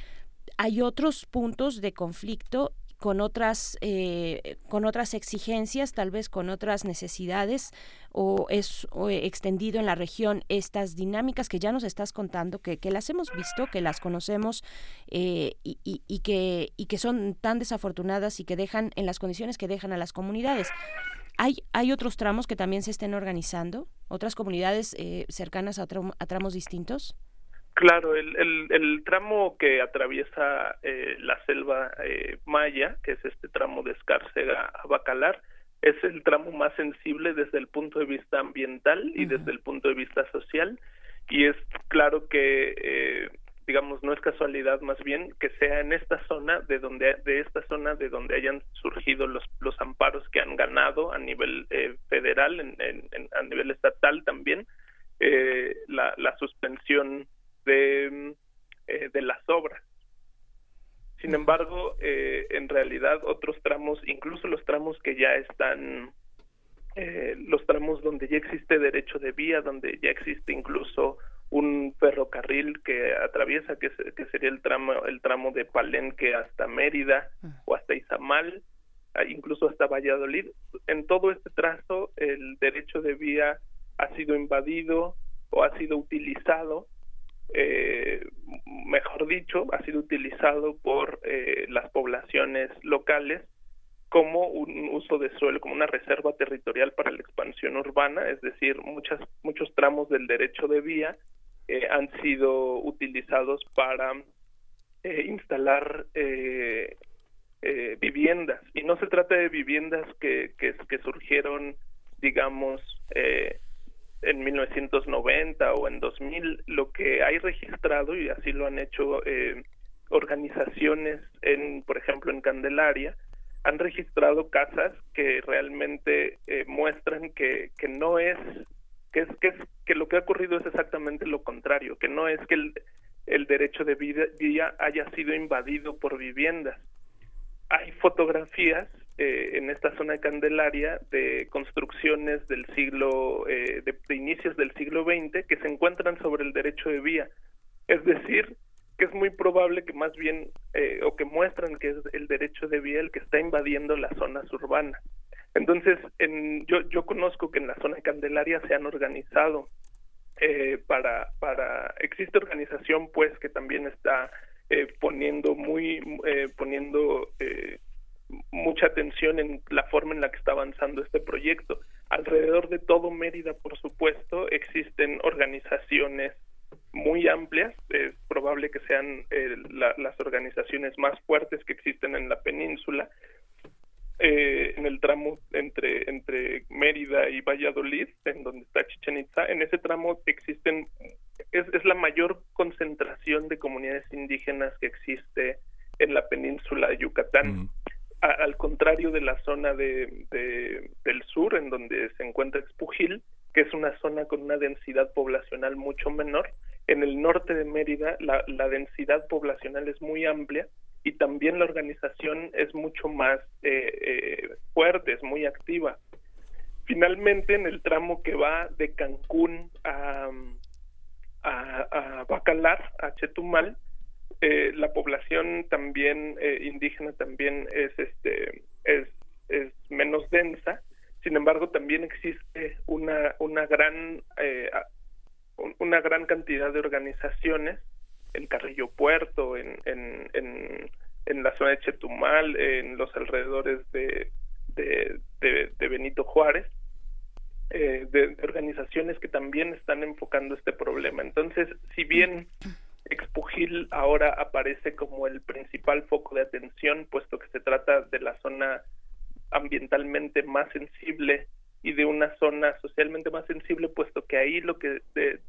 Hay otros puntos de conflicto con otras eh, con otras exigencias tal vez con otras necesidades o es extendido en la región estas dinámicas que ya nos estás contando que, que las hemos visto que las conocemos eh, y, y, que y que son tan desafortunadas y que dejan en las condiciones que dejan a las comunidades. Hay hay otros tramos que también se estén organizando otras comunidades eh, cercanas a, a tramos distintos Claro, el, el, el, tramo que atraviesa eh, la selva eh, maya, que es este tramo de Escárcega a Bacalar, es el tramo más sensible desde el punto de vista ambiental y desde el punto de vista social. Y es claro que, eh, digamos, no es casualidad más bien que sea en esta zona de donde, de esta zona de donde hayan surgido los, los amparos que han ganado a nivel eh, federal, en, en, a nivel estatal también, eh, la, la suspensión de, eh, de las obras. Sin embargo, eh, en realidad otros tramos, incluso los tramos que ya están, eh, los tramos donde ya existe derecho de vía, donde ya existe incluso un ferrocarril que atraviesa, que, que sería el tramo, el tramo de Palenque hasta Mérida o hasta Izamal, incluso hasta Valladolid. En todo este trazo, el derecho de vía ha sido invadido o ha sido utilizado eh, mejor dicho, ha sido utilizado por eh, las poblaciones locales como un uso de suelo, como una reserva territorial para la expansión urbana, es decir, muchas, muchos tramos del derecho de vía eh, han sido utilizados para eh, instalar eh, eh, viviendas. Y no se trata de viviendas que, que, que surgieron, digamos, eh, en 1990 o en 2000, lo que hay registrado, y así lo han hecho eh, organizaciones, en, por ejemplo, en Candelaria, han registrado casas que realmente eh, muestran que, que no es que es que es que lo que ha ocurrido es exactamente lo contrario, que no es que el, el derecho de vía haya sido invadido por viviendas. Hay fotografías eh, en esta zona de Candelaria de construcciones del siglo, eh, de, inicios del siglo XX que se encuentran sobre el derecho de vía. Es decir, que es muy probable que más bien, eh, o que muestran que es el derecho de vía el que está invadiendo las zonas urbanas. Entonces, en, yo, yo conozco que en la zona de Candelaria se han organizado eh, para, para, existe organización pues que también está eh, poniendo muy, eh, poniendo eh, mucha atención en la forma en la que está avanzando este proyecto. Alrededor de todo Mérida, por supuesto, existen organizaciones muy amplias, es probable que sean eh, la, las organizaciones más fuertes que existen en la península, eh, en el tramo entre, entre Mérida y Valladolid, en donde está Chichen Itza, en ese tramo existen, es, es la mayor concentración de comunidades indígenas que existe en la península de Yucatán. Al contrario de la zona de, de, del sur, en donde se encuentra Expujil, que es una zona con una densidad poblacional mucho menor, en el norte de Mérida la, la densidad poblacional es muy amplia y también la organización es mucho más eh, eh, fuerte, es muy activa. Finalmente, en el tramo que va de Cancún a, a, a Bacalar, a Chetumal, eh, la población también eh, indígena también es este es, es menos densa sin embargo también existe una una gran eh, una gran cantidad de organizaciones en Carrillo Puerto, en, en, en, la zona de Chetumal, en los alrededores de, de, Benito Juárez, eh, de, organizaciones que también están enfocando este problema. Entonces, si bien Expugil ahora aparece como el principal foco de atención, puesto que se trata de la zona ambientalmente más sensible y de una zona socialmente más sensible, puesto que ahí lo que de,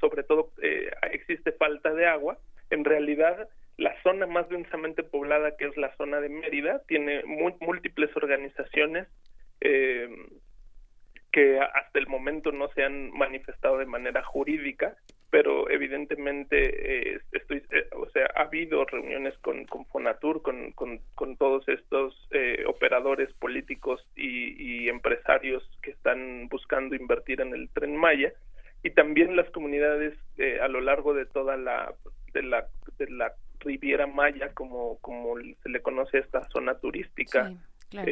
sobre todo eh, existe falta de agua, en realidad la zona más densamente poblada, que es la zona de Mérida, tiene múltiples organizaciones eh, que hasta el momento no se han manifestado de manera jurídica, pero evidentemente eh, estoy, eh, o sea, ha habido reuniones con, con Fonatur, con, con, con todos estos eh, operadores políticos y, y, empresarios que están buscando invertir en el tren Maya y también las comunidades eh, a lo largo de toda la de la de la Riviera Maya, como como se le conoce a esta zona turística sí, claro.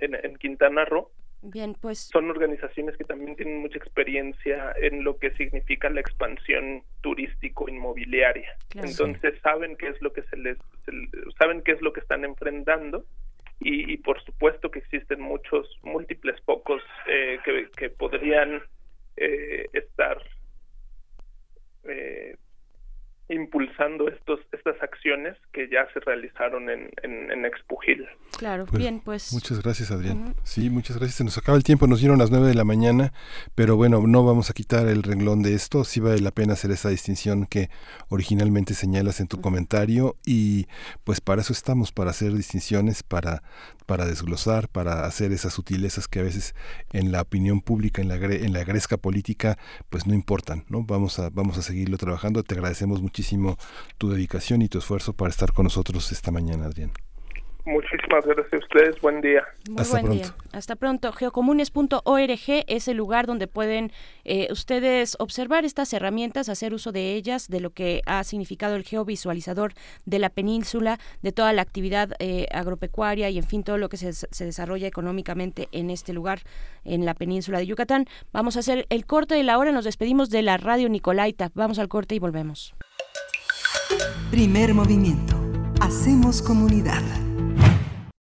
en, en Quintana Roo, Bien, pues. Son organizaciones que también tienen mucha experiencia en lo que significa la expansión turístico-inmobiliaria. Claro. Entonces saben qué es lo que se les, se, saben qué es lo que están enfrentando y, y por supuesto que existen muchos, múltiples focos eh, que, que, podrían eh, estar eh, impulsando estos estas acciones que ya se realizaron en, en, en Expugil. Claro, pues, bien, pues. Muchas gracias, Adrián. Uh -huh. Sí, muchas gracias. Se nos acaba el tiempo, nos dieron las nueve de la mañana, pero bueno, no vamos a quitar el renglón de esto. Sí vale la pena hacer esa distinción que originalmente señalas en tu uh -huh. comentario y pues para eso estamos, para hacer distinciones, para, para desglosar, para hacer esas sutilezas que a veces en la opinión pública, en la, en la gresca política, pues no importan, ¿no? Vamos a, vamos a seguirlo trabajando. Te agradecemos muchísimo muchísimo tu dedicación y tu esfuerzo para estar con nosotros esta mañana, Adrián. Muchísimas gracias a ustedes. Buen día. Muy Hasta buen pronto. día. Hasta pronto. Geocomunes.org es el lugar donde pueden eh, ustedes observar estas herramientas, hacer uso de ellas, de lo que ha significado el geovisualizador de la península, de toda la actividad eh, agropecuaria y, en fin, todo lo que se, se, desarrolla económicamente en este lugar, en la península de Yucatán. Vamos a hacer el corte de la hora. Nos despedimos de la radio Nicolaita. Vamos al corte y volvemos. Primer movimiento. Hacemos comunidad.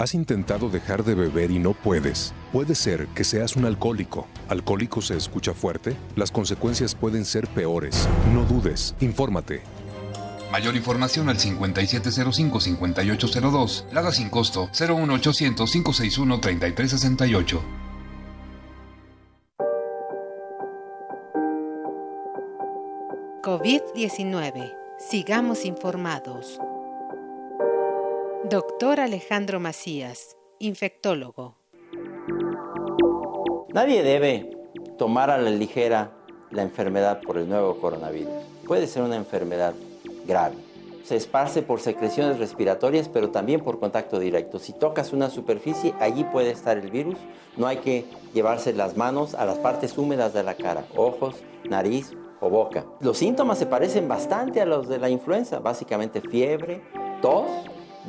¿Has intentado dejar de beber y no puedes? Puede ser que seas un alcohólico. ¿Alcohólico se escucha fuerte? Las consecuencias pueden ser peores. No dudes, infórmate. Mayor información al 5705-5802. Lada sin costo 01800-561-3368. COVID-19. Sigamos informados. Doctor Alejandro Macías, infectólogo. Nadie debe tomar a la ligera la enfermedad por el nuevo coronavirus. Puede ser una enfermedad grave. Se esparce por secreciones respiratorias, pero también por contacto directo. Si tocas una superficie, allí puede estar el virus. No hay que llevarse las manos a las partes húmedas de la cara, ojos, nariz o boca. Los síntomas se parecen bastante a los de la influenza, básicamente fiebre, tos,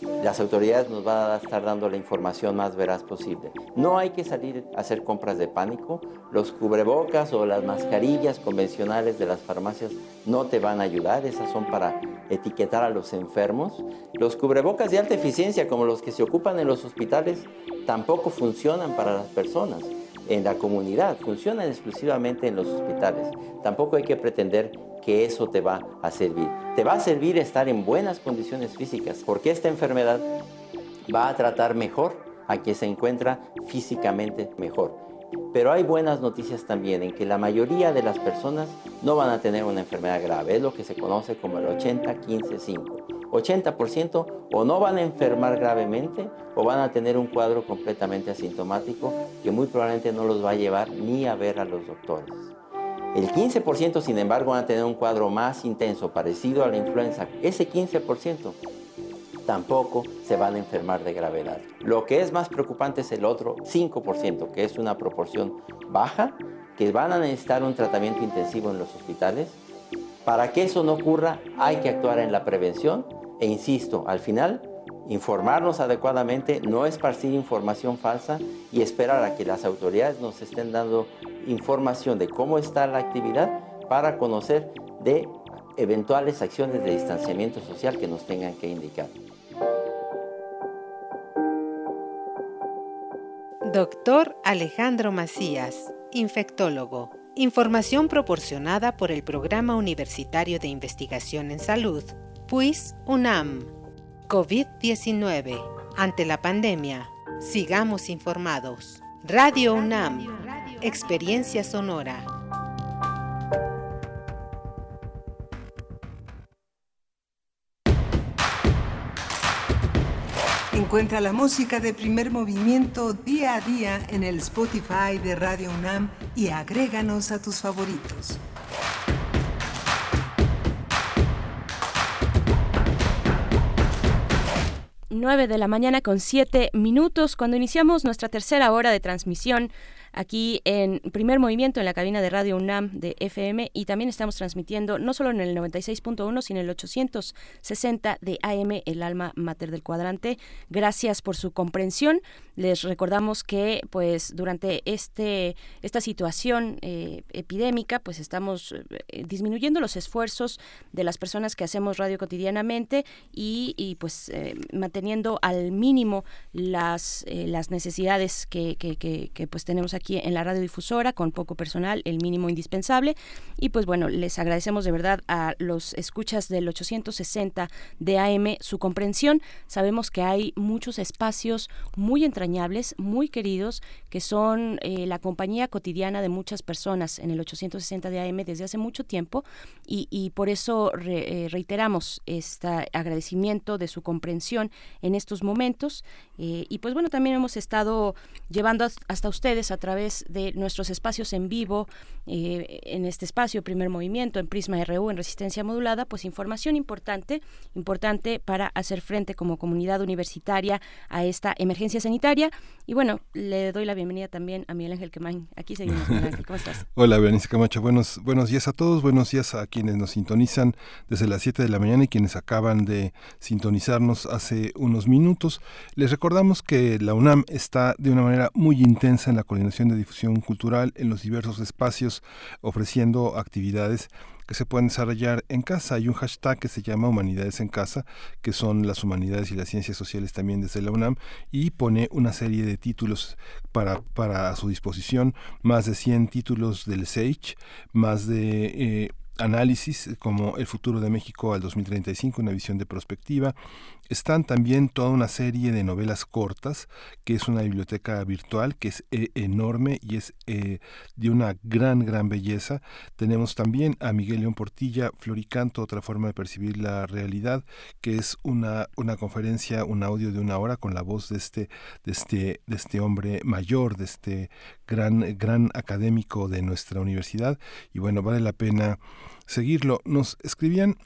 las autoridades nos van a estar dando la información más veraz posible. No hay que salir a hacer compras de pánico. Los cubrebocas o las mascarillas convencionales de las farmacias no te van a ayudar. Esas son para etiquetar a los enfermos. Los cubrebocas de alta eficiencia, como los que se ocupan en los hospitales, tampoco funcionan para las personas en la comunidad, funcionan exclusivamente en los hospitales. Tampoco hay que pretender que eso te va a servir. Te va a servir estar en buenas condiciones físicas, porque esta enfermedad va a tratar mejor a quien se encuentra físicamente mejor. Pero hay buenas noticias también en que la mayoría de las personas no van a tener una enfermedad grave, es lo que se conoce como el 80-15-5. 80% o no van a enfermar gravemente o van a tener un cuadro completamente asintomático que muy probablemente no los va a llevar ni a ver a los doctores. El 15%, sin embargo, van a tener un cuadro más intenso, parecido a la influenza. Ese 15% tampoco se van a enfermar de gravedad. Lo que es más preocupante es el otro 5%, que es una proporción baja, que van a necesitar un tratamiento intensivo en los hospitales. Para que eso no ocurra, hay que actuar en la prevención e insisto, al final, informarnos adecuadamente, no esparcir información falsa y esperar a que las autoridades nos estén dando información de cómo está la actividad para conocer de eventuales acciones de distanciamiento social que nos tengan que indicar. Doctor Alejandro Macías, infectólogo. Información proporcionada por el Programa Universitario de Investigación en Salud, PUIS UNAM. COVID-19. Ante la pandemia, sigamos informados. Radio UNAM. Experiencia sonora. Encuentra la música de primer movimiento día a día en el Spotify de Radio UNAM y agréganos a tus favoritos. 9 de la mañana con 7 minutos cuando iniciamos nuestra tercera hora de transmisión aquí en primer movimiento en la cabina de Radio UNAM de FM y también estamos transmitiendo no solo en el 96.1 sino en el 860 de AM, el alma mater del cuadrante. Gracias por su comprensión. Les recordamos que pues durante este esta situación eh, epidémica pues estamos eh, disminuyendo los esfuerzos de las personas que hacemos radio cotidianamente y, pues eh, manteniendo al mínimo las, las necesidades que, que, que pues tenemos aquí en la radiodifusora con poco personal, el mínimo indispensable. Y pues bueno, les agradecemos de verdad a los escuchas del 860 de AM su comprensión. Sabemos que hay muchos espacios muy entrañables, muy queridos, que son eh, la compañía cotidiana de muchas personas en el 860 de AM desde hace mucho tiempo y, por eso eh, reiteramos este agradecimiento de su comprensión en estos momentos. Eh, y pues bueno, también hemos estado llevando hasta ustedes a través de nuestros espacios en vivo, eh, en este espacio, primer movimiento, en Prisma RU, en Resistencia Modulada, pues información importante, importante para hacer frente como comunidad universitaria a esta emergencia sanitaria. Y bueno, le doy la bienvenida también a Miguel Ángel Quemain. Aquí seguimos, Miguel Ángel, ¿cómo estás? [laughs] Hola, Berenice Camacho. Buenos, buenos días a todos, buenos días a quienes nos sintonizan desde las 7 de la mañana y quienes acaban de sintonizarnos hace unos minutos. Les recordamos que la UNAM está de una manera muy intensa en la coordinación de difusión cultural en los diversos espacios, ofreciendo actividades que se pueden desarrollar en casa. Hay un hashtag que se llama Humanidades en Casa, que son las humanidades y las ciencias sociales también desde la UNAM, y pone una serie de títulos para, para su disposición, más de 100 títulos del SAGE, más de... Eh, análisis como El futuro de México al 2035, una visión de perspectiva, están también toda una serie de novelas cortas, que es una biblioteca virtual que es eh, enorme y es eh, de una gran, gran belleza. Tenemos también a Miguel León Portilla, Floricanto, otra forma de percibir la realidad, que es una, una conferencia, un audio de una hora con la voz de este, de este, de este hombre mayor, de este gran, gran académico de nuestra universidad. Y bueno, vale la pena seguirlo. Nos escribían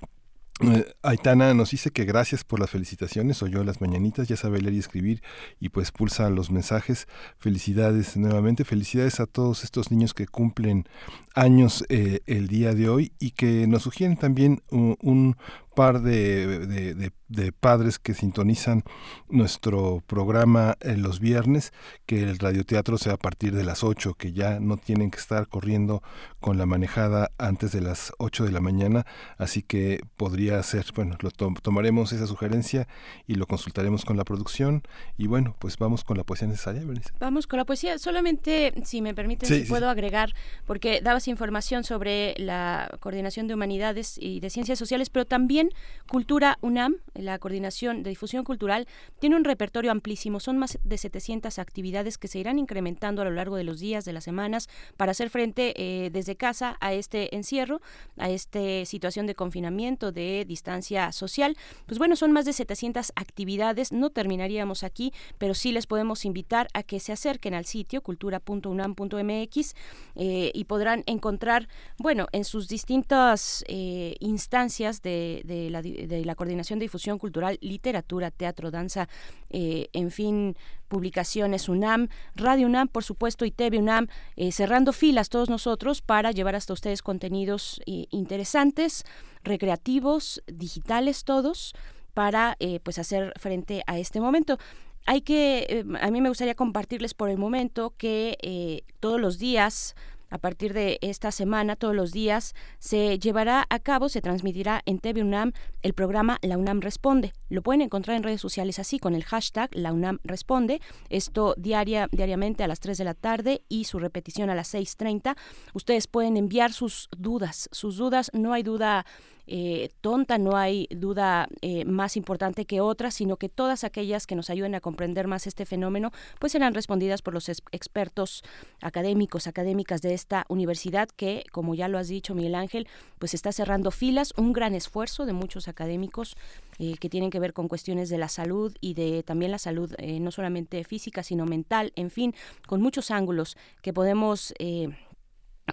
eh, Aitana nos dice que gracias por las felicitaciones, oyó las mañanitas, ya sabe leer y escribir y pues pulsa los mensajes. Felicidades nuevamente, felicidades a todos estos niños que cumplen años eh, el día de hoy y que nos sugieren también un, par de, de, padres que sintonizan nuestro programa en los viernes, que el radioteatro sea a partir de las 8, que ya no tienen que estar corriendo con la manejada antes de las 8 de la mañana, así que podría ser, bueno, lo tomaremos esa sugerencia y lo consultaremos con la producción. Y bueno, pues vamos con la poesía necesaria. Vamos con la poesía, solamente si me permiten, si puedo agregar, porque dabas información sobre la coordinación de humanidades y de ciencias sociales, pero también Cultura UNAM, la coordinación de difusión cultural, tiene un repertorio amplísimo. Son más de 700 actividades que se irán incrementando a lo largo de los días, de las semanas, para hacer frente eh, desde casa a este encierro, a esta situación de confinamiento, de distancia social. Pues bueno, son más de 700 actividades. No terminaríamos aquí, pero sí les podemos invitar a que se acerquen al sitio cultura.unam.mx eh, y podrán encontrar, bueno, en sus distintas eh, instancias de de la, Coordinación de Difusión Cultural, Literatura, Teatro, Danza, eh, en fin, publicaciones UNAM, Radio UNAM, por supuesto, y TV UNAM, eh, cerrando filas todos nosotros para llevar hasta ustedes contenidos eh, interesantes, recreativos, digitales todos, para pues hacer frente a este momento. Hay que, a mí me gustaría compartirles por el momento que todos los días a partir de esta semana, todos los días, se llevará a cabo, se transmitirá en TV UNAM el programa La UNAM Responde. Lo pueden encontrar en redes sociales así, con el hashtag La UNAM Responde. Esto diaria, diariamente a las 3 de la tarde y su repetición a las 6.30. Ustedes pueden enviar sus dudas, sus dudas, no hay duda eh, tonta, no hay duda eh, más importante que otra, sino que todas aquellas que nos ayuden a comprender más este fenómeno, pues serán respondidas por los expertos académicos, académicas de esta universidad que, como ya lo has dicho, Miguel Ángel, pues está cerrando filas, un gran esfuerzo de muchos académicos eh, que tienen que ver con cuestiones de la salud y de también la salud no solamente física, sino mental, en fin, con muchos ángulos que podemos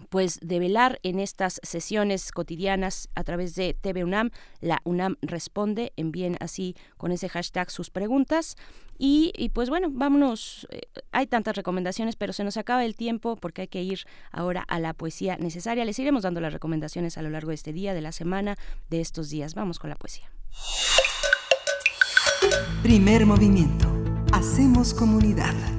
pues develar en estas sesiones cotidianas a través de TV UNAM. La UNAM responde, envíen así con ese hashtag sus preguntas. Y, pues bueno, vámonos, eh, hay tantas recomendaciones, pero se nos acaba el tiempo porque hay que ir ahora a la poesía necesaria. Les iremos dando las recomendaciones a lo largo de este día, de la semana, de estos días. Vamos con la poesía. Primer movimiento. Hacemos comunidad.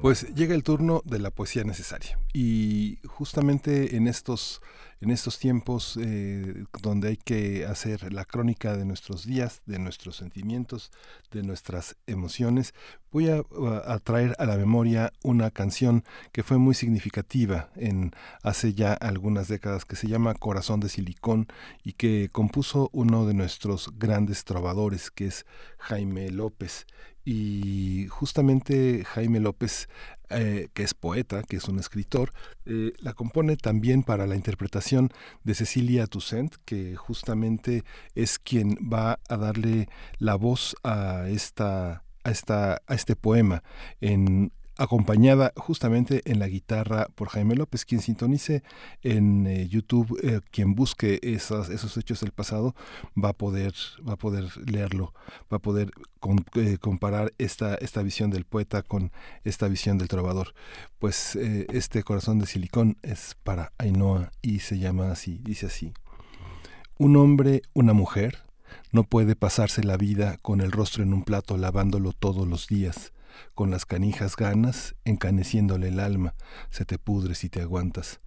Pues llega el turno de la poesía necesaria. Y justamente en estos en estos tiempos eh, donde hay que hacer la crónica de nuestros días, de nuestros sentimientos, de nuestras emociones, voy a, traer a la memoria una canción que fue muy significativa en hace ya algunas décadas que se llama Corazón de Silicón y que compuso uno de nuestros grandes trovadores que es Jaime López y justamente Jaime López, eh, que es poeta, que es un escritor, eh, la compone también para la interpretación de Cecilia Toussaint, que justamente es quien va a darle la voz a esta a, esta, a este poema en acompañada justamente en la guitarra por Jaime López, quien sintonice en eh, YouTube, eh, quien busque esas, esos hechos del pasado, va a poder, va a poder leerlo, va a poder eh, comparar esta, esta visión del poeta con esta visión del trovador. Pues este corazón de silicón es para Ainhoa y se llama así, dice así. Un hombre, una mujer, no puede pasarse la vida con el rostro en un plato lavándolo todos los días con las canijas ganas, encaneciéndole el alma, se te pudre si te aguantas.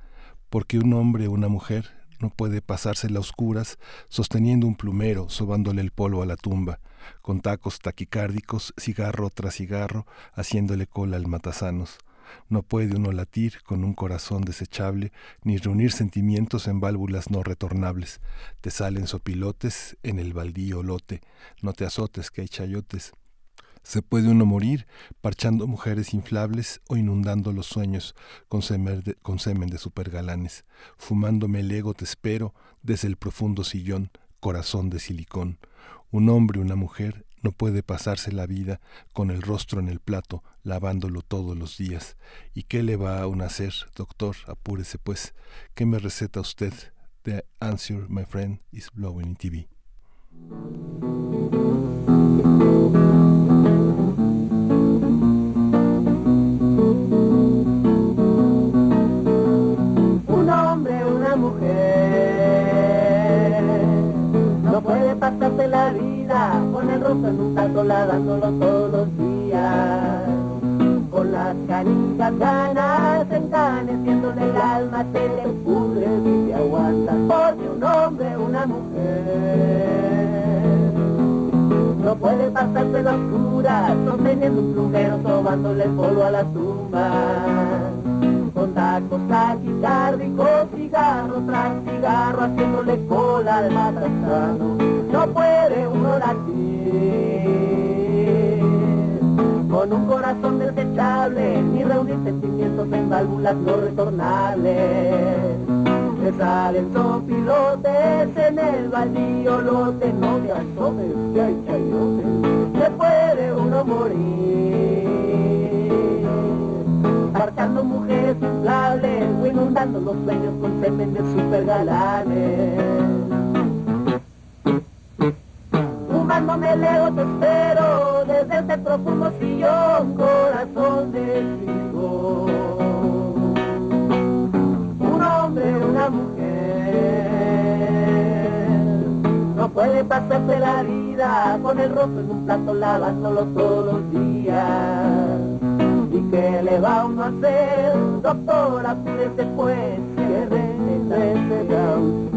Porque un hombre o una mujer no puede pasársela a oscuras sosteniendo un plumero, sobándole el polvo a la tumba, con tacos taquicárdicos, cigarro tras cigarro, haciéndole cola al matasanos. No puede uno latir con un corazón desechable, ni reunir sentimientos en válvulas no retornables. Te salen sopilotes en el baldío lote, no te azotes que hay chayotes. Se puede uno morir parchando mujeres inflables o inundando los sueños con semen de, supergalanes. Fumándome el ego te espero desde el profundo sillón, corazón de silicón. Un hombre, una mujer, no puede pasarse la vida con el rostro en el plato, lavándolo todos los días. ¿Y qué le va a un hacer, doctor? Apúrese pues. ¿Qué me receta usted? The answer, my friend, is blowing in TV. Pasarse la vida con el rostro en un taco lavándolo todos los días. Con las canitas ganas encaneciéndole el alma, te le pudre y te aguanta. Porque un hombre, una mujer, no puede pasarse la oscura, sosteniendo un plumero, sobándole polvo a la tumba con tacos taquicárdicos, cigarro tras cigarro, haciéndole cola al matasano. No puede uno latir con un corazón desechable, ni reunir sentimientos en válvulas no retornables. Me salen sopilotes en el baldío lote, no te asomes que hay chayote, se puede uno morir marcando mujeres inflables o inundando los sueños con semen de supergalanes. Fumándome el ego te espero desde este profundo sillón, corazón de chico. Un hombre, una mujer, no puede pasarse la vida con el rostro en un plato lavándolo todos los días ¿Qué le va uno a hacer, doctora? Pídese pues que regrese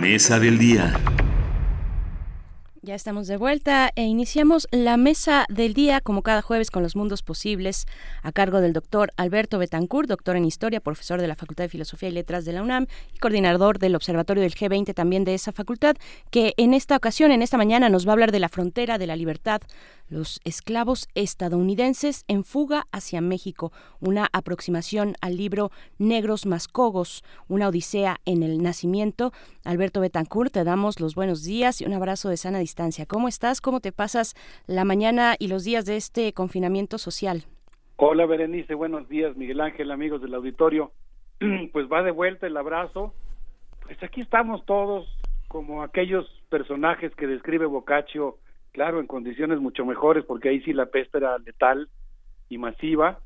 Mesa del día. Ya estamos de vuelta e iniciamos la mesa del día como cada jueves con los mundos posibles a cargo del doctor Alberto Betancourt, doctor en historia, profesor de la Facultad de Filosofía y Letras de la UNAM y coordinador del Observatorio del G20 también de esa facultad, que en esta ocasión, en esta mañana, nos va a hablar de la frontera de la libertad, los esclavos estadounidenses en fuga hacia México, una aproximación al libro Negros Mascogos, una odisea en el nacimiento. Alberto Betancourt, te damos los buenos días y un abrazo de sana distancia. ¿Cómo estás? ¿Cómo te pasas la mañana y los días de este confinamiento social? Hola Berenice, buenos días Miguel Ángel, amigos del auditorio. [clears throat] Pues va de vuelta el abrazo. Pues aquí estamos todos como aquellos personajes que describe Boccaccio claro, en condiciones mucho mejores, porque ahí sí la peste era letal y masiva,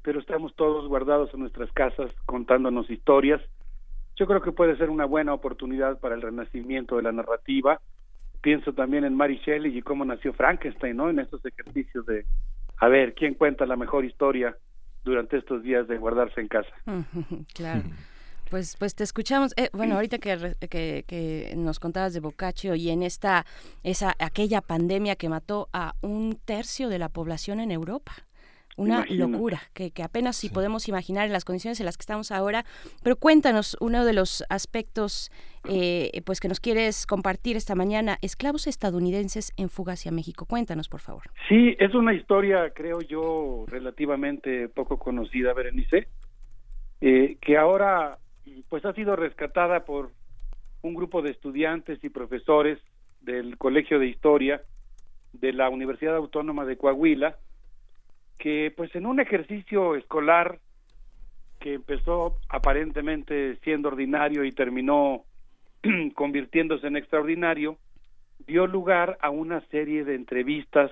pero estamos todos guardados en nuestras casas contándonos historias. Yo creo que puede ser una buena oportunidad para el renacimiento de la narrativa. Pienso también en Mary Shelley y cómo nació Frankenstein, ¿no? En estos ejercicios de, a ver, ¿quién cuenta la mejor historia durante estos días de guardarse en casa? [laughs] claro. Pues, pues te escuchamos. Eh, bueno, ahorita que, que, que, nos contabas de Boccaccio y en esta, esa, aquella pandemia que mató a un tercio de la población en Europa. Una locura que, que apenas si podemos imaginar en las condiciones en las que estamos ahora. Pero cuéntanos uno de los aspectos eh, pues que nos quieres compartir esta mañana. Esclavos estadounidenses en fuga hacia México. Cuéntanos, por favor. Sí, es una historia, creo yo, relativamente poco conocida, Berenice, eh, que ahora pues ha sido rescatada por un grupo de estudiantes y profesores del Colegio de Historia de la Universidad Autónoma de Coahuila, que pues en un ejercicio escolar que empezó aparentemente siendo ordinario y terminó [clears throat] convirtiéndose en extraordinario, dio lugar a una serie de entrevistas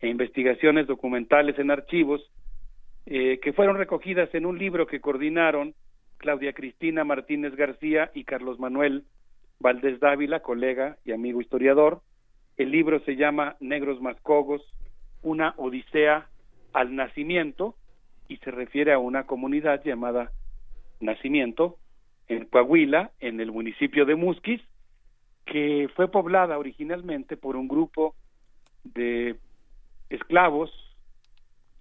e investigaciones documentales en archivos eh, que fueron recogidas en un libro que coordinaron Claudia Cristina Martínez García y Carlos Manuel Valdés Dávila, colega y amigo historiador. El libro se llama Negros Mascogos, una odisea al nacimiento y se refiere a una comunidad llamada Nacimiento en Coahuila, en el municipio de Musquis, que fue poblada originalmente por un grupo de esclavos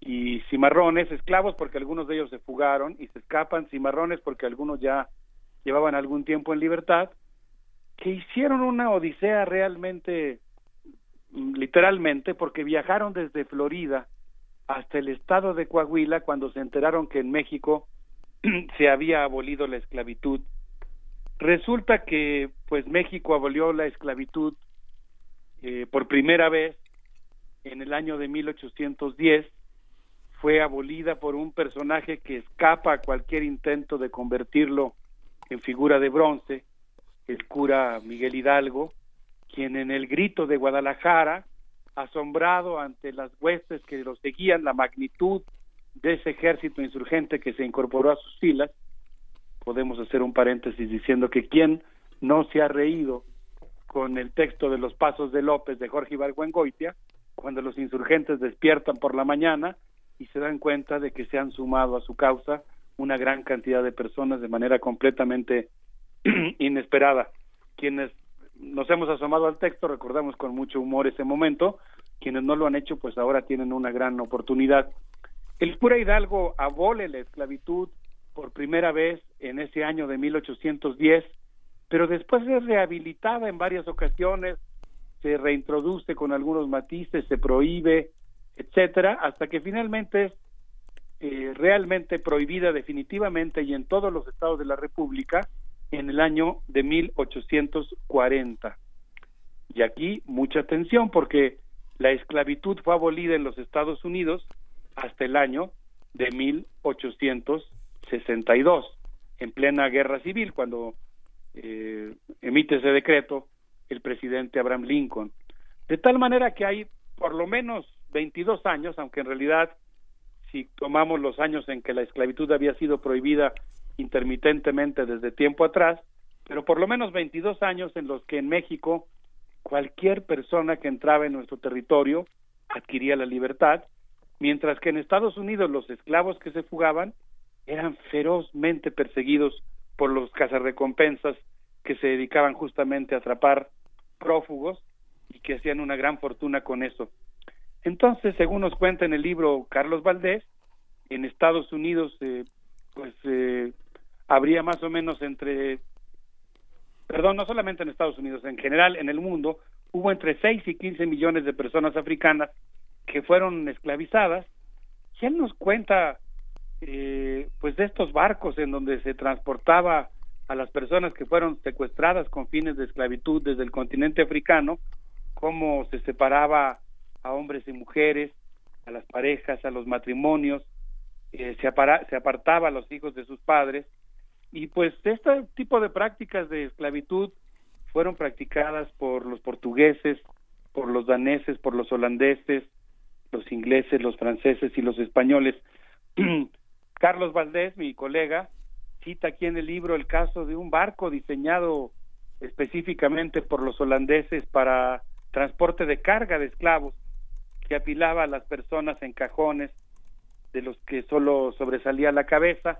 y cimarrones, esclavos porque algunos de ellos se fugaron y se escapan, cimarrones porque algunos ya llevaban algún tiempo en libertad, que hicieron una odisea realmente, mm, literalmente, porque viajaron desde Florida hasta el estado de Coahuila cuando se enteraron que en México [clears throat] se había abolido la esclavitud. Resulta que pues México abolió la esclavitud eh, por primera vez en el año de 1810 fue abolida por un personaje que escapa a cualquier intento de convertirlo en figura de bronce, el cura Miguel Hidalgo, quien en el grito de Guadalajara, asombrado ante las huestes que lo seguían, la magnitud de ese ejército insurgente que se incorporó a sus filas, podemos hacer un paréntesis diciendo que quien no se ha reído con el texto de los pasos de López de Jorge Ibargüengoitia, cuando los insurgentes despiertan por la mañana y se dan cuenta de que se han sumado a su causa una gran cantidad de personas de manera completamente [clears throat] inesperada. Quienes nos hemos asomado al texto recordamos con mucho humor ese momento, quienes no lo han hecho pues ahora tienen una gran oportunidad. El cura Hidalgo abole la esclavitud por primera vez en ese año de 1810, pero después es rehabilitada en varias ocasiones, se reintroduce con algunos matices, se prohíbe, etcétera, hasta que finalmente es eh, realmente prohibida definitivamente y en todos los estados de la República en el año de 1840. Y aquí mucha atención porque la esclavitud fue abolida en los Estados Unidos hasta el año de 1862, en plena guerra civil, cuando eh, emite ese decreto el presidente Abraham Lincoln. De tal manera que hay por lo menos 22 años, aunque en realidad si tomamos los años en que la esclavitud había sido prohibida intermitentemente desde tiempo atrás, pero por lo menos 22 años en los que en México cualquier persona que entraba en nuestro territorio adquiría la libertad mientras que en Estados Unidos los esclavos que se fugaban eran ferozmente perseguidos por los cazarrecompensas que se dedicaban justamente a atrapar prófugos y que hacían una gran fortuna con eso. Entonces, según nos cuenta en el libro Carlos Valdés, en Estados Unidos, eh, pues eh, habría más o menos entre, perdón, no solamente en Estados Unidos, en general en el mundo, hubo entre 6 y 15 millones de personas africanas que fueron esclavizadas. Y él nos cuenta, eh, pues, de estos barcos en donde se transportaba a las personas que fueron secuestradas con fines de esclavitud desde el continente africano, cómo se separaba a hombres y mujeres, a las parejas, a los matrimonios, eh, se, se apartaba a los hijos de sus padres y pues este tipo de prácticas de esclavitud fueron practicadas por los portugueses, por los daneses, por los holandeses, los ingleses, los franceses y los españoles. [clears throat] Carlos Valdés, mi colega, cita aquí en el libro el caso de un barco diseñado específicamente por los holandeses para transporte de carga de esclavos que apilaba a las personas en cajones de los que solo sobresalía la cabeza.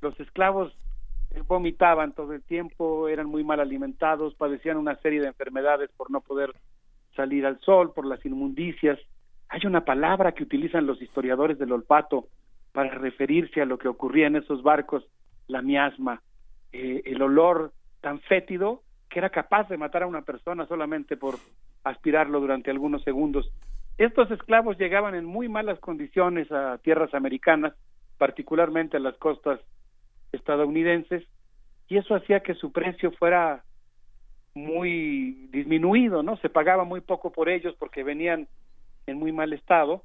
Los esclavos eh, vomitaban todo el tiempo, eran muy mal alimentados, padecían una serie de enfermedades por no poder salir al sol, por las inmundicias. Hay una palabra que utilizan los historiadores del olfato para referirse a lo que ocurría en esos barcos, la miasma, eh, el olor tan fétido que era capaz de matar a una persona solamente por aspirarlo durante algunos segundos. Estos esclavos llegaban en muy malas condiciones a tierras americanas, particularmente a las costas estadounidenses, y eso hacía que su precio fuera muy disminuido, ¿no? Se pagaba muy poco por ellos porque venían en muy mal estado.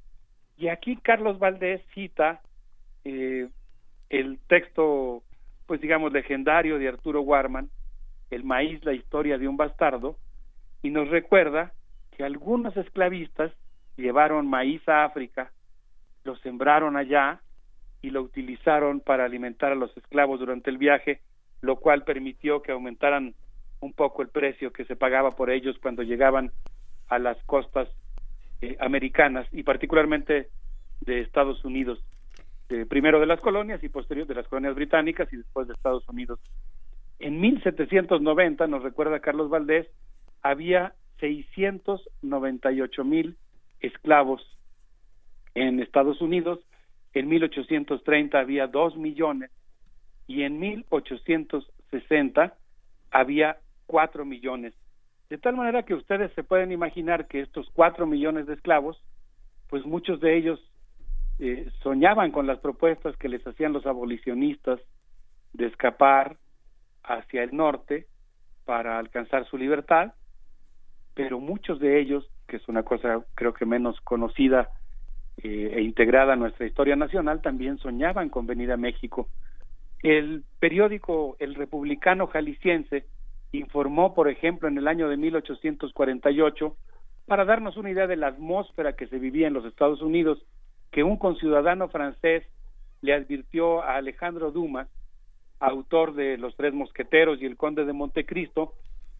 Y aquí Carlos Valdés cita eh, el texto, pues digamos, legendario de Arturo Warman, El maíz, la historia de un bastardo, y nos recuerda que algunos esclavistas llevaron maíz a África, lo sembraron allá y lo utilizaron para alimentar a los esclavos durante el viaje, lo cual permitió que aumentaran un poco el precio que se pagaba por ellos cuando llegaban a las costas eh, americanas y particularmente de Estados Unidos, primero de las colonias y posterior de las colonias británicas y después de Estados Unidos. En 1790, nos recuerda Carlos Valdés, había 698 mil esclavos en Estados Unidos, en 1830 había 2 millones y en 1860 había 4 millones. De tal manera que ustedes se pueden imaginar que estos 4 millones de esclavos, pues muchos de ellos eh, soñaban con las propuestas que les hacían los abolicionistas de escapar hacia el norte para alcanzar su libertad, pero muchos de ellos que es una cosa creo que menos conocida eh, e integrada a nuestra historia nacional, también soñaban con venir a México. El periódico El Republicano Jalisciense informó, por ejemplo, en el año de 1848, para darnos una idea de la atmósfera que se vivía en los Estados Unidos, que un conciudadano francés le advirtió a Alejandro Dumas, autor de Los Tres Mosqueteros y El Conde de Montecristo,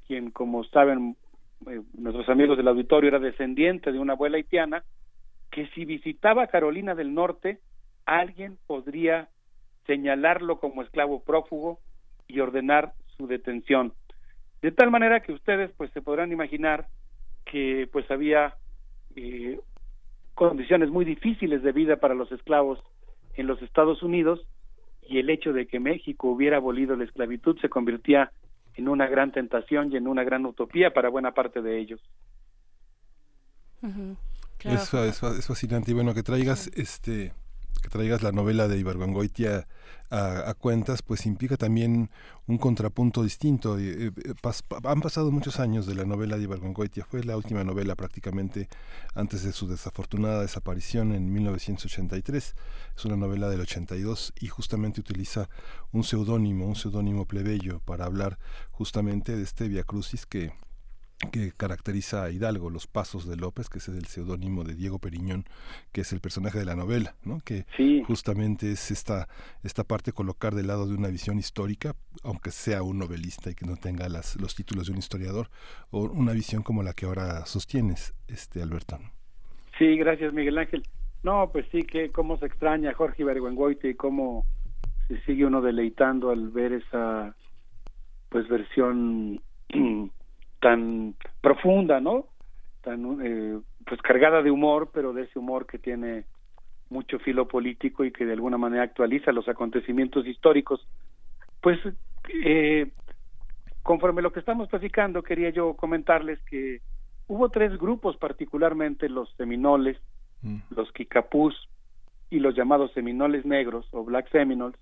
quien, como saben eh, nuestros amigos del auditorio, era descendiente de una abuela haitiana, que si visitaba Carolina del Norte, alguien podría señalarlo como esclavo prófugo y ordenar su detención. De tal manera que ustedes pues se podrán imaginar que pues había eh, condiciones muy difíciles de vida para los esclavos en los Estados Unidos y el hecho de que México hubiera abolido la esclavitud se convertía en una gran tentación y en una gran utopía para buena parte de ellos. Eso es, fascinante. Y bueno que traigas este que traigas la novela de Ibargüengoitia a, a, cuentas, pues implica también un contrapunto distinto. Eh, eh, han pasado muchos años de la novela de Ibargüengoitia, fue la última novela prácticamente antes de su desafortunada desaparición en 1983. Es una novela del 82 y justamente utiliza un seudónimo, un seudónimo plebeyo para hablar justamente de este Via Crucis que que caracteriza a Hidalgo, Los Pasos de López, que es el seudónimo de Diego Periñón, que es el personaje de la novela, ¿no? que justamente es esta, esta parte colocar del lado de una visión histórica, aunque sea un novelista y que no tenga las, los títulos de un historiador, o una visión como la que ahora sostienes, este Alberto. Sí, gracias Miguel Ángel. No, pues sí, que cómo se extraña a Jorge Ibergüengoite y cómo se sigue uno deleitando al ver esa pues versión tan profunda, ¿no? Tan eh, pues cargada de humor, pero de ese humor que tiene mucho filo político y que de alguna manera actualiza los acontecimientos históricos. Pues eh, conforme lo que estamos platicando, quería yo comentarles que hubo tres grupos, particularmente los seminoles, mm. los kikapús y los llamados seminoles negros o black seminoles,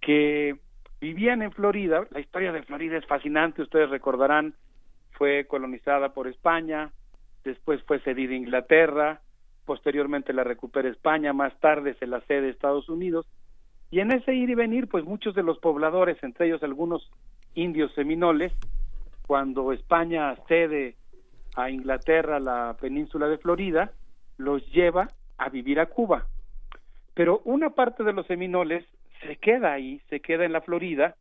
que vivían en Florida. La historia de Florida es fascinante, ustedes recordarán, fue colonizada por España, después fue cedida a Inglaterra, posteriormente la recupera España, más tarde se la cede Estados Unidos, y en ese ir y venir, pues muchos de los pobladores, entre ellos algunos indios seminoles, cuando España cede a Inglaterra la península de Florida, los lleva a vivir a Cuba. Pero una parte de los seminoles se queda ahí, se queda en la Florida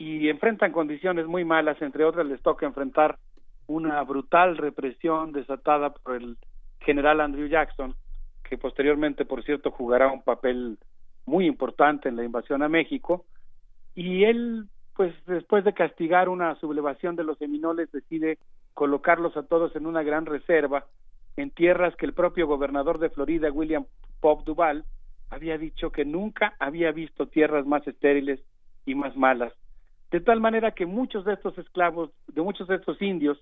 y enfrentan condiciones muy malas, entre otras les toca enfrentar una brutal represión desatada por el general Andrew Jackson, que posteriormente, por cierto, jugará un papel muy importante en la invasión a México, y él, pues después de castigar una sublevación de los seminoles, decide colocarlos a todos en una gran reserva en tierras que el propio gobernador de Florida, William Pop Duval, había dicho que nunca había visto tierras más estériles y más malas. De tal manera que muchos de estos esclavos, de muchos de estos indios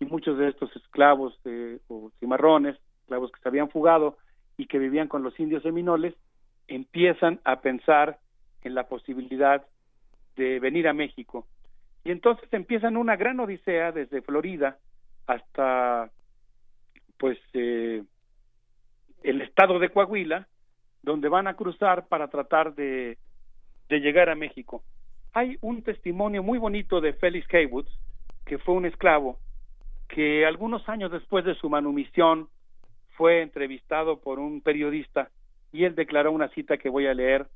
y muchos de estos esclavos eh, o cimarrones, esclavos que se habían fugado y que vivían con los indios seminoles, empiezan a pensar en la posibilidad de venir a México. Y entonces empiezan una gran odisea desde Florida hasta pues eh, el estado de Coahuila, donde van a cruzar para tratar de, de llegar a México. Hay un testimonio muy bonito de Felix Haywood, que fue un esclavo, que algunos años después de su manumisión fue entrevistado por un periodista y él declaró una cita que voy a leer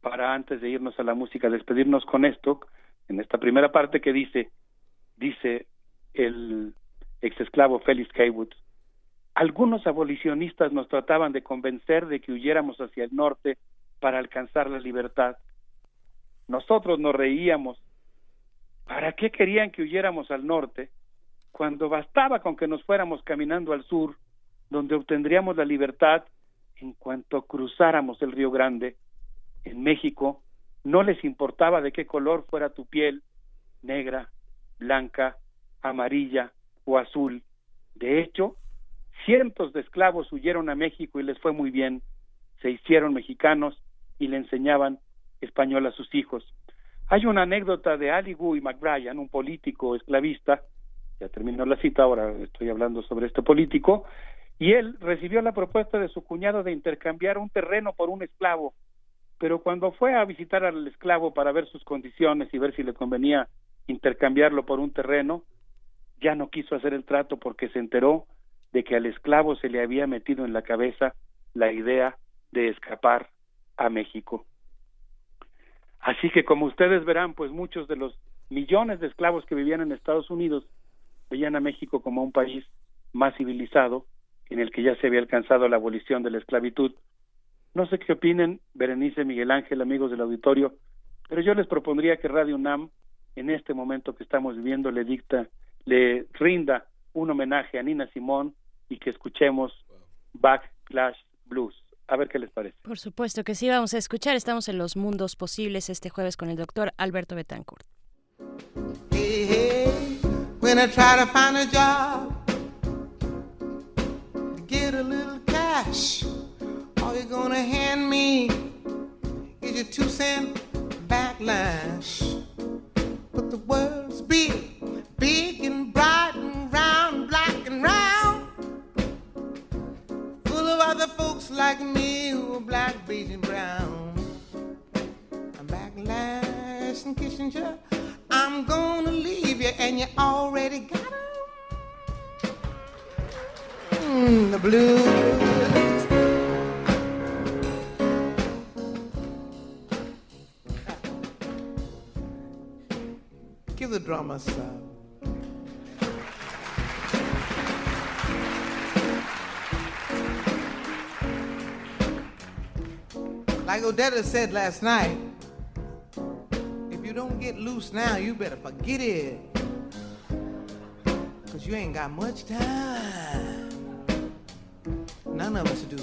para antes de irnos a la música, despedirnos con esto, en esta primera parte que dice, dice el ex esclavo Felix Haywood, algunos abolicionistas nos trataban de convencer de que huyéramos hacia el norte para alcanzar la libertad. Nosotros nos reíamos. ¿Para qué querían que huyéramos al norte cuando bastaba con que nos fuéramos caminando al sur, donde obtendríamos la libertad en cuanto cruzáramos el Río Grande? En México no les importaba de qué color fuera tu piel, negra, blanca, amarilla o azul. De hecho, Cientos de esclavos huyeron a México y les fue muy bien. Se hicieron mexicanos y le enseñaban español a sus hijos. Hay una anécdota de Aligu y McBrien, un político esclavista, ya terminó la cita, ahora estoy hablando sobre este político, y él recibió la propuesta de su cuñado de intercambiar un terreno por un esclavo, pero cuando fue a visitar al esclavo para ver sus condiciones y ver si le convenía intercambiarlo por un terreno, ya no quiso hacer el trato porque se enteró de que al esclavo se le había metido en la cabeza la idea de escapar a México. Así que como ustedes verán, pues muchos de los millones de esclavos que vivían en Estados Unidos veían a México como un país más civilizado, en el que ya se había alcanzado la abolición de la esclavitud. No sé qué opinen Berenice, Miguel Ángel, amigos del auditorio, pero yo les propondría que Radio UNAM, en este momento que estamos viviendo, le dicta, le rinda un homenaje a Nina Simón, y que escuchemos Backlash Blues. A ver qué les parece. Por supuesto que sí, vamos a escuchar. Estamos en los mundos posibles este jueves con el doctor Alberto Betancourt. Hey, hey, when I try to find a job, to get a little cash, all you're gonna hand me is your two cent backlash. But the world's big, big and bright and other folks like me who are black, beige, and brown. I'm back backlash and Kissinger. I'm gonna leave you, and you already got them. Mm, the blues. Give the drummer some. Like Odetta said last night, if you don't get loose now, you better forget it. Cause you ain't got much time. None of us do.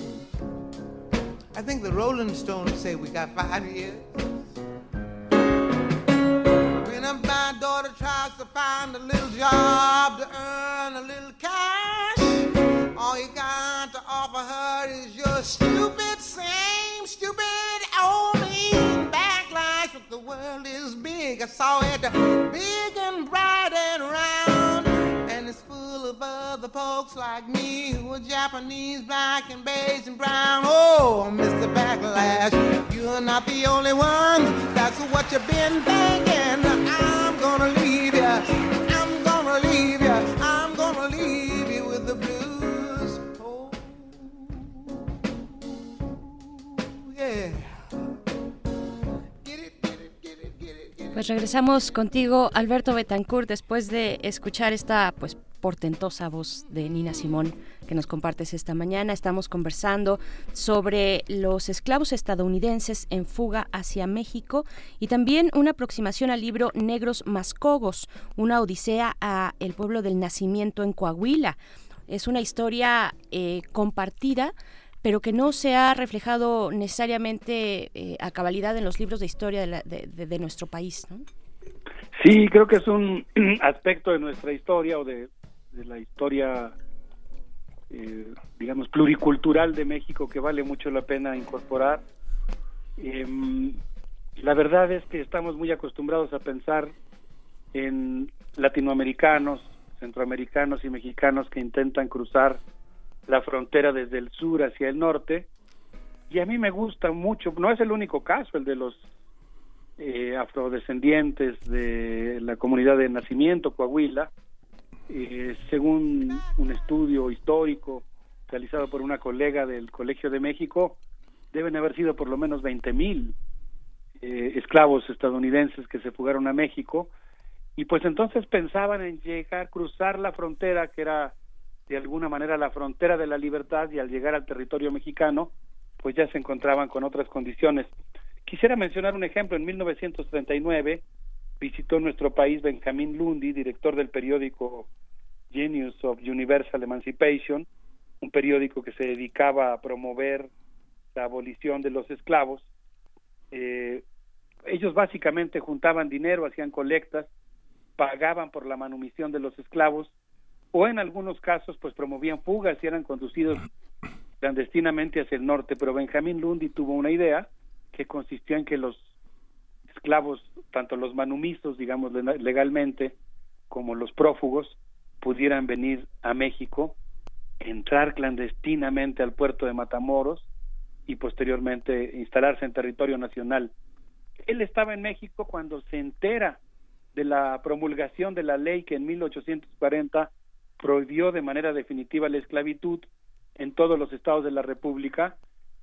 I think the Rolling Stones say we got five years. When my daughter tries to find a little job to earn a little cash, I saw it uh, big and bright and round. And it's full of other folks like me who are Japanese, black, and beige and brown. Oh, Mr. Backlash, you're not the only one. That's what you've been thinking. I'm gonna leave you. I'm gonna leave you. I'm gonna leave Pues regresamos contigo, Alberto Betancourt, después de escuchar esta pues portentosa voz de Nina Simón que nos compartes esta mañana. Estamos conversando sobre los esclavos estadounidenses en fuga hacia México y también una aproximación al libro Negros Mascogos, una odisea a el pueblo del nacimiento en Coahuila. Es una historia eh, compartida pero que no se ha reflejado necesariamente eh, a cabalidad en los libros de historia de, la- de- de- de nuestro país. ¿no? Sí, creo que es un [clears throat] aspecto de nuestra historia o de, la historia, eh, digamos, pluricultural de México que vale mucho la pena incorporar. Em, la verdad es que estamos muy acostumbrados a pensar en latinoamericanos, centroamericanos y mexicanos que intentan cruzar la frontera desde el sur hacia el norte. Y a mí me gusta mucho, no es el único caso, el de los eh, afrodescendientes de la comunidad de nacimiento, Coahuila, eh, según un estudio histórico realizado por una colega del Colegio de México, deben haber sido por lo menos 20 mil eh, esclavos estadounidenses que se fugaron a México y pues entonces pensaban en llegar, cruzar la frontera que era de alguna manera la frontera de la libertad y al llegar al territorio mexicano pues ya se encontraban con otras condiciones. Quisiera mencionar un ejemplo. En 1939 visitó nuestro país Benjamín Lundy, director del periódico Genius of Universal Emancipation, un periódico que se dedicaba a promover la abolición de los esclavos. Eh, ellos básicamente juntaban dinero, hacían colectas, pagaban por la manumisión de los esclavos o en algunos casos pues promovían fugas y eran conducidos clandestinamente hacia el norte, pero Benjamín Lundy tuvo una idea que consistió en que los esclavos, tanto los manumisos, digamos le- legalmente, como los prófugos, pudieran venir a México, entrar clandestinamente al puerto de Matamoros y posteriormente instalarse en territorio nacional. Él estaba en México cuando se entera de la promulgación de la ley que en 1840 prohibió de manera definitiva la esclavitud en todos los estados de la República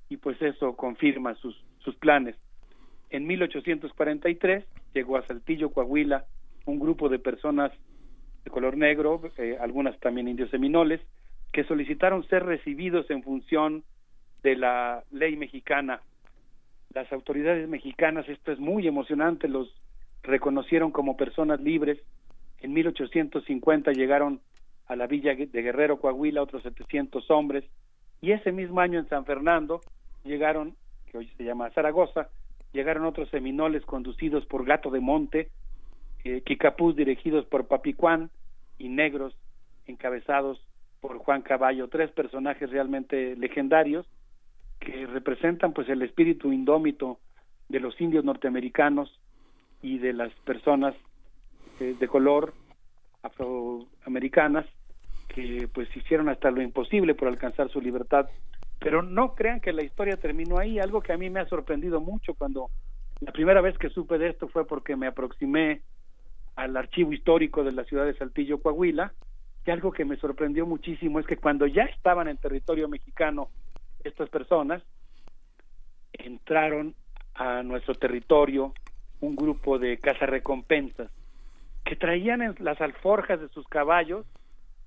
y pues eso confirma sus, sus planes. En 1843 llegó a Saltillo, Coahuila, un grupo de personas de color negro, eh, algunas también indios seminoles, que solicitaron ser recibidos en función de la ley mexicana. Las autoridades mexicanas, esto es muy emocionante, los reconocieron como personas libres. En 1850 llegaron a la villa de Guerrero, Coahuila, otros 700 hombres, y ese mismo año en San Fernando llegaron, que hoy se llama Zaragoza, llegaron otros seminoles conducidos por Gato de Monte, eh, dirigidos por Papicuán y negros encabezados por Juan Caballo, tres personajes realmente legendarios que representan pues el espíritu indómito de los indios norteamericanos y de las personas eh, de color afroamericanas que pues hicieron hasta lo imposible por alcanzar su libertad. Pero no crean que la historia terminó ahí. Algo que a mí me ha sorprendido mucho cuando la primera vez que supe de esto fue porque me aproximé al archivo histórico de la ciudad de Saltillo, Coahuila, y algo que me sorprendió muchísimo es que cuando ya estaban en territorio mexicano estas personas, entraron a nuestro territorio un grupo de cazarrecompensas que traían en las alforjas de sus caballos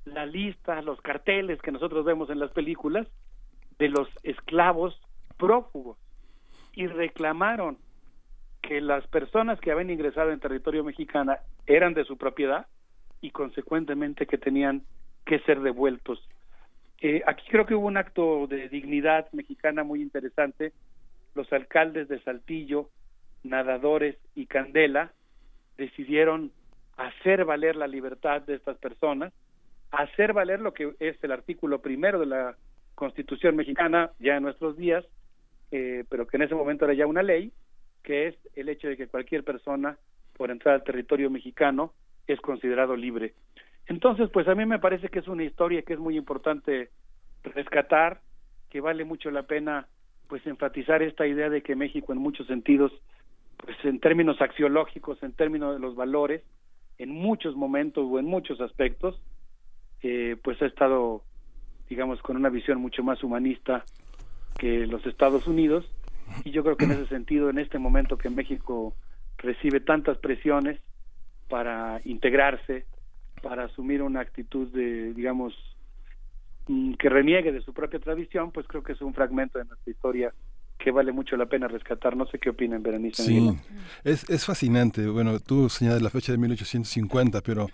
la lista, los carteles que nosotros vemos en las películas de los esclavos prófugos. y reclamaron que las personas que habían ingresado en territorio mexicano eran de su propiedad y consecuentemente que tenían que ser devueltos. Eh, aquí creo que hubo un acto de dignidad mexicana muy interesante. Los alcaldes de Saltillo, Nadadores y Candela decidieron hacer valer la libertad de estas personas, hacer valer lo que es el artículo primero de la Constitución mexicana ya en nuestros días, eh, pero que en ese momento era ya una ley, que es el hecho de que cualquier persona por entrar al territorio mexicano es considerado libre. Entonces, pues a mí me parece que es una historia que es muy importante rescatar, que vale mucho la pena pues enfatizar esta idea de que México en muchos sentidos, pues en términos axiológicos, en términos de los valores, en muchos momentos o en muchos aspectos, eh, pues ha estado, digamos, con una visión mucho más humanista que los Estados Unidos. Y yo creo que en ese sentido, en este momento que México recibe tantas presiones para integrarse, para asumir una actitud de, digamos, mm, que reniegue de su propia tradición, pues creo que es un fragmento de nuestra historia que vale mucho la pena rescatar. No sé qué opinan, Berenice. Sí, es, es fascinante. Bueno, tú señalas la fecha de 1850, pero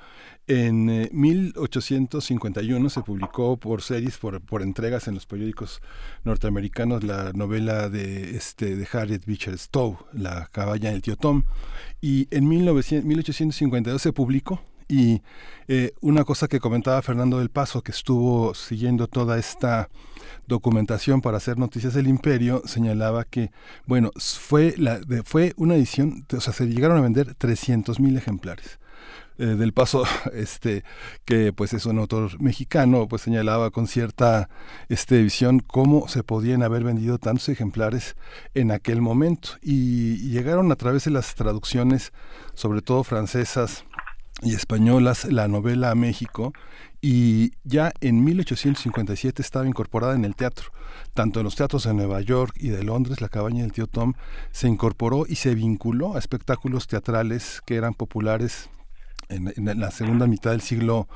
en 1851 se publicó por series, por, por entregas en los periódicos norteamericanos, la novela de, este, de Harriet Beecher Stowe, La cabaña del tío Tom. Y en 1900, 1852 se publicó y eh, una cosa que comentaba Fernando del Paso, que estuvo siguiendo toda esta documentación para hacer Noticias del Imperio, señalaba que, bueno, fue, la, fue una edición, o sea, se llegaron a vender 300 mil ejemplares. Eh, del paso [laughs] este que pues es un autor mexicano pues señalaba con cierta este visión cómo se podían haber vendido tantos ejemplares en aquel momento y llegaron a través de las traducciones sobre todo francesas y españolas la novela a México y ya en 1857 estaba incorporada en el teatro. Tanto en los teatros de Nueva York y de Londres, la cabaña del tío Tom se incorporó y se vinculó a espectáculos teatrales que eran populares en, la segunda mitad del siglo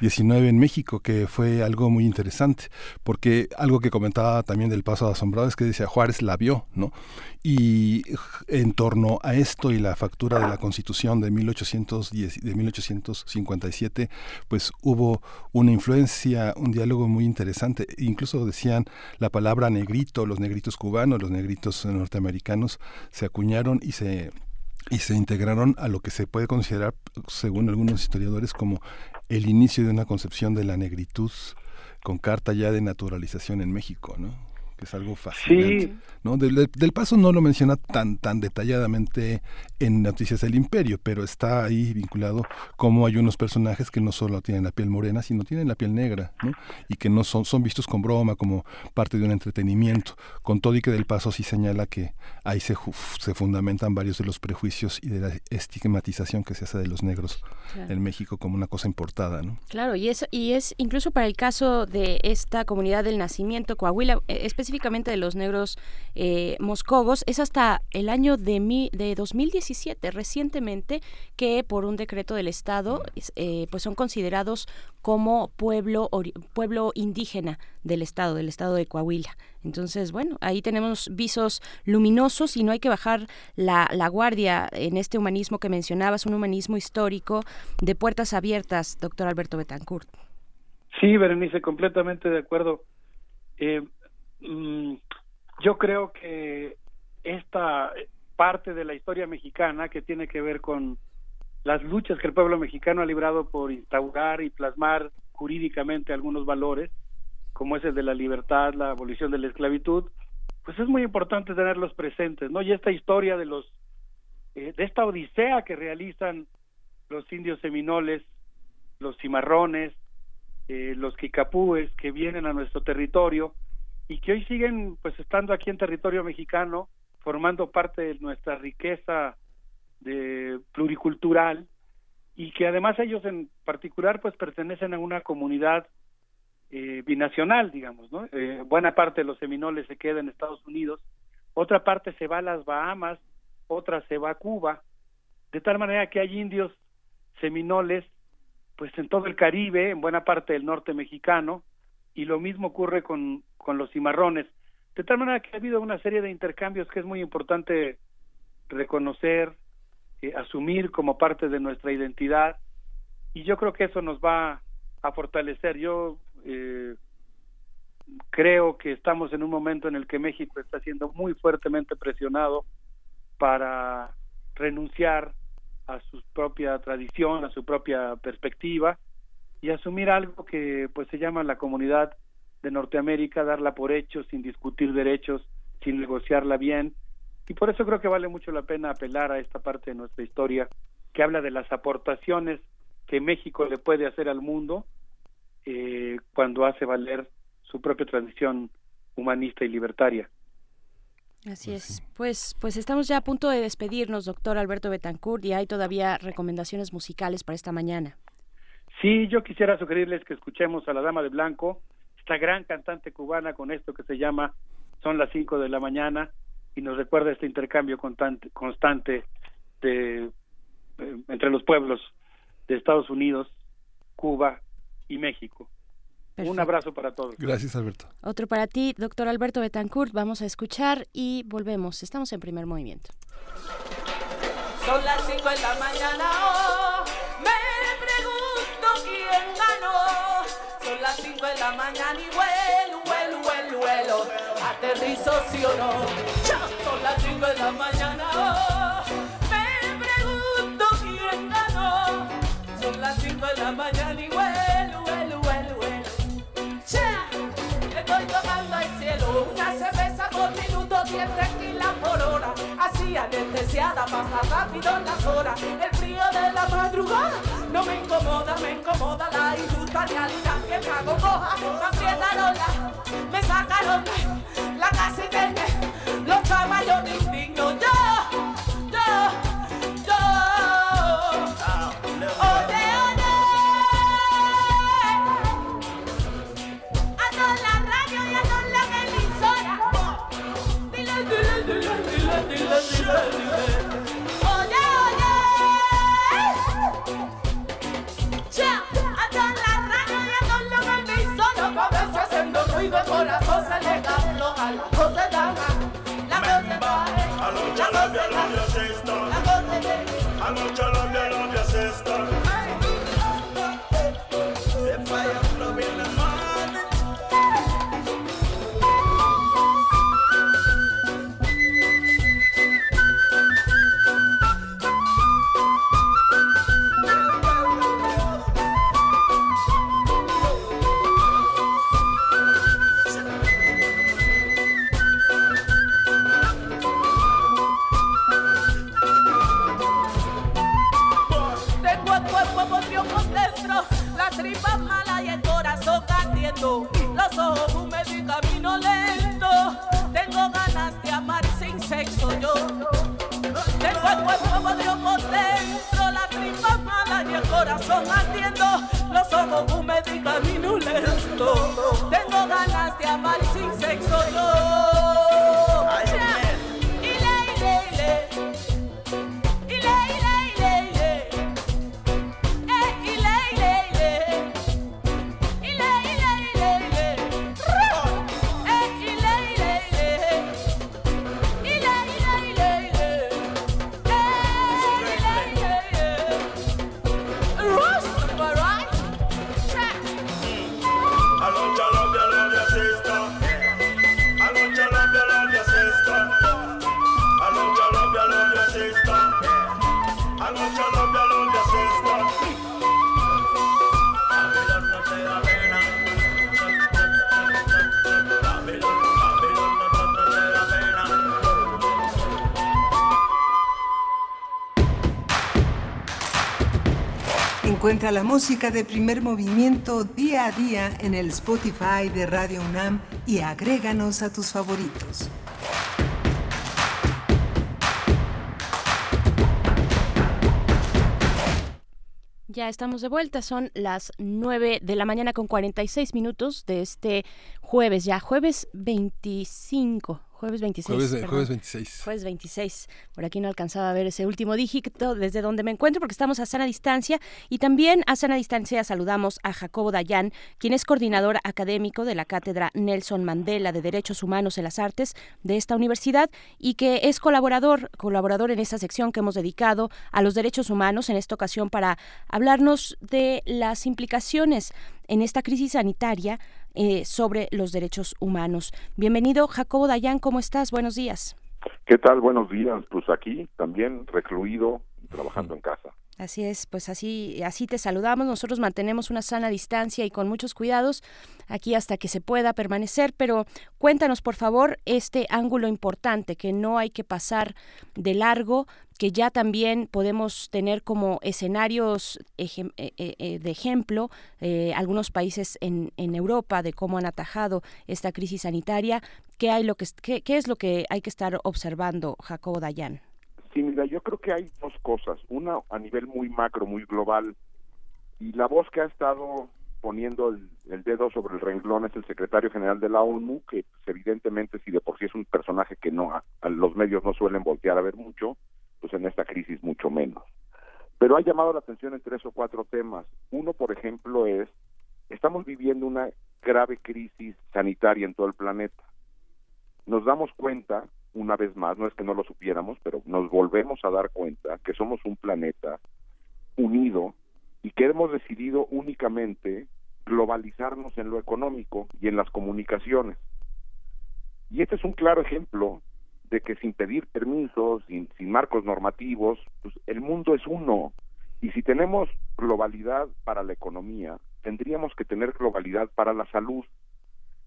XIX en México, que fue algo muy interesante, porque algo que comentaba también del paso asombrado es que decía Juárez la vio, ¿no? Y en torno a esto y la factura de la Constitución de 1810, de 1857, pues hubo una influencia, un diálogo muy interesante. Incluso decían la palabra negrito, los negritos cubanos, los negritos norteamericanos se acuñaron y se y se integraron a lo que se puede considerar, según algunos historiadores, como el inicio de una concepción de la negritud con carta ya de naturalización en México, ¿no? Que es algo fascinante. ¿no? Del, paso no lo menciona tan, tan detalladamente en Noticias del Imperio, pero está ahí vinculado como hay unos personajes que no solo tienen la piel morena, sino tienen la piel negra, ¿no? y que no son, son vistos con broma, como parte de un entretenimiento. Con todo y que del paso sí señala que ahí se, se fundamentan varios de los prejuicios y de la estigmatización que se hace de los negros en México como una cosa importada. ¿no? Claro, y es, y es incluso para el caso de esta comunidad del nacimiento, Coahuila, especialmente específicamente de los negros eh, moscogos, es hasta el año de, mi, de 2017, recientemente, que por un decreto del Estado, eh, pues son considerados como pueblo, pueblo indígena del Estado, del Estado de Coahuila. Entonces, bueno, ahí tenemos visos luminosos y no hay que bajar la, la guardia en este humanismo que mencionabas, un humanismo histórico de puertas abiertas, doctor Alberto Betancourt. Sí, Berenice, completamente de acuerdo. Eh, Mm, yo creo que esta parte de la historia mexicana que tiene que ver con las luchas que el pueblo mexicano ha librado por instaurar y plasmar jurídicamente algunos valores, como ese de la libertad, la abolición de la esclavitud, pues es muy importante tenerlos presentes, ¿no? Y esta historia de los eh, de esta odisea que realizan los indios seminoles, los cimarrones, eh, los quicapúes que vienen a nuestro territorio, y que hoy siguen pues estando aquí en territorio mexicano, formando parte de nuestra riqueza de pluricultural y que además ellos en particular pues pertenecen a una comunidad eh, binacional, digamos, ¿no? Eh, buena parte de los seminoles se queda en Estados Unidos, otra parte se va a las Bahamas, otra se va a Cuba, de tal manera que hay indios seminoles pues en todo el Caribe, en buena parte del norte mexicano, y lo mismo ocurre con, con los cimarrones. De tal manera que ha habido una serie de intercambios que es muy importante reconocer, eh, asumir como parte de nuestra identidad y yo creo que eso nos va a fortalecer. Yo eh, creo que estamos en un momento en el que México está siendo muy fuertemente presionado para renunciar a su propia tradición, a su propia perspectiva y asumir algo que pues se llama la comunidad de Norteamérica, darla por hecho, sin discutir derechos, sin negociarla bien. Y por eso creo que vale mucho la pena apelar a esta parte de nuestra historia que habla de las aportaciones que México le puede hacer al mundo eh, cuando hace valer su propia tradición humanista y libertaria. Así es. Pues, pues estamos ya a punto de despedirnos, doctor Alberto Betancourt, y hay todavía recomendaciones musicales para esta mañana. Sí, yo quisiera sugerirles que escuchemos a la Dama de Blanco, esta gran cantante cubana con esto que se llama Son las cinco de la mañana y nos recuerda este intercambio constante, constante de, eh, entre los pueblos de Estados Unidos, Cuba y México. Un abrazo para todos. Gracias, Alberto. Otro para ti, doctor Alberto Betancourt. Vamos a escuchar y volvemos. Estamos en primer movimiento. Son las 5 de la mañana, oh, mañana y vuelo, vuelo, vuelo, vuelo. Aterrizo sí o no. Son las 5 de la mañana, me pregunto quién ganó. Son las 5 de la mañana y vuelo, vuelo, vuelo, vuelo. Cha, estoy tocando al cielo una cerveza por minuto, 10 tequilas por hora. Así anestesiada pasa rápido las horas. El frío de la madrugada me incomoda, me incomoda la injusta realidad que me hago coja. Me aprietaron la, me sacaron la, la casa tenía los caballos la Encuentra la música de primer movimiento día a día en el Spotify de Radio UNAM y agréganos a tus favoritos. Ya estamos de vuelta, son las 9 de la mañana con 46 minutos de este jueves, ya jueves 25, Jueves 26. Jueves, jueves 26. Jueves 26. Por aquí no alcanzaba a ver ese último dígito desde donde me encuentro porque estamos a sana distancia. Y también a sana distancia saludamos a Jacobo Dayan, quien es coordinador académico de la Cátedra Nelson Mandela de Derechos Humanos en las Artes de esta universidad y que es colaborador, colaborador en esta sección que hemos dedicado a los derechos humanos en esta ocasión para hablarnos de las implicaciones en esta crisis sanitaria eh, sobre los derechos humanos. Bienvenido, Jacobo Dayan, ¿cómo estás? Buenos días. ¿Qué tal? Buenos días. Pues aquí también recluido trabajando en casa. Así es, pues así, así te saludamos. Nosotros mantenemos una sana distancia y con muchos cuidados aquí hasta que se pueda permanecer, pero cuéntanos por favor este ángulo importante que no hay que pasar de largo, que ya también podemos tener como escenarios eh, eh, eh, de ejemplo algunos países en, en Europa de cómo han atajado esta crisis sanitaria. ¿Qué, hay lo que, qué, qué es lo que hay que estar observando, Jacobo Dayan? Sí, mira, yo creo que hay dos cosas. Una a nivel muy macro, muy global. Y la voz que ha estado poniendo el, dedo sobre el renglón es el secretario general de la ONU, que pues, evidentemente si de por sí es un personaje que no a- a los medios no suelen voltear a ver mucho, pues en esta crisis mucho menos. Pero ha llamado la atención en tres o cuatro temas. Uno, por ejemplo, es, estamos viviendo una grave crisis sanitaria en todo el planeta. Nos damos cuenta, una vez más, no es que no lo supiéramos, pero nos volvemos a dar cuenta que somos un planeta unido y que hemos decidido únicamente globalizarnos en lo económico y en las comunicaciones. Y este es un claro ejemplo de que sin pedir permisos, sin, sin marcos normativos, pues el mundo es uno. Y si tenemos globalidad para la economía, tendríamos que tener globalidad para la salud.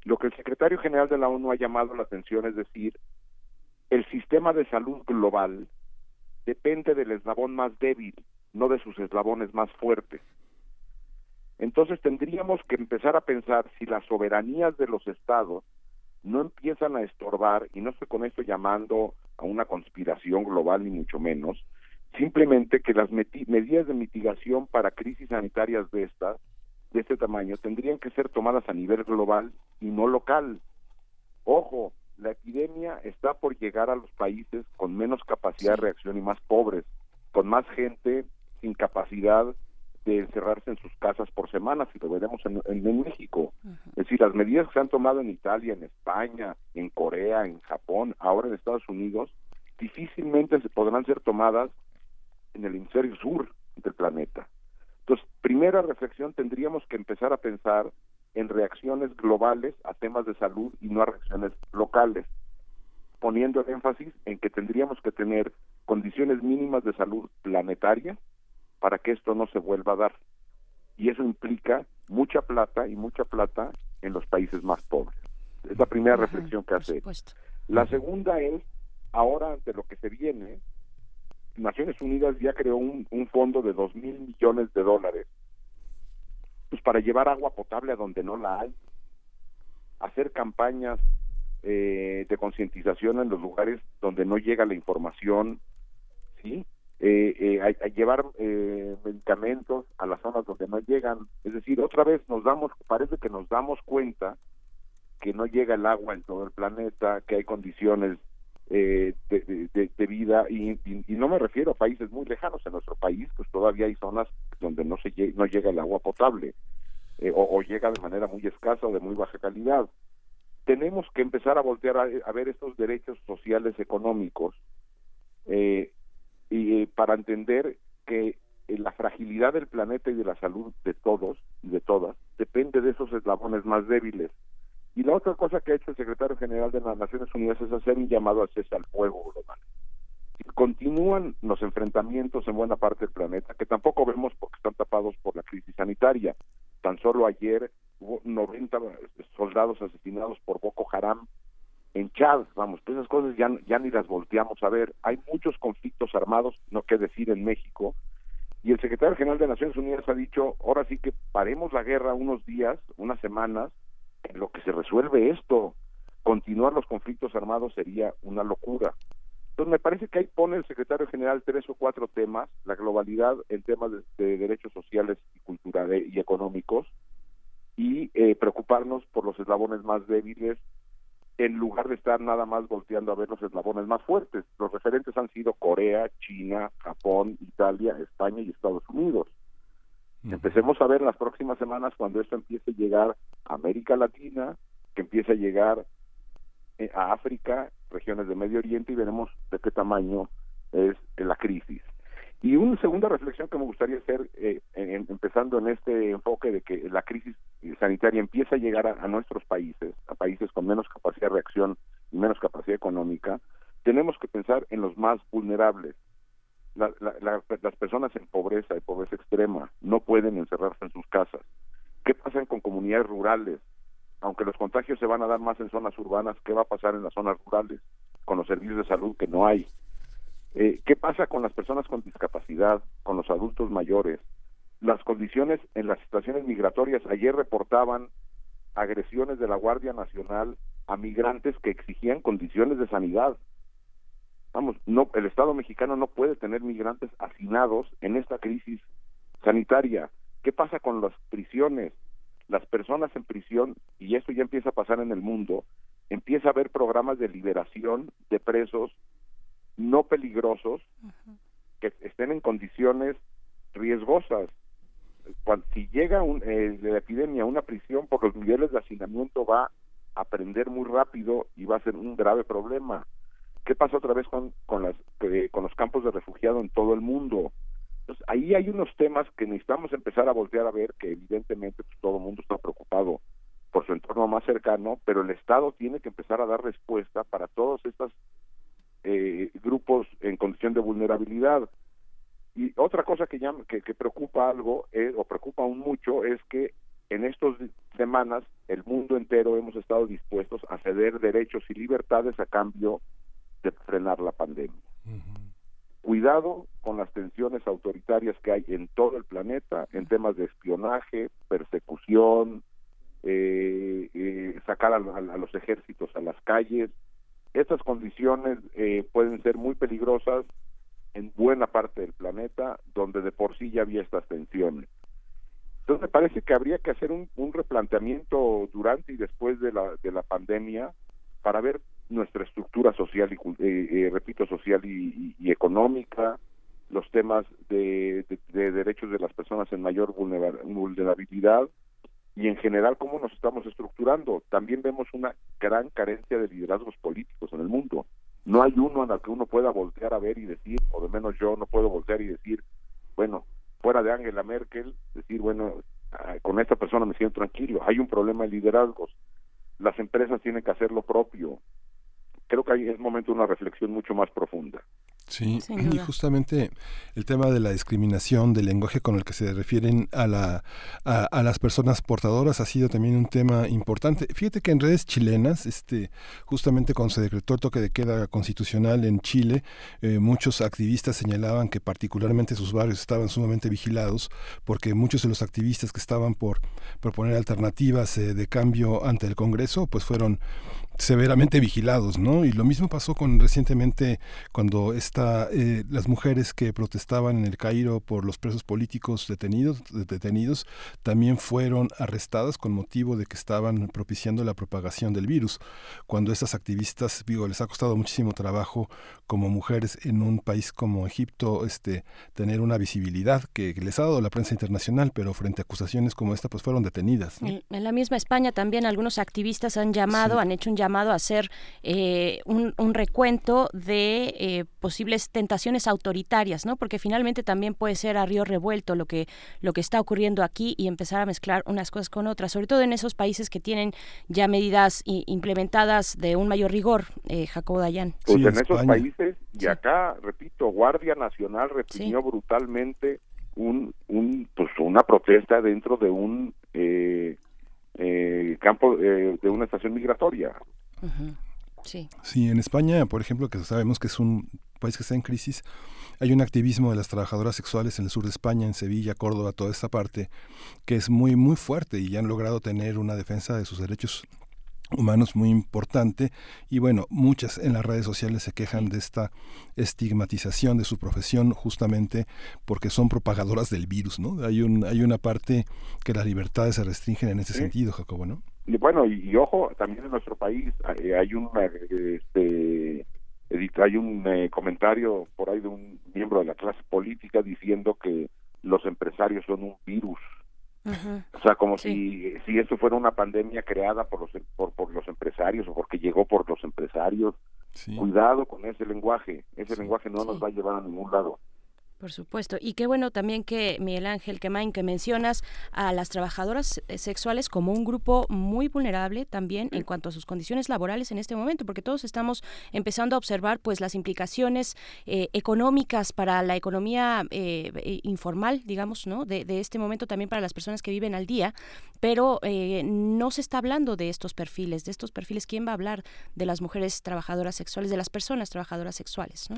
Lo que el secretario general de la ONU ha llamado la atención es decir, el sistema de salud global depende del eslabón más débil, no de sus eslabones más fuertes. Entonces tendríamos que empezar a pensar si las soberanías de los estados no empiezan a estorbar, y no estoy con esto llamando a una conspiración global ni mucho menos, simplemente que las medidas de mitigación para crisis sanitarias de estas, de este tamaño, tendrían que ser tomadas a nivel global y no local. Ojo, la epidemia está por llegar a los países con menos capacidad de reacción y más pobres, con más gente sin capacidad de encerrarse en sus casas por semanas, y lo veremos en, en- en México. Es decir, las medidas que se han tomado en Italia, en España, en Corea, en Japón, ahora en Estados Unidos, difícilmente se podrán ser tomadas en el hemisferio sur del planeta. Entonces, primera reflexión, tendríamos que empezar a pensar en reacciones globales a temas de salud y no a reacciones locales, poniendo el énfasis en que tendríamos que tener condiciones mínimas de salud planetaria para que esto no se vuelva a dar. Y eso implica mucha plata y mucha plata en los países más pobres. Es la primera reflexión que hace. La segunda es, ahora ante lo que se viene, Naciones Unidas ya creó un, un fondo de dos mil millones de dólares pues para llevar agua potable a donde no la hay, hacer campañas eh, de concientización en los lugares donde no llega la información, sí, eh, eh, a, a llevar eh, medicamentos a las zonas donde no llegan, es decir, otra vez nos damos, parece que nos damos cuenta que no llega el agua en todo el planeta, que hay condiciones eh, de, vida y, y- no me refiero a países muy lejanos en nuestro país pues todavía hay zonas donde no se no llega el agua potable eh, o, o llega de manera muy escasa o de muy baja calidad. Tenemos que empezar a voltear a, a ver estos derechos sociales económicos eh, y eh, para entender que eh, la fragilidad del planeta y de la salud de todos y de todas depende de esos eslabones más débiles y la otra cosa que ha hecho el secretario general de las Naciones Unidas es hacer un llamado a cese al fuego global. Si Continúan los enfrentamientos en buena parte del planeta, que tampoco vemos porque están tapados por la crisis sanitaria. Tan solo ayer hubo 90 soldados asesinados por Boko Haram en Chad, vamos, pues esas cosas ya, ya ni las volteamos a ver. Hay muchos conflictos armados, no que decir en México, y el secretario general de Naciones Unidas ha dicho, ahora sí que paremos la guerra unos días, unas semanas, en lo que se resuelve esto. Continuar los conflictos armados sería una locura. Entonces me parece que ahí pone el secretario general tres o cuatro temas, la globalidad en temas de, de derechos sociales y culturales y económicos, y eh, preocuparnos por los eslabones más débiles en lugar de estar nada más volteando a ver los eslabones más fuertes. Los referentes han sido Corea, China, Japón, Italia, España y Estados Unidos. Empecemos a ver las próximas semanas cuando esto empiece a llegar a América Latina, que empiece a llegar eh, a África, regiones de Medio Oriente y veremos de qué tamaño es la crisis. Y una segunda reflexión que me gustaría hacer, eh, en- empezando en este enfoque de que la crisis sanitaria empieza a llegar a nuestros países, a países con menos capacidad de reacción y menos capacidad económica, tenemos que pensar en los más vulnerables. La- la- la- las personas en pobreza y pobreza extrema no pueden encerrarse en sus casas. ¿Qué pasa con comunidades rurales? Aunque los contagios se van a dar más en zonas urbanas, ¿qué va a pasar en las zonas rurales con los servicios de salud que no hay? Eh, ¿Qué pasa con las personas con discapacidad, con los adultos mayores? Las condiciones en las situaciones migratorias, ayer reportaban agresiones de la Guardia Nacional a migrantes que exigían condiciones de sanidad. Vamos, no, el Estado mexicano no puede tener migrantes hacinados en esta crisis sanitaria. ¿Qué pasa con las prisiones? Las personas en prisión, y esto ya empieza a pasar en el mundo, empieza a haber programas de liberación de presos no peligrosos que estén en condiciones riesgosas. Cuando, si llega un, eh, la epidemia a una prisión por los niveles de hacinamiento va a aprender muy rápido y va a ser un grave problema. ¿Qué pasa otra vez con, con, las, eh, con los campos de refugiado en todo el mundo? Entonces, ahí hay unos temas que necesitamos empezar a voltear a ver, que evidentemente pues, todo el mundo está preocupado por su entorno más cercano, pero el Estado tiene que empezar a dar respuesta para todos estos eh, grupos en condición de vulnerabilidad. Y otra cosa que, llama, que, que preocupa algo, eh, o preocupa aún mucho, es que en estas semanas el mundo entero hemos estado dispuestos a ceder derechos y libertades a cambio de frenar la pandemia. Cuidado con las tensiones autoritarias que hay en todo el planeta en temas de espionaje, persecución, eh, eh, sacar a, a- a los ejércitos a las calles. Estas condiciones eh, pueden ser muy peligrosas en buena parte del planeta donde de por sí ya había estas tensiones. Entonces me parece que habría que hacer un, un replanteamiento durante y después de la, de la pandemia para ver nuestra estructura social y, eh, eh, repito, social y, y- económica, los temas de, de- de derechos de las personas en mayor vulnera- vulnerabilidad y en general cómo nos estamos estructurando. También vemos una gran carencia de liderazgos políticos en el mundo. No hay uno en el que uno pueda voltear a ver y decir, o de menos yo no puedo voltear y decir, bueno, fuera de Angela Merkel, decir, bueno, ah, con esta persona me siento tranquilo. Hay un problema de liderazgos. Las empresas tienen que hacer lo propio. Creo que ahí es momento de una reflexión mucho más profunda. Sí, y justamente el tema de la discriminación, del lenguaje con el que se refieren a, la, a, a las personas portadoras ha sido también un tema importante. Fíjate que en redes chilenas, este, justamente cuando se decretó el toque de queda constitucional en Chile, eh, muchos activistas señalaban que particularmente sus barrios estaban sumamente vigilados porque muchos de los activistas que estaban por proponer alternativas eh, de cambio ante el Congreso, pues fueron severamente vigilados, ¿no? Y lo mismo pasó con recientemente cuando esta, eh, las mujeres que protestaban en el Cairo por los presos políticos detenidos, detenidos, también fueron arrestadas con motivo de que estaban propiciando la propagación del virus. Cuando estas activistas, digo, les ha costado muchísimo trabajo como mujeres en un país como Egipto, este, tener una visibilidad que, les ha dado la prensa internacional, pero frente a acusaciones como esta, pues fueron detenidas. ¿no? En, en la misma España también algunos activistas han llamado, han hecho un llamado a hacer eh, un, un recuento de eh, posibles tentaciones autoritarias, ¿no? Porque finalmente también puede ser a río revuelto lo que lo que está ocurriendo aquí y empezar a mezclar unas cosas con otras, sobre todo en esos países que tienen ya medidas i- implementadas de un mayor rigor, eh, Jacobo Dayan. Pues en esos países, y acá, repito, Guardia Nacional reprimió brutalmente un, un, pues una protesta dentro de un eh, eh, campo, eh, de una estación migratoria. Sí. Sí, en España, por ejemplo, que sabemos que es un país que está en crisis, hay un activismo de las trabajadoras sexuales en el sur de España, en Sevilla, Córdoba, toda esta parte, que es muy, muy fuerte y ya han logrado tener una defensa de sus derechos humanos muy importante y bueno, muchas en las redes sociales se quejan de esta estigmatización de su profesión justamente porque son propagadoras del virus, ¿no? Hay un hay una parte que las libertades se restringen en ese Sí. sentido, Jacobo, ¿no? y bueno, y, y ojo, también en nuestro país eh, hay un este, edit- hay un eh, comentario por ahí de un miembro de la clase política diciendo que los empresarios son un virus. O sea, como si, si esto fuera una pandemia creada por los, por, por los empresarios o porque llegó por los empresarios. Cuidado con ese lenguaje. Ese lenguaje no nos va a llevar a ningún lado. Por supuesto. Y qué bueno también que Miguel Ángel Quemain, que mencionas a las trabajadoras eh, sexuales como un grupo muy vulnerable también en cuanto a sus condiciones laborales en este momento, porque todos estamos empezando a observar pues las implicaciones eh, económicas para la economía eh, informal, digamos, ¿no? De, de este momento también para las personas que viven al día, pero eh, no se está hablando de estos perfiles, de estos perfiles. ¿Quién va a hablar de las mujeres trabajadoras sexuales, de las personas trabajadoras sexuales, ¿no?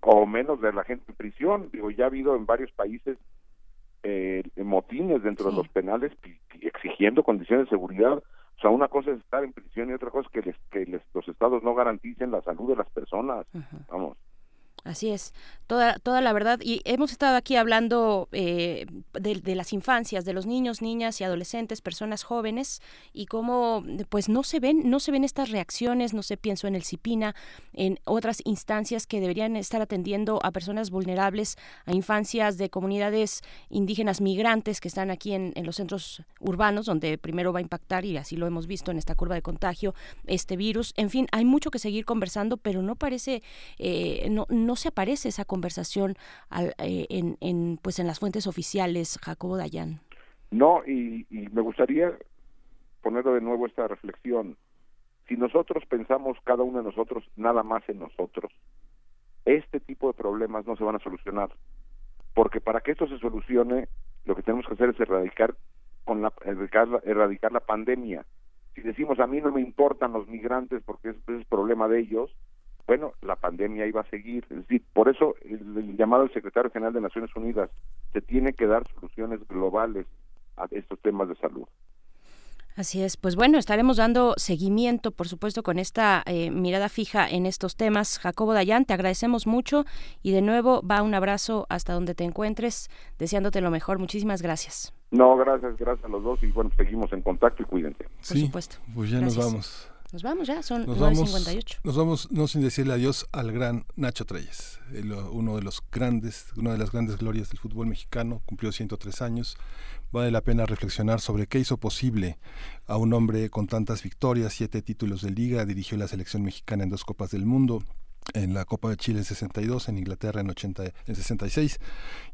O menos de la gente en prisión. Digo, ya ha habido en varios países eh, motines dentro de los penales exigiendo condiciones de seguridad. O sea, una cosa es estar en prisión y otra cosa es que, les, que les- los estados no garanticen la salud de las personas. Vamos. Así es, toda, toda la verdad. Y hemos estado aquí hablando eh, de, de las infancias, de los niños, niñas y adolescentes, personas jóvenes, y cómo pues no se ven, no se ven estas reacciones, no sé, pienso en el CIPINA, en otras instancias que deberían estar atendiendo a personas vulnerables, a infancias de comunidades indígenas migrantes que están aquí en, en los centros urbanos, donde primero va a impactar, y así lo hemos visto en esta curva de contagio, este virus. En fin, hay mucho que seguir conversando, pero no parece, eh, no, no se aparece esa conversación eh, en, pues en las fuentes oficiales, Jacobo Dayan. No, y, me gustaría poner de nuevo esta reflexión. Si nosotros pensamos cada uno de nosotros nada más en nosotros, este tipo de problemas no se van a solucionar. Porque para que esto se solucione, lo que tenemos que hacer es erradicar, con la, erradicar, erradicar la pandemia. Si decimos a mí no me importan los migrantes porque ese es problema de ellos, bueno, la pandemia iba a seguir. Es decir, por eso el, el llamado del secretario general de Naciones Unidas se tiene que dar soluciones globales a estos temas de salud. Así es, pues bueno, estaremos dando seguimiento, por supuesto, con esta eh, mirada fija en estos temas. Jacobo Dayan, te agradecemos mucho y de nuevo va un abrazo hasta donde te encuentres, deseándote lo mejor. Muchísimas gracias. No, gracias, gracias a los dos y bueno, seguimos en contacto y cuídense. Sí, supuesto. Pues ya Gracias. nos vamos. Nos vamos ya, son Nos vamos, 9.58. nos vamos no sin decirle adiós al gran Nacho Treyes, el, uno de los grandes, una de las grandes glorias del fútbol mexicano, cumplió 103 años. Vale la pena reflexionar sobre qué hizo posible a un hombre con tantas victorias, siete títulos de liga, dirigió la selección mexicana en dos Copas del Mundo, en la Copa de Chile en 62, en Inglaterra en, 80, en 66,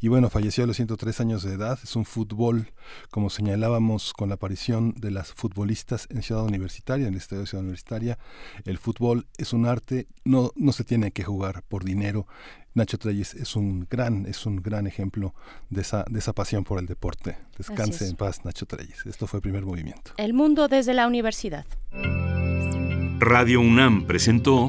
y bueno, falleció a los 103 años de edad. Es un fútbol, como señalábamos con la aparición de las futbolistas en Ciudad Universitaria, en el Estadio de Ciudad Universitaria. El fútbol es un arte, no, no se tiene que jugar por dinero. Nacho Treyes es un gran, es un gran ejemplo de esa, de esa pasión por el deporte. Descanse es. en paz, Nacho Treyes. Esto fue el primer movimiento. El mundo desde la universidad. Radio UNAM presentó